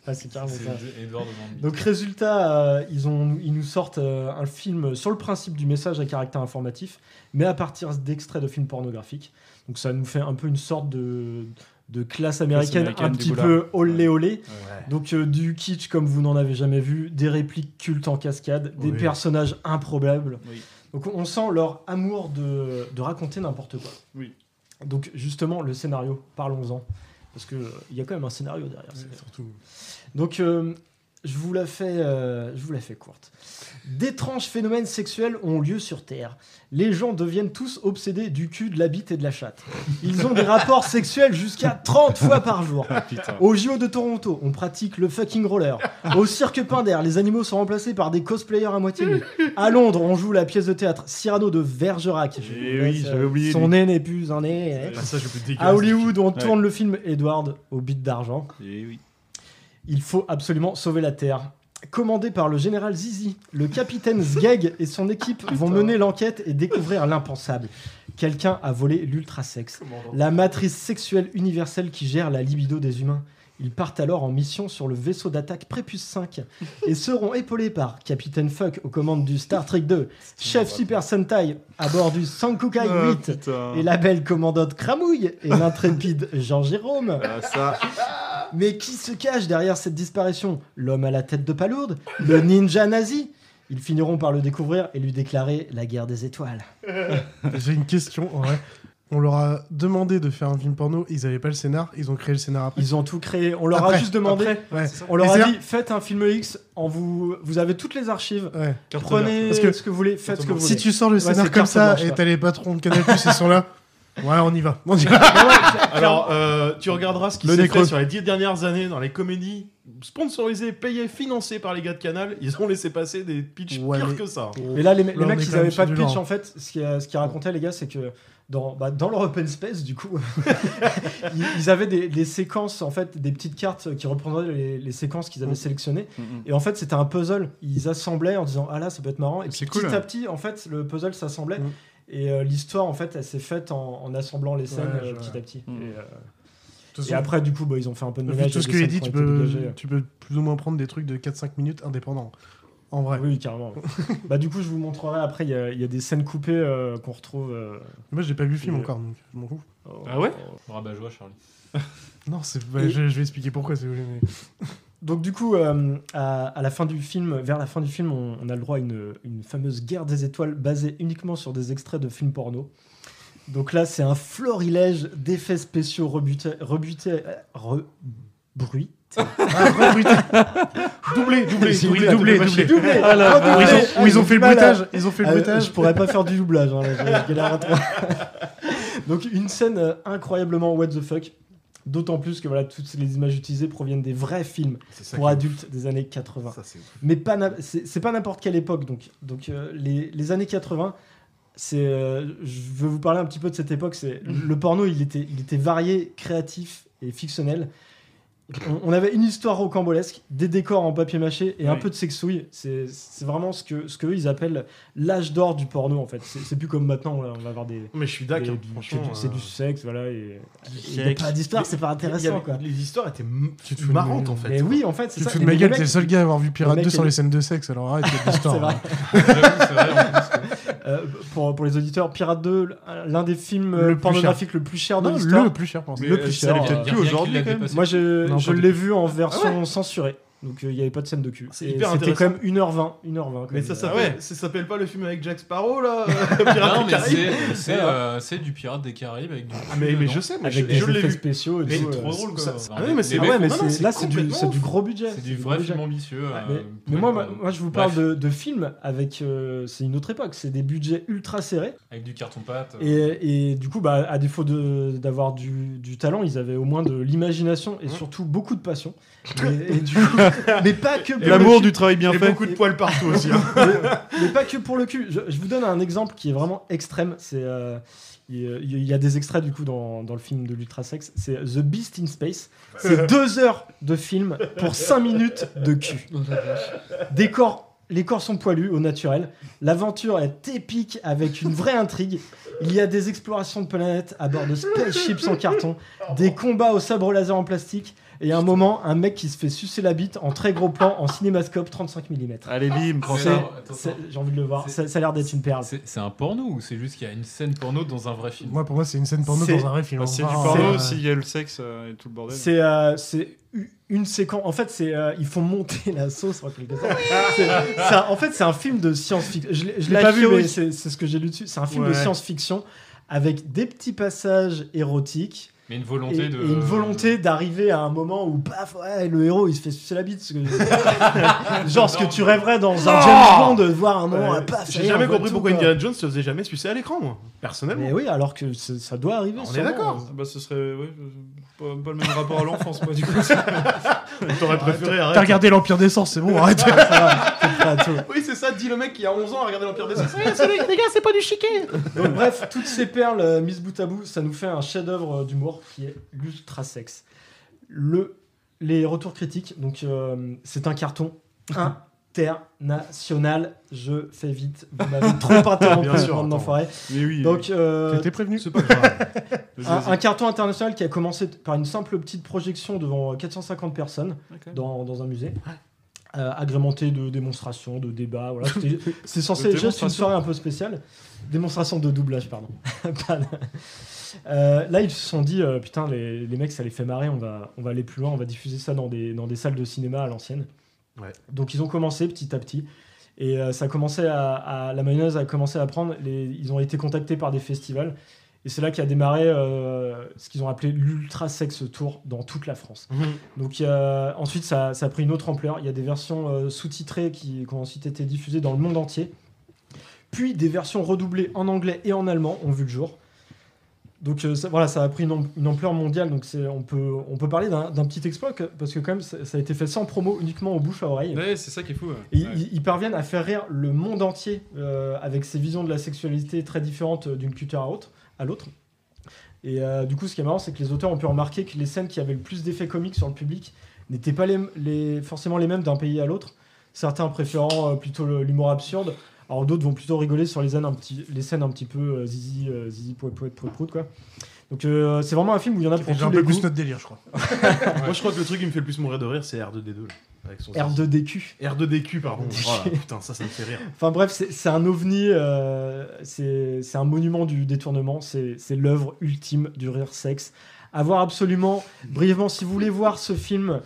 Ah, c'est carrément ça. De. Donc résultat, euh, ils, ont, ils nous sortent euh, un film sur le principe du message à caractère informatif, mais à partir d'extraits de films pornographiques. Donc ça nous fait un peu une sorte de, de classe américaine, américaine un petit peu olé olé. Ouais. Donc euh, du kitsch comme vous n'en avez jamais vu, des répliques cultes en cascade, des personnages improbables. Oui. Donc on sent leur amour de, de raconter n'importe quoi. Oui. Donc justement le scénario, parlons-en. Parce qu'il y a quand même un scénario derrière. Surtout. donc, euh, je vous la fais, euh, je vous la fais courte. D'étranges phénomènes sexuels ont lieu sur Terre. Les gens deviennent tous obsédés du cul, de la bite et de la chatte. Ils ont des rapports sexuels jusqu'à 30 fois par jour. putain. Au JO de Toronto, on pratique le fucking roller. Au cirque Pinder, les animaux sont remplacés par des cosplayers à moitié nus. À Londres, on joue la pièce de théâtre Cyrano de vous Eh oui, j'avais euh, oublié, Son nez n'est plus un nez. Ah, ça. À Hollywood, on Ouais. tourne le film Edward au bit d'argent. Et oui. Il faut absolument sauver la Terre. Commandé par le général Zizi, le capitaine Zgeg et son équipe vont mener l'enquête et découvrir l'impensable. Quelqu'un a volé l'ultrasex, la matrice sexuelle universelle qui gère la libido des humains. Ils partent alors en mission sur le vaisseau d'attaque Prépuce 5 et seront épaulés par Capitaine Fuck aux commandes du Star Trek 2, Chef Super Sentai à bord du Sankukai Ah, 8 putain. et la belle commandante Cramouille et l'intrépide Jean Jérôme. Ah, ça. Mais qui se cache derrière cette disparition? L'homme à la tête de palourde Le ninja nazi Ils finiront par le découvrir et lui déclarer la guerre des étoiles. J'ai une question, en vrai. On leur a demandé de faire un film porno, ils avaient pas le scénar, ils ont créé le scénar après. Ils ont tout créé. On leur a juste demandé. après, ouais. On leur a dit faites un film X. En vous, vous avez toutes les archives. Ouais. Prenez Parce que ce que vous voulez. Faites ce que vous Si voulez. tu sors le scénar comme ça blanche, et t'as les patrons de Canal Plus, ils sont là. Ouais, on y va. On y va. Alors, euh, tu regarderas ce qui s'est fait sur les dix dernières années dans les comédies sponsorisées, payées, financées par les gars de Canal. Ils ont laissé passer des pitchs Ouais, pires mais- que ça. Mais là, les, Là, mecs, ils avaient pas de pitch en fait. Ce qu'ils ce qu'ils racontaient, les gars, c'est que dans, bah, dans leur open space, du coup, ils, ils avaient des, des séquences, en fait, des petites cartes qui représentaient les, les séquences qu'ils avaient sélectionnées. Et en fait, c'était un puzzle. Ils assemblaient en disant Ah là, ça peut être marrant. Et puis C'est petit cool. à petit, en fait, le puzzle s'assemblait. Mm. Et euh, l'histoire, en fait, elle s'est faite en, en assemblant les scènes Ouais, euh, petit à petit. Mm. Et, euh, et après, du coup, bah, ils ont fait un peu de ménage. tout ce que j'ai dit, tu peux, tu peux plus ou moins prendre des trucs de 4-5 minutes indépendants. En vrai. Oui, carrément. bah, du coup, je vous montrerai après. Il y, a- il y a des scènes coupées euh, qu'on retrouve. euh, Moi, j'ai pas vu le film Et- encore, donc je m'en fous. Ah ouais? Rabat-joie, Charlie. Non, c'est bah, Et- je, je vais expliquer pourquoi si vous voulez. mais- Donc du coup, euh, à, à la fin du film, vers la fin du film, on, on a le droit à une, une fameuse guerre des étoiles basée uniquement sur des extraits de films porno. Donc là, c'est un florilège d'effets spéciaux rebutés, rebutés, euh, rebruit. Ah, doublé, doublé, doublé, doublé, double doublé. doublé. Ah là, où ils ont- Ah, ils fait le bruitage, ils ont fait le Ah, bruitage. Je pourrais pas faire du doublage. hein, là, je- je. Donc une scène euh, incroyablement what the fuck. D'autant plus que voilà, toutes les images utilisées proviennent des vrais films pour adultes des années 80. Ça, c'est ouf. Mais pas c'est c'est pas n'importe quelle époque. Donc, donc euh, les, les années 80, c'est, euh, je veux vous parler un petit peu de cette époque. C'est le porno, il était, il était varié, créatif et fictionnel. On, on avait une histoire rocambolesque, des décors en papier mâché et un peu de sexouille. C'est vraiment ce que ce que ils appellent l'âge d'or du porno en fait. C'est plus comme maintenant on va- on va avoir des Mais je suis d'accord, c'est du, euh, du sexe voilà et il n'y a sexe. pas d'histoire, c'est pas avait- intéressant quoi. Les histoires étaient Tu te marrantes ma- en fait. Mais oui, en fait, c'est Tu te ça. fous de Et ma les gueule, t'es le seul gars à avoir vu Pirate mecs, 2 sans ils- les scènes de sexe, alors arrête, il y a de l'histoire. C'est vrai. Euh, pour, pour les auditeurs, Pirate 2, l'un des films Le euh, plus pornographiques le plus cher de Non, l'histoire. le plus cher pour Mais Le euh, plus ça cher, l'est euh, peut-être plus aujourd'hui. Moi, je, je l'ai vu en version censurée. Donc, euh, il n'y avait pas de scène de cul. C'est Et hyper C'était quand même 1h20. 1h20 quand Mais même. ça Ah s'appelle ouais. ça s'appelle pas le film avec Jack Sparrow là Pirates Non, des mais Caraïbes c'est- c'est euh, c'est du Pirate des Caraïbes avec du. Ah, mais, mais je sais, mais Avec je, des je l'ai effets vu. spéciaux et Mais tout. c'est euh, trop drôle, quoi. ah oui, mais c'est Ah ouais, mais là, c'est du, du gros budget. C'est du vrai budget. film ambitieux. euh, Mais, moi, je vous parle de, de films avec. euh, c'est une autre époque. C'est des budgets ultra serrés. Avec du carton-pâte. euh, Et, et du coup, bah, à défaut de- d'avoir du, du talent, ils avaient au moins de l'imagination et surtout beaucoup de passion. Et, et du coup- mais pas que pour le L'amour cul. du travail bien Et fait. beaucoup de poils partout aussi. hein. mais, mais pas que pour le cul. Je, je vous donne un exemple qui est vraiment extrême. C'est euh, il y a- il y a des extraits du coup dans, dans le film de l'ultrasex. C'est The Beast in Space. C'est deux heures de film pour cinq minutes de cul. Des corps. Les corps sont poilus au naturel. L'aventure est épique avec une vraie intrigue. Il y a des explorations de planètes à bord de spaceships en carton, des combats au sabre laser en plastique et à un moment, un mec qui se fait sucer la bite en très gros plan en cinémascope 35 mm. Allez, bim, prends ça. J'ai envie de le voir. Ça, ça a l'air d'être une perle. C'est un porno ou c'est juste qu'il y a une scène porno dans un vrai film? Moi, pour moi, c'est une scène porno dans un vrai film. Bah. C'est du porno euh, s'il y a le sexe euh, et tout le bordel. C'est euh, une séquence. En fait, c'est euh, ils font monter la sauce en quelque sorte. En fait, c'est un film de science-fiction. Je, l'ai- je l'ai pas vu, mais c'est ce que j'ai lu dessus. C'est un film de science-fiction avec des petits passages érotiques. Mais une volonté et, de- et une volonté d'arriver à un moment où paf, ouais, le héros il se fait sucer la bite. ce que- Genre ce que tu rêverais dans un James Bond de voir un moment, Ouais, ah, paf, J'ai jamais compris pourquoi quoi. Indiana Jones se faisait jamais sucer à l'écran, moi. Personnellement. Mais oui, alors que ça doit arriver. On est d'accord. Bah, ce serait ouais, pas, pas le même rapport à l'enfance, moi, du coup. T'aurais préféré T'as regardé l'Empire des Sens, c'est bon, arrête. Oui, c'est ça, dit le mec qui a 11 ans à regarder l'Empire des Sens. Les gars, c'est pas du chiquet. Donc bref, toutes ces perles euh, mises bout à bout, ça nous fait un chef-d'œuvre euh, d'humour qui est l'ultra sexe. Le, les retours critiques, donc euh, c'est un carton international. Je fais vite, vous m'avez trop interrompu, Bien sûr, bande attends. d'enfoirés. Mais oui. Donc euh, T'étais prévenu C'est pas grave. un, un carton international qui a commencé par une simple petite projection devant 450 personnes Ok. dans, dans un musée. euh, agrémenté de démonstrations, de débats. Voilà. C'était- C'est censé De être juste une démonstrations. soirée un peu spéciale. Démonstration de doublage, pardon. Pas de- Euh, là, ils se sont dit, euh, putain, les, les mecs, ça les fait marrer, on va, on va aller plus loin, on va diffuser ça dans des, dans des salles de cinéma à l'ancienne. Ouais. Donc, ils ont commencé petit à petit. Et euh, ça a commencé à, à- la mayonnaise a commencé à prendre. Les, ils ont été contactés par des festivals. Et c'est là qu'a démarré euh, ce qu'ils ont appelé l'Ultra Sex Tour dans toute la France. Donc y a- ensuite, ça, ça a pris une autre ampleur. Il y a des versions euh, sous-titrées qui, qui ont ensuite été diffusées dans le monde entier. Puis des versions redoublées en anglais et en allemand ont vu le jour. Donc euh, ça, voilà, ça a pris une, am- une ampleur mondiale. Donc on peut, on peut parler d'un petit exploit que- parce que quand même ça, ça a été fait sans promo, uniquement au bouche à oreille. Ouais, c'est ça qui est fou. ouais. Et Ouais. ils, ils parviennent à faire rire le monde entier euh, avec ces visions de la sexualité très différentes euh, d'une culture à autre- à l'autre. Et euh, du coup, ce qui est marrant, c'est que les auteurs ont pu remarquer que les scènes qui avaient le plus d'effets comiques sur le public n'étaient pas les, les- forcément les mêmes d'un pays à l'autre. Certains préférant plutôt l'humour absurde, alors d'autres vont plutôt rigoler sur les scènes un petit, les scènes un petit peu euh, zizi, euh, zizi, poète, poète, prout, prout, quoi. Donc euh, c'est vraiment un film où il y en a pour Déjà tous un les peu plus notre délire, je crois. Moi, je crois que le truc qui me fait le plus mourir de rire, c'est R2D2. là, avec son R2DQ. R2DQ, pardon. Voilà, putain, ça, ça me fait rire. Enfin bref, c'est c'est un ovni, euh, c'est c'est un monument du détournement, c'est c'est l'œuvre ultime du rire sexe. À voir absolument, brièvement, si vous voulez voir ce film,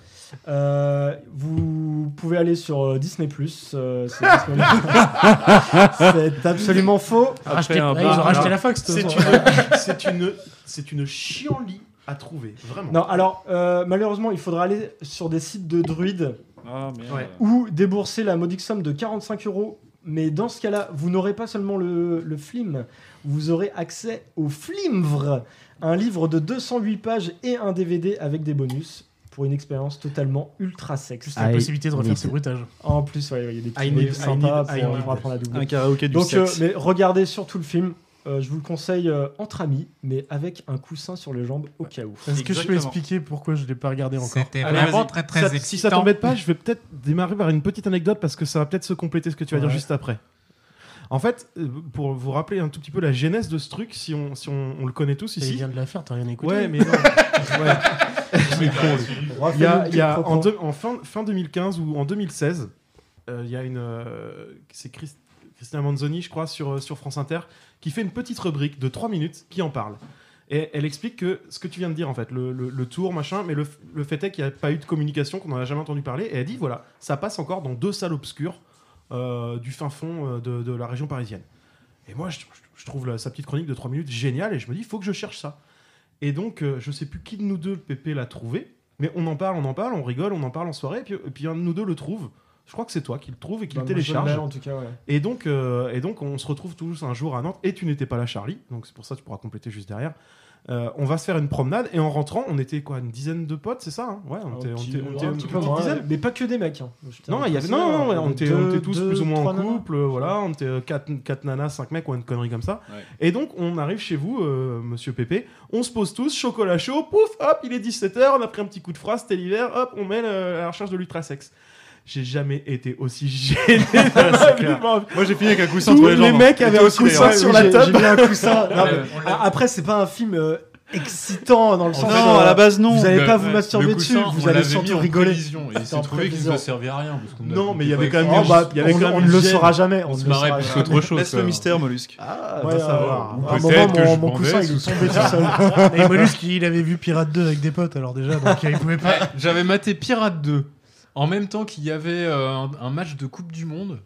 euh, vous pouvez aller sur euh, Disney+. euh, c'est absolument faux. Racheter- un ouais, bar, ils ont racheté la Fox. de toute C'est façon. une, c'est une, c'est une chienlit à trouver, vraiment. Non, alors euh, malheureusement, il faudra aller sur des sites de druides Ah, merde. Ouais. ou débourser la modique somme de 45 euros. Mais dans ce cas-là, vous n'aurez pas seulement le, le film, vous aurez accès au Flimvre, un livre de 208 pages et un DVD avec des bonus pour une expérience totalement ultra sexe. Juste la possibilité de refaire ses bruitages. En plus, ouais, ouais, il y a des petits I bonus need- I sympas pour, pour apprendre à doubler. Un karaoké du Donc, euh, sexe. mais regardez surtout le film. Euh, je vous le conseille euh, entre amis, mais avec un coussin sur les jambes au cas où. Est-ce que je peux expliquer pourquoi je l'ai pas regardé encore C'était vraiment très très Ça- excitant. si ça t'embête pas, je vais peut-être démarrer par une petite anecdote parce que ça va peut-être se compléter ce que tu vas dire juste après. En fait, euh, pour vous rappeler un tout petit peu la genèse de ce truc, si on, si on, on le connaît tous Il ici. vient de la faire, t'as rien écouté Ouais, mais non. Ouais. Il y a, il y a en, deux- en fin, fin 2015 ou en 2016, euh, il y a une. euh, c'est Christ- Christina Manzoni, je crois, sur, euh, sur France Inter, qui fait une petite rubrique de 3 minutes qui en parle. Et elle explique que ce que tu viens de dire, en fait, le, le- le tour, machin, mais le, fait est qu'il n'y a pas eu de communication, qu'on n'en a jamais entendu parler. Et elle dit voilà, ça passe encore dans deux salles obscures euh, du fin fond de, de la région parisienne. Et moi, je, je trouve la- sa petite chronique de 3 minutes géniale et je me dis il faut que je cherche ça. Et donc, euh, je sais plus qui de nous deux, Pépé, l'a trouvé, mais on en parle, on en parle, on rigole, on en parle en soirée, et puis, et puis un de nous deux le trouve. Je crois que c'est toi qui le trouve et qui Bah, le télécharge. en tout cas, ouais. Et donc, euh, et donc, on se retrouve tous un jour à Nantes. Et tu n'étais pas là, Charlie. Donc, c'est pour ça que tu pourras compléter juste derrière. Euh, on va se faire une promenade. Et en rentrant, on était quoi Une dizaine de potes, c'est ça hein? Ouais, on Un était, on petit- était- on était un une petit petite peu moins, dizaine. mais pas que des mecs. hein. Non, à il y avait, préciser, non, non, hein. ouais, on, était, deux- on était tous deux, plus ou moins en couple, euh, voilà, on était 4, nanas, 5 mecs ou une connerie comme ça. Ouais. Et donc, on arrive chez vous, euh, monsieur Pépé, on se pose tous, chocolat chaud, pouf, hop, il est 17h, on a pris un petit coup de phrase, c'était l'hiver, hop, on met le- la recherche de l'ultrasex. J'ai jamais été aussi gêné. Moi, j'ai fini avec un coussin Tous les jambes. les mecs Et avaient un coussin sur la table. J'ai mis un coussin. Après, c'est pas un film euh, excitant dans le sens. Non, euh, à la base, non. Vous allez Le- pas vous masturber dessus, vous allez surtout rigoler. il s'est trouvé qu'il ne servait à rien. parce qu'on Non, a- mais il y avait quand même il y avait on, ne le saura jamais. On ne se le marrait saura plus jamais. qu'autre chose. Laisse le mystère, mollusque. Ah, va ouais, savoir. euh, Ou à un peut-être que mon, coussin, il est tombé tout seul. Et Mollusque, il avait vu Pirate 2 avec des potes, alors déjà, donc il pouvait pas. J'avais maté Pirate 2 en même temps qu'il y avait euh, un, un match de Coupe du Monde.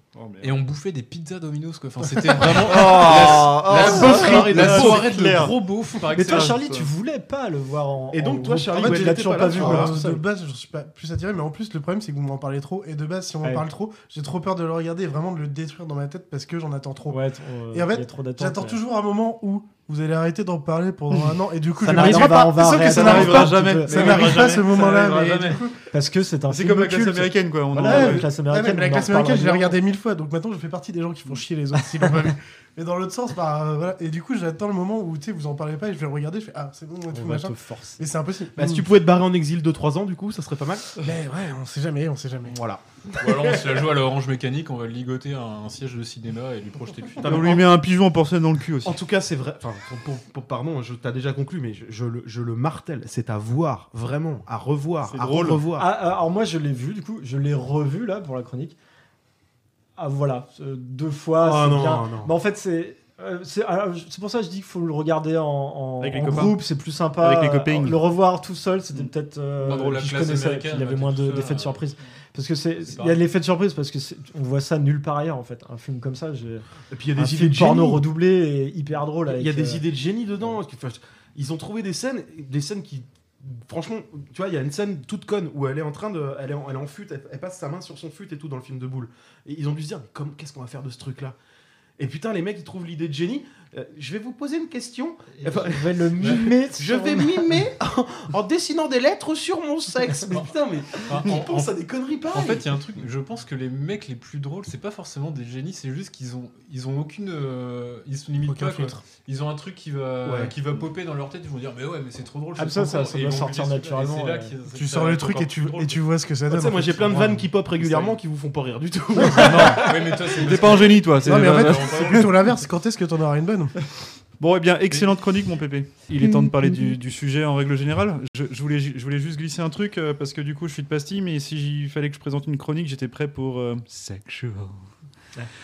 et on bouffait des pizzas Domino's quoi. Enfin, c'était vraiment Oh, la, oh, la oh, soirée, oh, la oh, soirée de clair. gros beauf par Mais toi. Charlie, tu voulais pas le voir en. Et donc, en toi. Charlie, en fait, ouais, tu l'as toujours pas vu. vois. de base, je suis pas plus attiré, mais en plus, le problème, c'est que vous m'en parlez trop. Et de base, si on en parle trop, j'ai trop peur de le regarder et vraiment de le détruire dans ma tête parce que j'en attends trop. Euh, et en y fait, j'attends toujours un moment où vous allez arrêter d'en parler pendant un an et du coup, Ça n'arrivera pas, on va Sauf que ça Ça n'arrive n'arrivera pas. jamais. Ça n'arrive pas à ce moment-là. Parce que c'est un C'est comme la classe américaine, quoi. Voilà, la classe américaine. mais la classe américaine, je l'ai regardé mille fois, donc maintenant je fais partie des gens qui font chier les autres s'ils l'ont pas vu. Mais dans l'autre sens, bah, euh, voilà. Et du coup, j'attends le moment où tu sais, vous en parlez pas et je vais le regarder, je fais ah, c'est bon, et tout va machin. te forcer. Mais c'est impossible. Bah, si tu pouvais te barrer en exil de 3 ans, du coup, ça serait pas mal. Mais ouais, on sait jamais, on sait jamais. Voilà. Ou alors on se la joue à l'orange mécanique, on va ligoter un, un siège de cinéma et lui projeter le film. On lui met un pigeon en porcelaine dans le cul aussi. En tout cas, c'est vrai. Enfin, pour- pour- pour- pardon, je t'as déjà conclu, mais je, je le, je le martèle. C'est à voir, vraiment, à revoir, C'est à drôle. revoir. Ah, ah, alors moi je l'ai vu du coup, je l'ai revu là pour la chronique. Ah voilà, euh, deux fois. C'est non, bien. non. Mais en fait c'est euh, c'est alors, c'est pour ça que je dis qu'il faut le regarder en, groupe, c'est plus sympa. Avec les copains. Le revoir tout seul, c'était peut-être. euh, la je connaissais, puis il y avait moins de- d'effets de euh, surprise. Parce que c'est, il y a l'effet de surprise parce que c'est- on voit ça nulle part ailleurs en fait. Un film comme ça, j'ai. Et puis il y a des idées de porno redoublé et hyper drôle. Il y a des euh, idées de génie dedans. Ils ont trouvé des scènes, des scènes qui, franchement, tu vois, il y a une scène toute conne où elle est en train de, elle est en, elle fût, elle, passe sa main sur son fût et tout dans le film de boule. Et ils ont dû se dire, mais qu'est-ce qu'on va faire de ce truc-là? Et putain, les mecs, ils trouvent l'idée de génie. Euh, je vais vous poser une question. Enfin, Je vais le mimer. je vais mimer en, en dessinant des lettres sur mon sexe. Mais putain, mais Ah, ils en- pensent en- à des conneries pareilles. En fait, il y a un truc, je pense que les mecs les plus drôles, c'est pas forcément des génies, c'est juste qu'ils ont, ils ont aucune. euh, ils se limitent Aucun pas. filtre. Ils ont un truc qui va, Ouais. qui va popper dans leur tête, ils vont dire, mais ouais, mais c'est trop drôle. Ah, ça, ça, ça doit sortir naturellement, ouais. Tu sors le truc et tu, drôle. et tu vois ce que ça Ah, donne. tu sais, en moi j'ai plein de vannes qui pop régulièrement qui vous font pas rire du tout. Non, ouais, mais toi, c'est T'es pas un génie, toi. c'est- Non, mais en fait, c'est plutôt l'inverse. Quand est-ce que t'en auras une bonne Bon, eh bien, excellente chronique, mon pépé. Il est temps de parler du, du sujet en règle générale. Je, je voulais, je voulais juste glisser un truc euh, parce que du coup, je suis de pastille, mais si il fallait que je présente une chronique, j'étais prêt pour euh, Sexual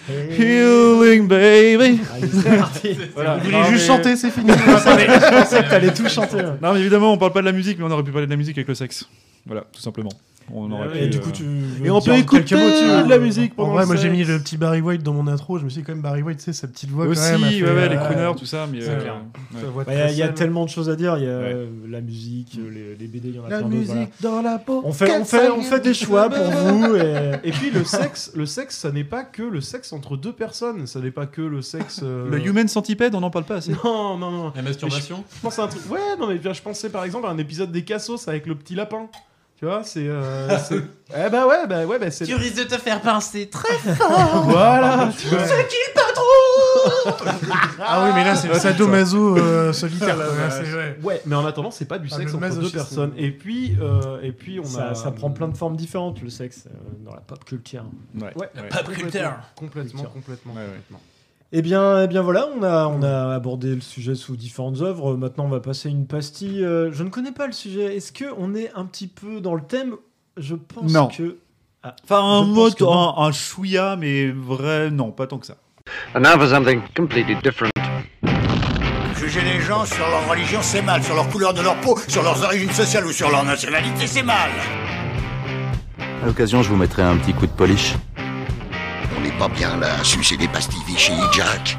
Healing, baby. Allez, c'est parti. Voilà. Vous voulez Non, juste mais- chanter, c'est fini. Je pensais que t'allais tout chanter. Non, mais évidemment, on parle pas de la musique, mais on aurait pu parler de la musique avec le sexe. Voilà, tout simplement. On aurait Et pu, du euh, coup, tu. Et on peut écouter de la musique En pendant vrai, le moi j'ai sexe. mis le petit Barry White dans mon intro. Je me suis dit, quand même, Barry White, tu sais, sa petite voix. Aussi, quand même, a fait, ouais, ouais, les euh, crooners, tout ça, mais. euh, clair. ouais. Bah, Il y a- y tellement de choses à dire. Il y a Ouais. euh, la musique, euh, les, les BD, il y en a La plein d'autres. voilà. musique dans la peau. On fait, on fait, on fait des choix pour vous. Et... Et puis le sexe, le sexe, ça n'est pas que le sexe entre deux personnes, ça n'est pas que le sexe. euh, Le Human Centipede, on n'en parle pas assez. Non, non, non. La masturbation Je pense à un truc. Ouais, non, mais je pensais par exemple à un épisode des Cassos avec le petit lapin. Tu vois, c'est. euh, eh bah ouais, bah ouais, bah c'est. risques de te faire pincer très Voilà. tu vois. Ah oui, mais là, c'est le sadomaso euh, solitaire. Ah, Là, ouais. Ouais, mais en attendant, c'est pas du Ah, sexe entre deux personnes. Et puis, euh, et puis on ça, a. ça prend plein de formes différentes, le sexe, euh, dans la pop culture. Ouais. Ouais, La Ouais. pop complètement, culture. Complètement, complètement. Ouais, ouais. complètement. Eh bien, eh bien voilà, on a, on a abordé le sujet sous différentes œuvres. Maintenant, on va passer une pastille. Euh, je ne connais pas le sujet. Est-ce que on est un petit peu dans le thème? Je pense Non. que. Ah, Enfin, un je pense mode, que non. un, un chouïa, mais vrai, non, pas tant que ça. And now for something completely different. Juger les gens sur leur religion, c'est mal. Sur leur couleur de leur peau, sur leurs origines sociales ou sur leur nationalité, c'est mal. À l'occasion, je vous mettrai un petit coup de polish. Pas bien là à sucer des pastilles Vichy, Jack.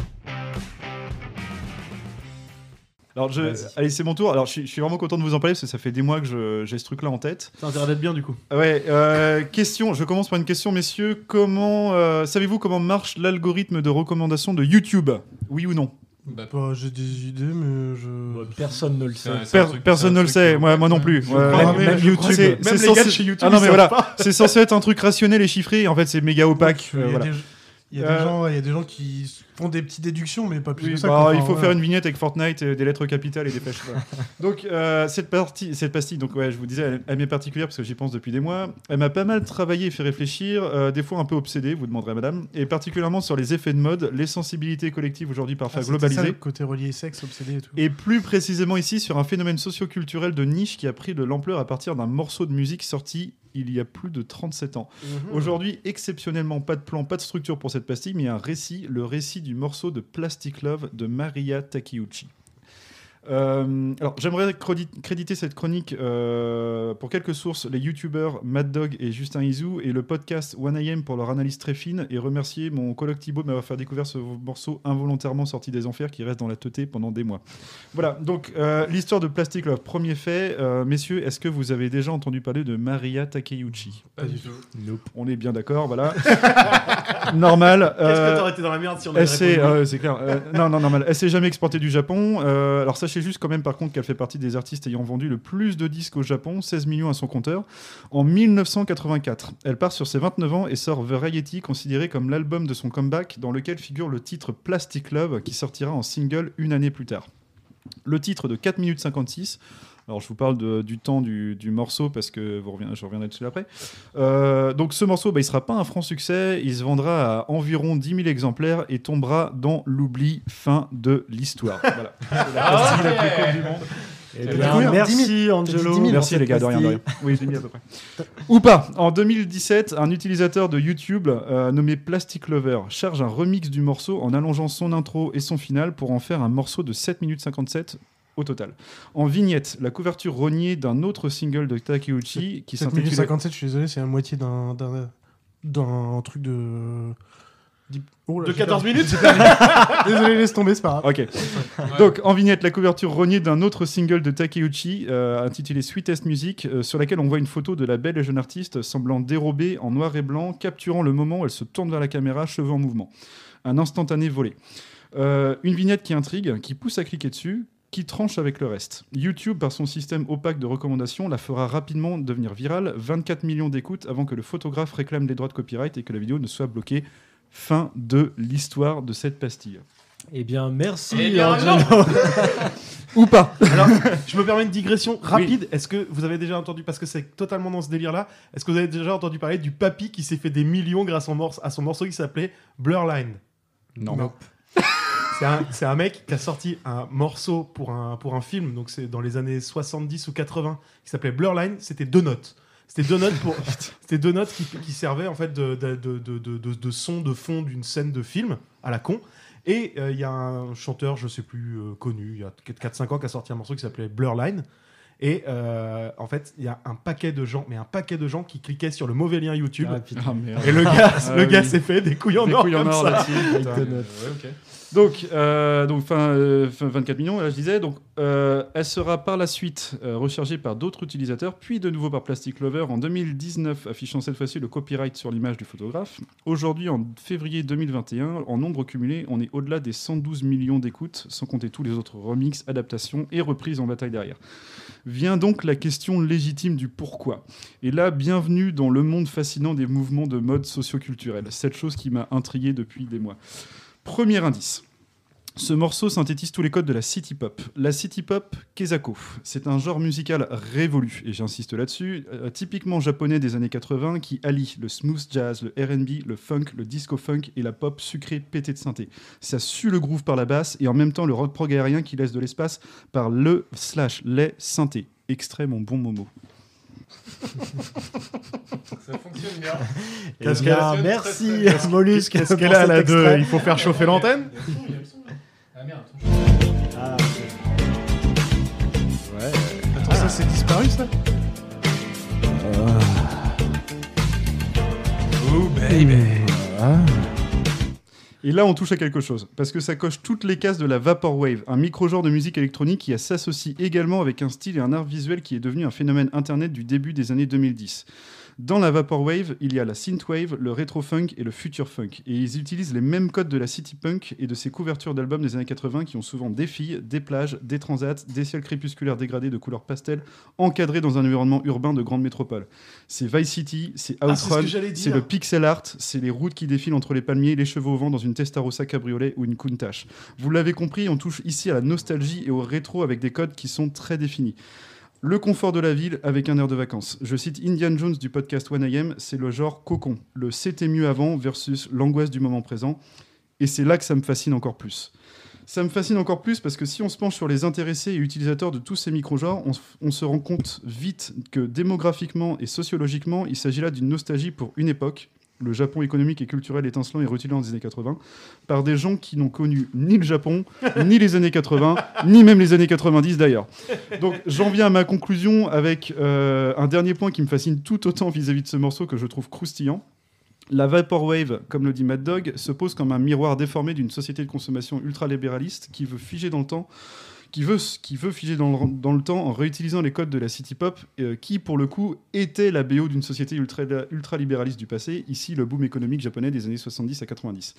Alors, je, allez, c'est mon tour. Alors, je suis, je suis vraiment content de vous en parler parce que ça fait des mois que je- j'ai ce truc-là en tête. Ça a intérêt d'être bien du coup. Ouais, euh, question. Je commence par une question, messieurs. Comment euh, savez-vous comment marche l'algorithme de recommandation de YouTube? Oui ou non? Bah, Bah, j'ai des idées, mais je. Personne ne le sait. Ouais, c'est un Per- truc- Personne ne le sait. Moi, moi non plus. Ouais, même YouTube, c'est- censé- chez Ah non, mais voilà, c'est censé être un truc rationné et chiffré. Et en fait, c'est méga opaque. Euh, voilà. des- Il y a, Euh, des gens, il y a des gens qui font des petites déductions, mais pas plus Oui, que ça. bah, il faut voilà. faire une vignette avec Fortnite, des lettres capitales et des voilà. donc euh, cette partie, cette pastille, donc ouais, je vous disais, elle, elle m'est particulière parce que j'y pense depuis des mois. Elle m'a pas mal travaillé et fait réfléchir, euh, des fois un peu obsédé, vous demanderez madame, et particulièrement sur les effets de mode, les sensibilités collectives aujourd'hui parfois Ah, ça, globalisées. le côté relié sexe, obsédé et tout. Et plus précisément ici sur un phénomène socio-culturel de niche qui a pris de l'ampleur à partir d'un morceau de musique sorti il y a plus de 37 ans. Mhm. Aujourd'hui, exceptionnellement, pas de plan, pas de structure pour cette pastille, mais un récit, le récit du morceau de Plastic Love de Maria Takeuchi. Euh, alors, j'aimerais créditer cette chronique euh, pour quelques sources les youtubeurs Mad Dog et Justin Izou et le podcast 1AM pour leur analyse très fine et remercier mon coloc Thibaut de m'avoir fait découvrir ce morceau involontairement sorti des enfers qui reste dans la teuté pendant des mois. Voilà, donc euh, l'histoire de Plastic Love. Premier fait, euh, messieurs, est-ce que vous avez déjà entendu parler de Maria Takeuchi? Pas du tout. Nope. On est bien d'accord, voilà. normal. Qu'est-ce que euh, t'aurais été dans la merde si on avait C'est clair. Euh, non, non, normal. Elle s'est jamais exportée du Japon. Euh, alors sachez juste quand même par contre qu'elle fait partie des artistes ayant vendu le plus de disques au Japon, 16 millions à son compteur, en 1984. Elle part sur ses 29 ans et sort Variety, considéré comme l'album de son comeback, dans lequel figure le titre Plastic Love, qui sortira en single une année plus tard. Le titre de 4 minutes 56. Alors je vous parle de- du temps du, du morceau parce que vous reviendrez, je reviendrai dessus après. Euh, donc ce morceau, bah, il sera pas un franc succès, il se vendra à environ 10 000 exemplaires et tombera dans l'oubli. Fin de l'histoire. Voilà. C'est la la plus du monde. Eh bien, combien merci, 10 000. Angelo. T'as dit 10 000 Merci les gars, de rien, de rien. pastille. Oui, 10 000 à peu près. Ou pas. En 2017, un utilisateur de YouTube euh, nommé Plastic Lover charge un remix du morceau en allongeant son intro et son final pour en faire un morceau de 7 minutes 57 au total. En vignette, la couverture rognée d'un autre single de Takeuchi qui 7 minutes s'intitule 57, je suis désolé, c'est la moitié d'un d'un- truc de. Oh là, De j'ai 14 perdu. minutes. Désolé, laisse tomber, c'est pas grave. Ok. Donc en vignette, la couverture rognée d'un autre single de Takeuchi euh, intitulé Sweetest Music, euh, sur laquelle on voit une photo de la belle et jeune artiste semblant dérobée en noir et blanc, capturant le moment où elle se tourne vers la caméra, cheveux en mouvement. Un instantané volé. Euh, une vignette qui intrigue, qui pousse à cliquer dessus, qui tranche avec le reste. YouTube, par son système opaque de recommandation, la fera rapidement devenir virale, 24 millions d'écoutes avant que le photographe réclame les droits de copyright et que la vidéo ne soit bloquée. Fin de l'histoire de cette pastille. Eh bien, merci, Eh bien, Angelo. non. Ou pas. Alors, je me permets une digression rapide. Est-ce que vous avez déjà entendu, parce que c'est totalement dans ce délire-là, est-ce que vous avez déjà entendu parler du papy qui s'est fait des millions grâce à son morceau qui s'appelait Blurline? Non. C'est un, mec qui a sorti un morceau pour un, pour un film, donc c'est dans les années 70 ou 80, qui s'appelait Blurline. C'était deux notes. C'était deux notes, pour, c'était deux notes qui, qui servaient en fait de, de, de, de, de- de- de son de fond d'une scène de film à la con. Et euh, il y a un chanteur, je sais plus, euh, connu, il y a 4-5 ans, qui a sorti un morceau qui s'appelait Blurline. Et euh, en fait, il y a un paquet de gens, mais un paquet de gens qui cliquaient sur le mauvais lien YouTube. Ah, putain. Ah, et le gars, Ah, le gars s'est fait des couilles en Des or couilles en comme or ça. là-dessus, putain. Donc, euh, donc fin, euh, fin 24 millions, là je disais. Donc, euh, elle sera par la suite rechargée par d'autres utilisateurs, puis de nouveau par Plastic Lover en 2019, affichant cette fois-ci le copyright sur l'image du photographe. Aujourd'hui, en février 2021, en nombre cumulé, on est au-delà des 112 millions d'écoutes, sans compter tous les autres remixes, adaptations et reprises en bataille derrière. Vient donc la question légitime du pourquoi. Et là, bienvenue dans le monde fascinant des mouvements de mode socioculturel, cette chose qui m'a intrigué depuis des mois. Premier indice. Ce morceau synthétise tous les codes de la city pop. La city pop Kezako, c'est un genre musical révolu, et j'insiste là-dessus, euh, typiquement japonais des années 80 qui allie le smooth jazz, le RB, le funk, le disco funk et la pop sucrée pétée de synthé. Ça sue le groove par la basse et en même temps le rock prog aérien qui laisse de l'espace par le slash les synthés. Extrait mon bon Momo. Ça fonctionne bien. Bien, merci, Mollusque, Qu'est-ce qu'elle a là de. Il faut faire chauffer l'antenne Ah merde, Ah, Ouais. Attends, ça c'est disparu ça? Et là, on touche à quelque chose, parce que ça coche toutes les cases de la Vaporwave, un micro-genre de musique électronique qui s'associe également avec un style et un art visuel qui est devenu un phénomène internet du début des années 2010. Dans la Vaporwave, il y a la synthwave, le retro-funk et le future funk. Et ils utilisent les mêmes codes de la city punk et de ces couvertures d'albums des années 80 qui ont souvent des filles, des plages, des transats, des ciels crépusculaires dégradés de couleurs pastel, encadrés dans un environnement urbain de grande métropole. C'est Vice City, c'est Ah, c'est ce Outrun, j'allais c'est le pixel art, c'est les routes qui défilent entre les palmiers, les cheveux au vent dans une Testarossa cabriolet ou une Countach. Vous l'avez compris, on touche ici à la nostalgie et au rétro avec des codes qui sont très définis. Le confort de la ville avec un air de vacances. Je cite Indian Jones du podcast 1AM, c'est le genre cocon, le c'était mieux avant versus l'angoisse du moment présent. Et c'est là que ça me fascine encore plus. Ça me fascine encore plus parce que si on se penche sur les intéressés et utilisateurs de tous ces micro-genres, on, se rend compte vite que démographiquement et sociologiquement, il s'agit là d'une nostalgie pour une époque, le Japon économique et culturel étincelant et rutilant des années 80, par des gens qui n'ont connu ni le Japon, ni les années 80, ni même les années 90 d'ailleurs. Donc j'en viens à ma conclusion avec euh, un dernier point qui me fascine tout autant vis-à-vis de ce morceau que je trouve croustillant. La Vaporwave, comme le dit Mad Dog, se pose comme un miroir déformé d'une société de consommation ultra-libéraliste qui veut figer dans le temps qui veut, qui figer dans le, temps en réutilisant les codes de la city pop, euh, qui pour le coup était la BO d'une société ultra, ultra-libéraliste du passé, ici le boom économique japonais des années 70 à 90.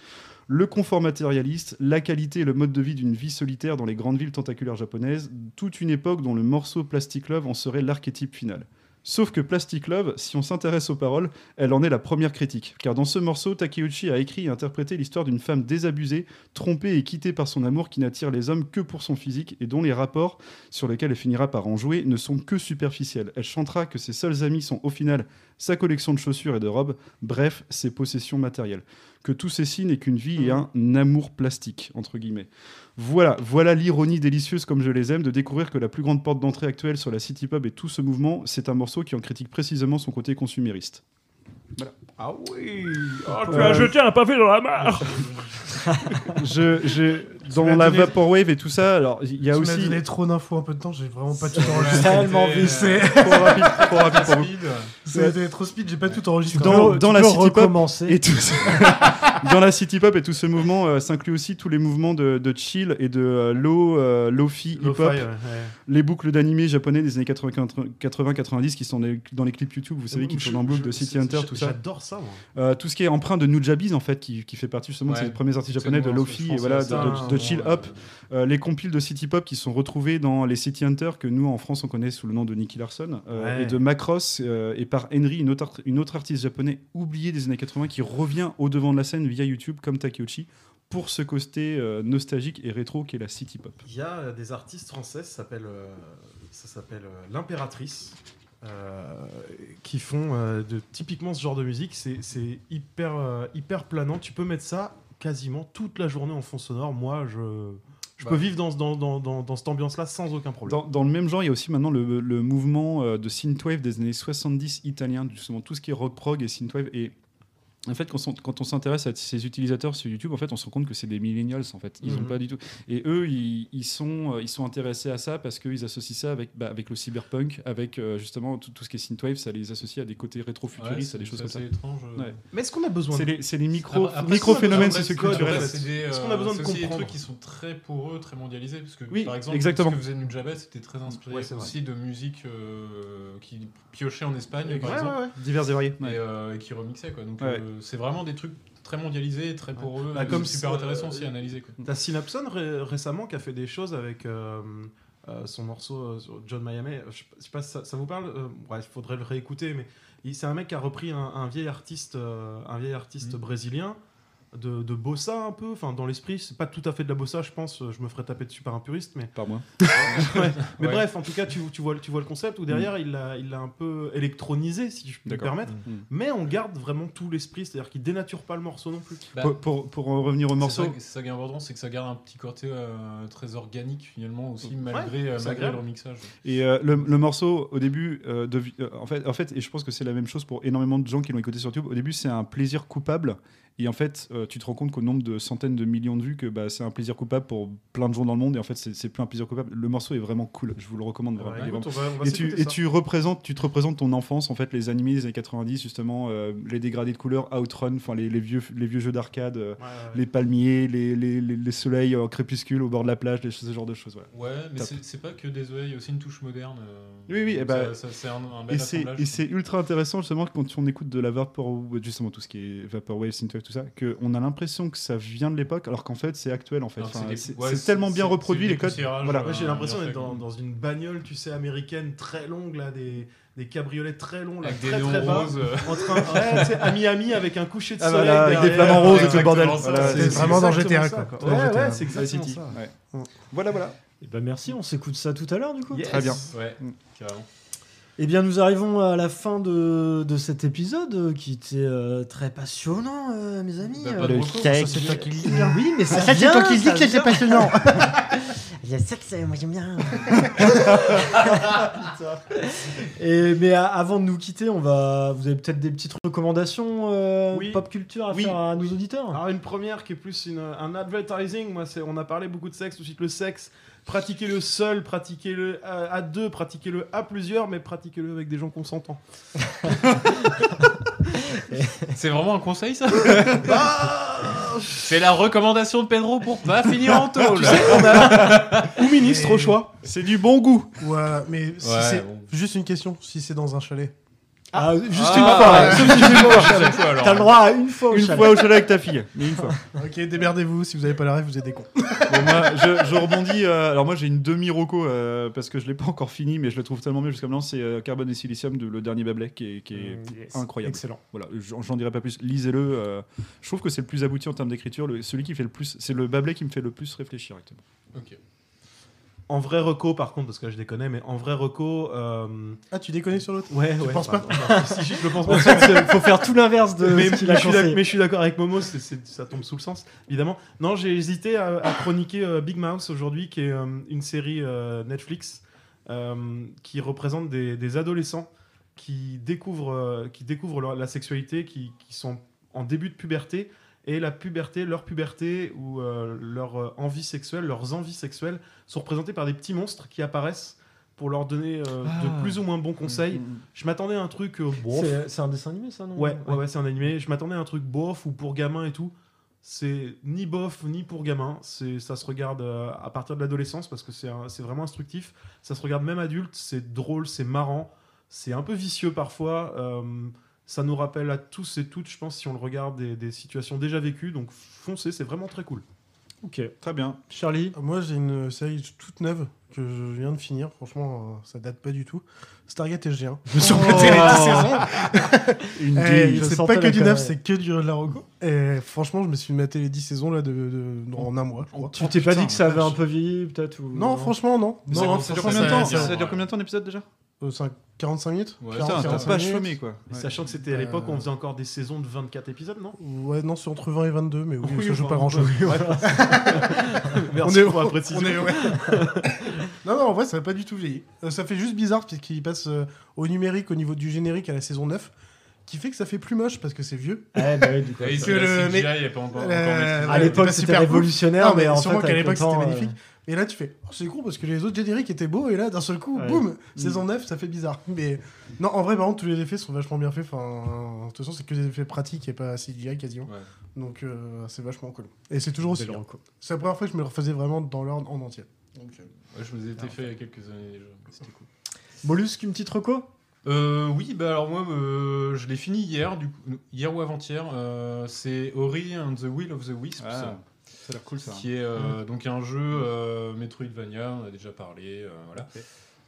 Le confort matérialiste, la qualité et le mode de vie d'une vie solitaire dans les grandes villes tentaculaires japonaises, toute une époque dont le morceau Plastic Love en serait l'archétype final. Sauf que Plastic Love, si on s'intéresse aux paroles, elle en est la première critique. Car dans ce morceau, Takeuchi a écrit et interprété l'histoire d'une femme désabusée, trompée et quittée par son amour qui n'attire les hommes que pour son physique et dont les rapports, sur lesquels elle finira par en jouer, ne sont que superficiels. Elle chantera que ses seuls amis sont au final sa collection de chaussures et de robes, bref, ses possessions matérielles. Que tout ceci n'est qu'une vie et un amour plastique, entre guillemets. Voilà, voilà l'ironie délicieuse comme je les aime de découvrir que la plus grande porte d'entrée actuelle sur la city pub et tout ce mouvement, c'est un morceau qui en critique précisément son côté consumériste. Voilà. Ah oui Oh, tu as jeté un pavé dans la mare je, je, dans la donné- Vaporwave et tout ça, alors il y a tu aussi. donné trop d'infos en peu de temps, j'ai vraiment pas tout enregistré. Tellement vite. C'est Trop rapide, trop rapide pour vous. C'était trop speed, j'ai pas tout enregistré. dans, dans la city pop recommencer. et tout dans la city pop et tout ce mouvement euh, s'inclut aussi tous les mouvements de, de chill et de euh, low euh, lofi hip Lo-fi, hop ouais, ouais. les boucles d'animés japonais des années 80-90 qui sont des- dans les clips YouTube vous savez qui Je- tournent en boucle de City Hunter tout ça J'adore ça, moi. Euh, tout ce qui est empreint de Nujabes en fait qui, qui fait partie justement de ces premiers artistes japonais de lofi et voilà de, de- chill hop Euh, les compiles de city pop qui sont retrouvés dans les City Hunter que nous en France on connaît sous le nom de Nicky Larson euh, Ouais. et de Macross euh, et par Henry une autre, une autre artiste japonais oubliée des années 80 qui revient au devant de la scène via YouTube comme Takeuchi pour ce côté euh, nostalgique et rétro qu'est la city pop. Il y a des artistes français, ça s'appelle euh, ça s'appelle euh, l'impératrice, euh, qui font euh, de typiquement ce genre de musique. C'est c'est hyper euh, hyper planant. Tu peux mettre ça quasiment toute la journée en fond sonore. Moi, je je Bah. peux vivre dans, dans, dans, dans, dans cette ambiance-là sans aucun problème. Dans, dans le même genre, il y a aussi maintenant le, le mouvement euh, de synthwave des années 70 italien, justement tout ce qui est rock prog et synthwave. Et en fait, quand, on- s'intéresse à ces utilisateurs sur YouTube, en fait, on se rend compte que c'est des millennials. En fait, ils ont Mhm. pas du tout. Et eux, ils, ils sont, euh, ils sont intéressés à ça parce qu'ils associent ça avec, bah, avec le cyberpunk, avec euh, justement tout, tout ce qui est synthwave. Ça les associe à des côtés rétro-futuristes, Ouais, à des c'est- choses comme c'est ça. assez étrange, euh. Ouais. Mais est-ce qu'on a besoin C'est de- les, c'est les micro, Après, micro-phénomènes après, socioculturels. après, c'est des, Est-ce qu'on a besoin de c'est aussi des comprendre trucs qui sont très pour eux, très mondialisés parce que Oui, par exemple exactement. ce que faisait Nujabes c'était très inspiré Ouais, c'est vrai. aussi de musique euh, qui piochait en Espagne par exemple ouais, ouais. Divers et variés. et, qui remixait quoi donc c'est vraiment des trucs très mondialisés très pour eux Bah, et comme super intéressant euh, aussi à analyser quoi. T'as Synapson ré- récemment qui a fait des choses avec euh, euh, son morceau euh, John Miami. Je sais pas- je sais pas si ça, ça vous parle. Euh, ouais, il faudrait le réécouter, mais c'est un mec qui a repris un, un vieil artiste, euh, un vieil artiste Mhm. brésilien de, de bossa un peu. Enfin, dans l'esprit, c'est pas tout à fait de la bossa, je pense. Je me ferais taper dessus par un puriste, mais Par moi. Ouais. Mais Ouais. bref, en tout cas, tu, tu vois, tu vois le concept où derrière, il l'a il l'a un peu électronisé, si je peux me permettre. Mhm. Mais on garde vraiment tout l'esprit, c'est-à-dire qu'il dénature pas le morceau non plus. Bah, Pour, pour, pour en revenir au morceau, ça- C'est ça qui est important, c'est que ça garde un petit côté euh, très organique finalement aussi, malgré, Ouais, euh, malgré le remixage. Et euh, le, le morceau, au début, euh, de, euh, en, fait, en fait, et je pense que c'est la même chose pour énormément de gens qui l'ont écouté sur YouTube, au début, c'est un plaisir coupable. Et en fait, euh, tu te rends compte qu'au nombre de centaines de millions de vues, que bah, c'est un plaisir coupable pour plein de gens dans le monde. Et en fait, c'est plus un plaisir coupable. Le morceau est vraiment cool. Je vous le recommande vraiment. Ouais, Il est écoute, vraiment- on va- on va et tu, et représentes, tu te représentes ton enfance, en fait, les animés des années 90, justement, euh, les dégradés de couleurs, Outrun, enfin les, les vieux, les vieux jeux d'arcade, euh, Ouais, ouais, ouais. les palmiers, les, les, les- les soleils en crépuscule au bord de la plage, les- ce genre de choses. ouais. Ouais, mais c'est- pas que des œils, il y a aussi une touche moderne. euh, Oui, oui, et bah, ça- ça- c'est un, un bel Et et c'est ultra intéressant justement quand on écoute de la vapor, justement tout ce qui est vaporwave, synthwave, tout ça, qu'on a l'impression que ça vient de l'époque, alors qu'en fait c'est actuel en fait. Enfin, c'est ouais, tellement bien reproduit les des codes. Voilà. Ouais, j'ai l'impression bien d'être dans, une bagnole, tu sais, américaine très longue, là, des, des cabriolets très longs, là, Avec des très néons très bas, roses, euh. en train, ouais, à Miami avec un coucher de Ah, soleil voilà, avec des flamants roses et tout le bordel. Voilà, c'est vraiment dans GTA, ça, quoi. quoi. Dans Ouais, GTA. ouais, c'est exactement ça. Voilà, voilà. Et bah merci, on s'écoute ça tout à l'heure du coup. Très bien. Ouais, Mm. carrément. Eh bien, nous arrivons à la fin de, de cet épisode euh, qui était euh, très passionnant, euh, mes amis. Bah, pas de Le recours, sexe. ça, c'est toi qui le dis. Oui, mais ça, Ah, ça, c'est vient, toi qui le dis ça que c'était vient. passionnant. Il y a sexe, moi j'aime bien. Et, mais a- avant de nous quitter, on va. Vous avez peut-être des petites recommandations euh, Oui. pop culture à Oui. faire à nos auditeurs Alors une première qui est plus une- un advertising, moi c'est on a parlé beaucoup de sexe, tout de suite le sexe, pratiquez-le seul, pratiquez-le à, à deux, pratiquez-le à plusieurs, mais pratiquez-le avec des gens consentants. C'est vraiment un conseil ça C'est la recommandation de Pedro pour pas finir en tôle. Ou ministre au choix. C'est du bon goût. Ouais, mais si Ouais, c'est bon. juste une question, si c'est dans un chalet. Ah, juste Ah, une fois. ouais. hein. Fois. T'as le droit à une fois au Une chalet. fois au chalet avec ta fille. Mais une fois. Ok, démerdez-vous, si vous avez pas la rêve, vous êtes des cons. Bon, moi, je, je rebondis. euh, alors moi j'ai une demi roco euh, parce que je l'ai pas encore fini, mais je le trouve tellement mieux jusqu'à maintenant. C'est euh, Carbone et Silicium de le dernier Bablet qui est, qui est Mm, yes. incroyable. Excellent. Voilà, j'en dirai pas plus. Lisez-le. euh, je trouve que c'est le plus abouti en termes d'écriture. Celui qui fait le plus, c'est le Bablet qui me fait le plus réfléchir actuellement. Ok. En vrai reco par contre, parce que là, je déconne, mais en vrai reco... euh, Ah, tu déconnes sur l'autre? Ouais, Tu ouais. penses pas non, si, je le pense En pas. il faut faire tout l'inverse de mais, ce qu'il mais a je suis d'ac- conseillé. mais je suis d'accord avec Momo, ça tombe sous le sens, évidemment. Non, j'ai hésité à, à chroniquer euh, Big Mouse aujourd'hui, qui est euh, une série euh, Netflix euh, qui représente des, des adolescents qui découvrent, euh, qui découvrent leur- la sexualité, qui, qui sont en début de puberté. Et la puberté, leur puberté ou euh, leur euh, envie sexuelle, leurs envies sexuelles sont représentées par des petits monstres qui apparaissent pour leur donner euh, Ah. de plus ou moins bons conseils. Mm, mm. Je m'attendais à un truc euh, bof. C'est c'est un dessin animé, ça, non? Ouais, ouais, ouais, c'est un animé. Je m'attendais à un truc bof ou pour gamin et tout. C'est ni bof ni pour gamin. C'est ça se regarde euh, à partir de l'adolescence parce que c'est un- c'est vraiment instructif. Ça se regarde même adulte. C'est drôle, c'est marrant. C'est un peu vicieux parfois. Ça nous rappelle à tous et toutes, je pense, si on le regarde, des, des situations déjà vécues. Donc foncez, c'est vraiment très cool. Ok. Très bien. Charlie? Moi, j'ai une série toute neuve que je viens de finir. Franchement, euh, ça date pas du tout. Stargate SG1. Je me suis rematé les 10 saisons. Eh, c'est sentais pas que du neuf, c'est que du de la roco. Et franchement, je me suis maté les 10 saisons là de, de- en un mois, je crois. Tu t'es pas dit que ça avait un peu vieilli, peut-être ou... Non, franchement, non. Non, ça- non, ça Ça dure combien de temps? Ça- Ça ça- dure combien de temps d'épisode déjà? Euh, cinq- 45 minutes Ouais, Putain, 40, t'as 45 pas minutes. chômé quoi. Et Ouais. Sachant que c'était à l'époque, Euh, on faisait encore des saisons de 24 épisodes, non? Ouais, non, c'est entre 20 et 22, mais oui, Oui, ça joue pas grand chose. ouais. Merci pour la précision. on est- ouais. non, non, en vrai, ça n'a pas du tout vieilli. Euh, ça fait juste bizarre puisqu'il passe euh, au numérique au niveau du générique à la saison 9, qui fait que ça fait plus moche parce que c'est vieux. Ouais, bah oui, du coup. Ah oui, que le- mais- est pas encore, Euh. À l'époque, c'était révolutionnaire, Non, mais en sûrement fait, qu'à l'époque, c'était euh, magnifique. Et là, tu fais, oh, c'est con parce que les autres génériques étaient beaux, et là, d'un seul coup, Ouais. boum, Mm. saison 9, ça fait bizarre. Mais non, en vrai, par contre, tous les effets sont vachement bien faits. Enfin, de toute façon, c'est que des effets pratiques et pas CGI quasiment. Ouais. Donc, euh, c'est vachement cool. Et c'est toujours aussi. C'est la première fois que je me le refaisais vraiment dans l'ordre en entier. Donc, euh, Ouais, je me les étais fait il y a quelques années déjà. C'était cool. Mollusque, une petite reco Euh, oui, bah alors moi, euh, je l'ai fini hier, du coup, hier ou avant-hier. euh, c'est Ori and the Will of the Wisps. Ah, ça a l'air cool ça. Qui est euh, donc un jeu euh, Metroidvania, on a déjà parlé, euh, voilà,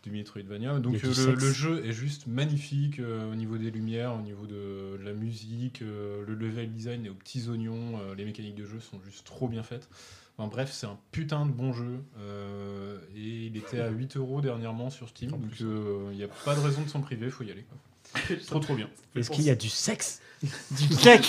du Metroidvania. Donc Il le, jeu est juste magnifique au niveau des lumières, au niveau de, de la musique, le level design est aux petits oignons, les mécaniques de jeu sont juste trop bien faites. Enfin, bref, c'est un putain de bon jeu et il était à 8 euros dernièrement sur Steam, donc euh, il n'y a pas de raison de s'en priver, faut y aller. quoi. trop trop bien. Est-ce qu'il y a du sexe Du cake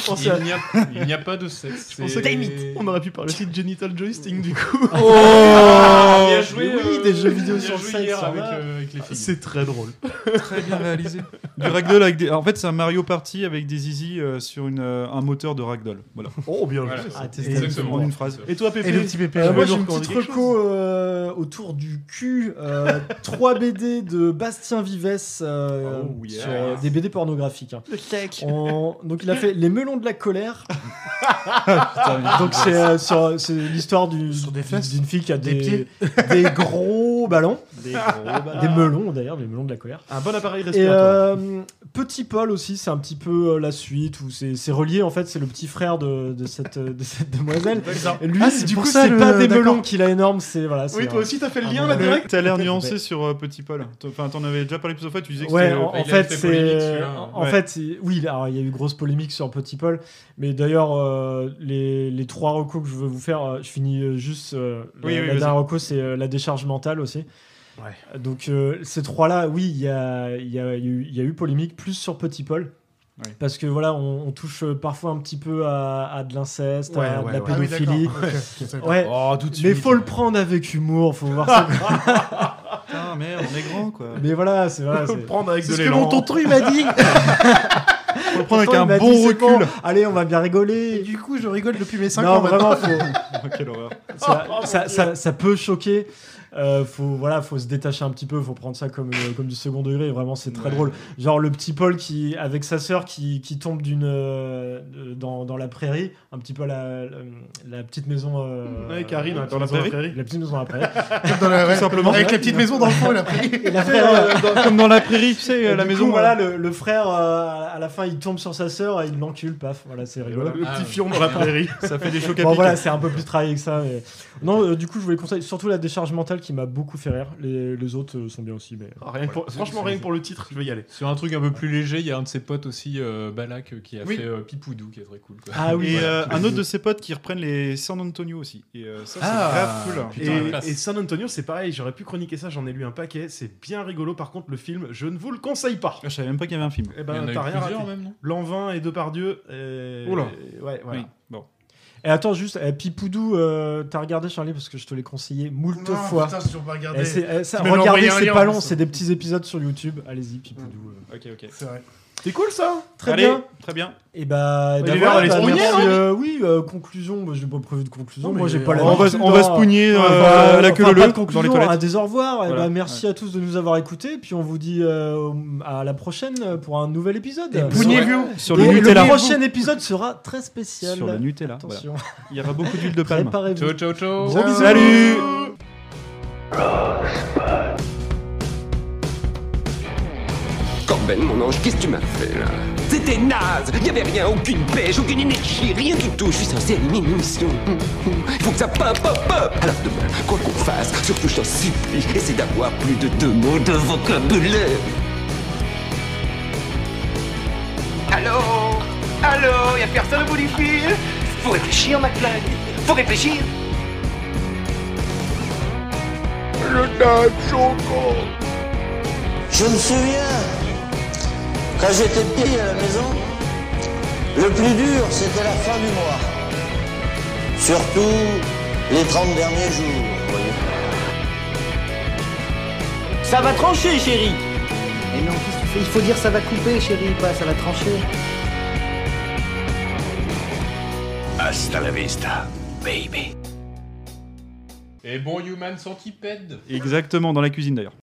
Il n'y a, pas de sexe. Je pensais c'est- qu'on aurait pu parler aussi de Genital Joystick du coup. Ah, bien joué, oui, euh, des jeux vidéo sur sexe, hier avec, euh, avec les filles. C'est très drôle. Très bien réalisé. Du ragdoll avec des. En fait, c'est un Mario Party avec des easy euh, sur une, euh, un moteur de ragdoll. Voilà. Oh, bien Voilà. joué. Ah, Exactement. En une phrase. Et toi, Pépé Et le petit Pépé. Euh, je moi j'ai une petite reco euh, autour du cul. euh, trois BD de Bastien Vives euh, Oh, yeah. sur euh, des BD pornographiques. hein. Le. On- Donc il a fait Les melons de la colère. Putain, Donc c'est euh, sur- c'est l'histoire du- Sur des du- fesses d'une fille qui a Des des, pieds des gros ballons. Des gros ballons. Des melons d'ailleurs, des melons de la colère. Un bon appareil Et respiratoire. euh, Petit Paul aussi, c'est un petit peu euh, la suite où c'est c'est relié en fait, c'est le petit frère de, de cette, euh, de cette demoiselle. Et lui, Ah, c'est du pour coup, ça, c'est le- pas des d'accord. melons qu'il a énorme, c'est voilà. Oui, toi un- aussi, t'as fait le lien là melon. direct T'as l'air nuancé sur euh, Petit Paul. Enfin, t'en avais déjà parlé plusieurs fois. Tu disais que Ouais, c'était. en, fait, fait polémique, c'est. celui-là. En Ouais. fait, c'est- oui, alors il y a eu grosse polémique sur Petit Paul, mais d'ailleurs, euh, les, les trois recos que je veux vous faire, euh, je finis euh, juste. euh, Oui, la, oui, la vas-y. dernière reco, c'est euh, la décharge mentale aussi. Ouais. Donc euh, ces trois-là, oui, il y a, il y, a, il y a eu- il y a eu polémique, plus sur Petit Paul. Ouais. Parce que voilà, on, on touche euh, parfois un petit peu à, à de l'inceste, Ouais, à ouais, de la. Ah oui, pédophilie. ouais. Oh, tout de Mais faut le prendre avec humour, faut voir ça. Putain, merde, on est grand quoi. Mais voilà, c'est vrai. Faut le prendre avec C'est de ce que mon tonton il m'a dit. Faut le prendre avec un bon recul. bon, allez, on va bien rigoler. Du coup, je rigole depuis mes 5 non, ans. vraiment, maintenant. faut, Oh, quelle horreur. ça, ça, ça- ça peut choquer. Euh, faut voilà, faut se détacher un petit peu, faut prendre ça comme euh, comme du second degré. Vraiment, c'est très Ouais. drôle. Genre le petit Paul qui avec sa sœur qui, qui tombe d'une euh, dans, dans la prairie, un petit peu la, la, la petite maison. euh, Ouais, Karine, la dans petite la maison- prairie. La petite maison dans la prairie. Dans la- ouais, simplement. Avec la petite maison dans le fond, il a pris. Et la Tu sais, frère, euh, dans- comme dans la prairie, tu sais, et euh, la maison. coup, voilà, le, le frère euh, à la fin, il tombe sur sa sœur, et il l'encule, paf. Voilà, c'est rigolo. voilà, le Ah, petit ouais. fion dans la prairie. Ça fait des chocs à Bon voilà, c'est un peu plus travaillé que ça. Mais... Non, euh, du coup, je voulais conseiller surtout la décharge mentale qui m'a beaucoup fait rire. Les, les autres euh, sont bien aussi, mais. Ah, rien que pour- Franchement, rien que pour le titre, je vais y aller. Sur un truc un peu plus léger, il y a un de ses potes aussi, euh, Balak, euh, qui a Oui. fait euh, Pipoudou, qui est très cool. Quoi. Ah oui, Et voilà. euh, un autre de ses potes qui reprennent les San Antonio aussi. Et euh, ça, c'est Ah. grave cool. Putain, la Et, classe. et San Antonio, c'est pareil, j'aurais pu chroniquer ça, j'en ai lu un paquet, c'est bien rigolo. Par contre, le film, je ne vous le conseille pas. Ah, Je savais même pas qu'il y avait un film. Eh Il y ben, en a eu t'as rien plusieurs raté. même, non? Lanvin et Depardieu. Euh... Oula. Ouais, voilà. Oui, bon. Et attends, juste, eh, Pipoudou, euh, t'as regardé Charlie parce que je te l'ai conseillé moult Non, fois. putain, j'ai toujours pas regardé. Eh, c'est- eh, ça- regardez, c'est pas long, c'est des petits épisodes sur YouTube. Allez-y, Pipoudou. euh. Ok, ok. C'est vrai. C'est cool ça Très Allez, bien. Très bien. Et bah, et bah allez, bah, merci, hein euh, oui, euh, conclusion. Moi, j'ai pas prévu de conclusion. Non, mais Moi, j'ai pas la On va, on va hein. se pougner euh, à la queue enfin, leu de dans les conclusion, toilettes. à des au revoir. Et Voilà. bah, merci à tous de nous avoir écoutés. Puis on vous dit euh, à la prochaine pour un nouvel épisode. Et pougnez-vous. Sur le Nutella. le prochain épisode sera très spécial. Sur le Nutella. Attention. voilà. Il y aura beaucoup d'huile de palme. Préparez-vous. Ciao, ciao, ciao Gros bisous. Salut Corben, mon ange, qu'est-ce que tu m'as fait là? C'était naze Il avait rien, aucune pêche, aucune énergie, rien du tout. Je suis censé animer une émission. Il faut que ça pop, pop, pop! Alors demain, quoi qu'on fasse, surtout je t'en supplie, essaie d'avoir plus de deux mots de vocabulaire. Allô? Allô? Y'a personne au bout du fil? Faut réfléchir, McFly Faut réfléchir. Le dame choco. Je me souviens, quand j'étais petit à la maison, le plus dur, c'était la fin du mois. Surtout les 30 derniers jours, voyez. Ça va trancher, chérie Mais non, qu'est-ce que tu fais? Il faut dire ça va couper, chérie, pas ça va trancher. Hasta la vista, baby. Et bon, Human Centipede Exactement, dans la cuisine d'ailleurs.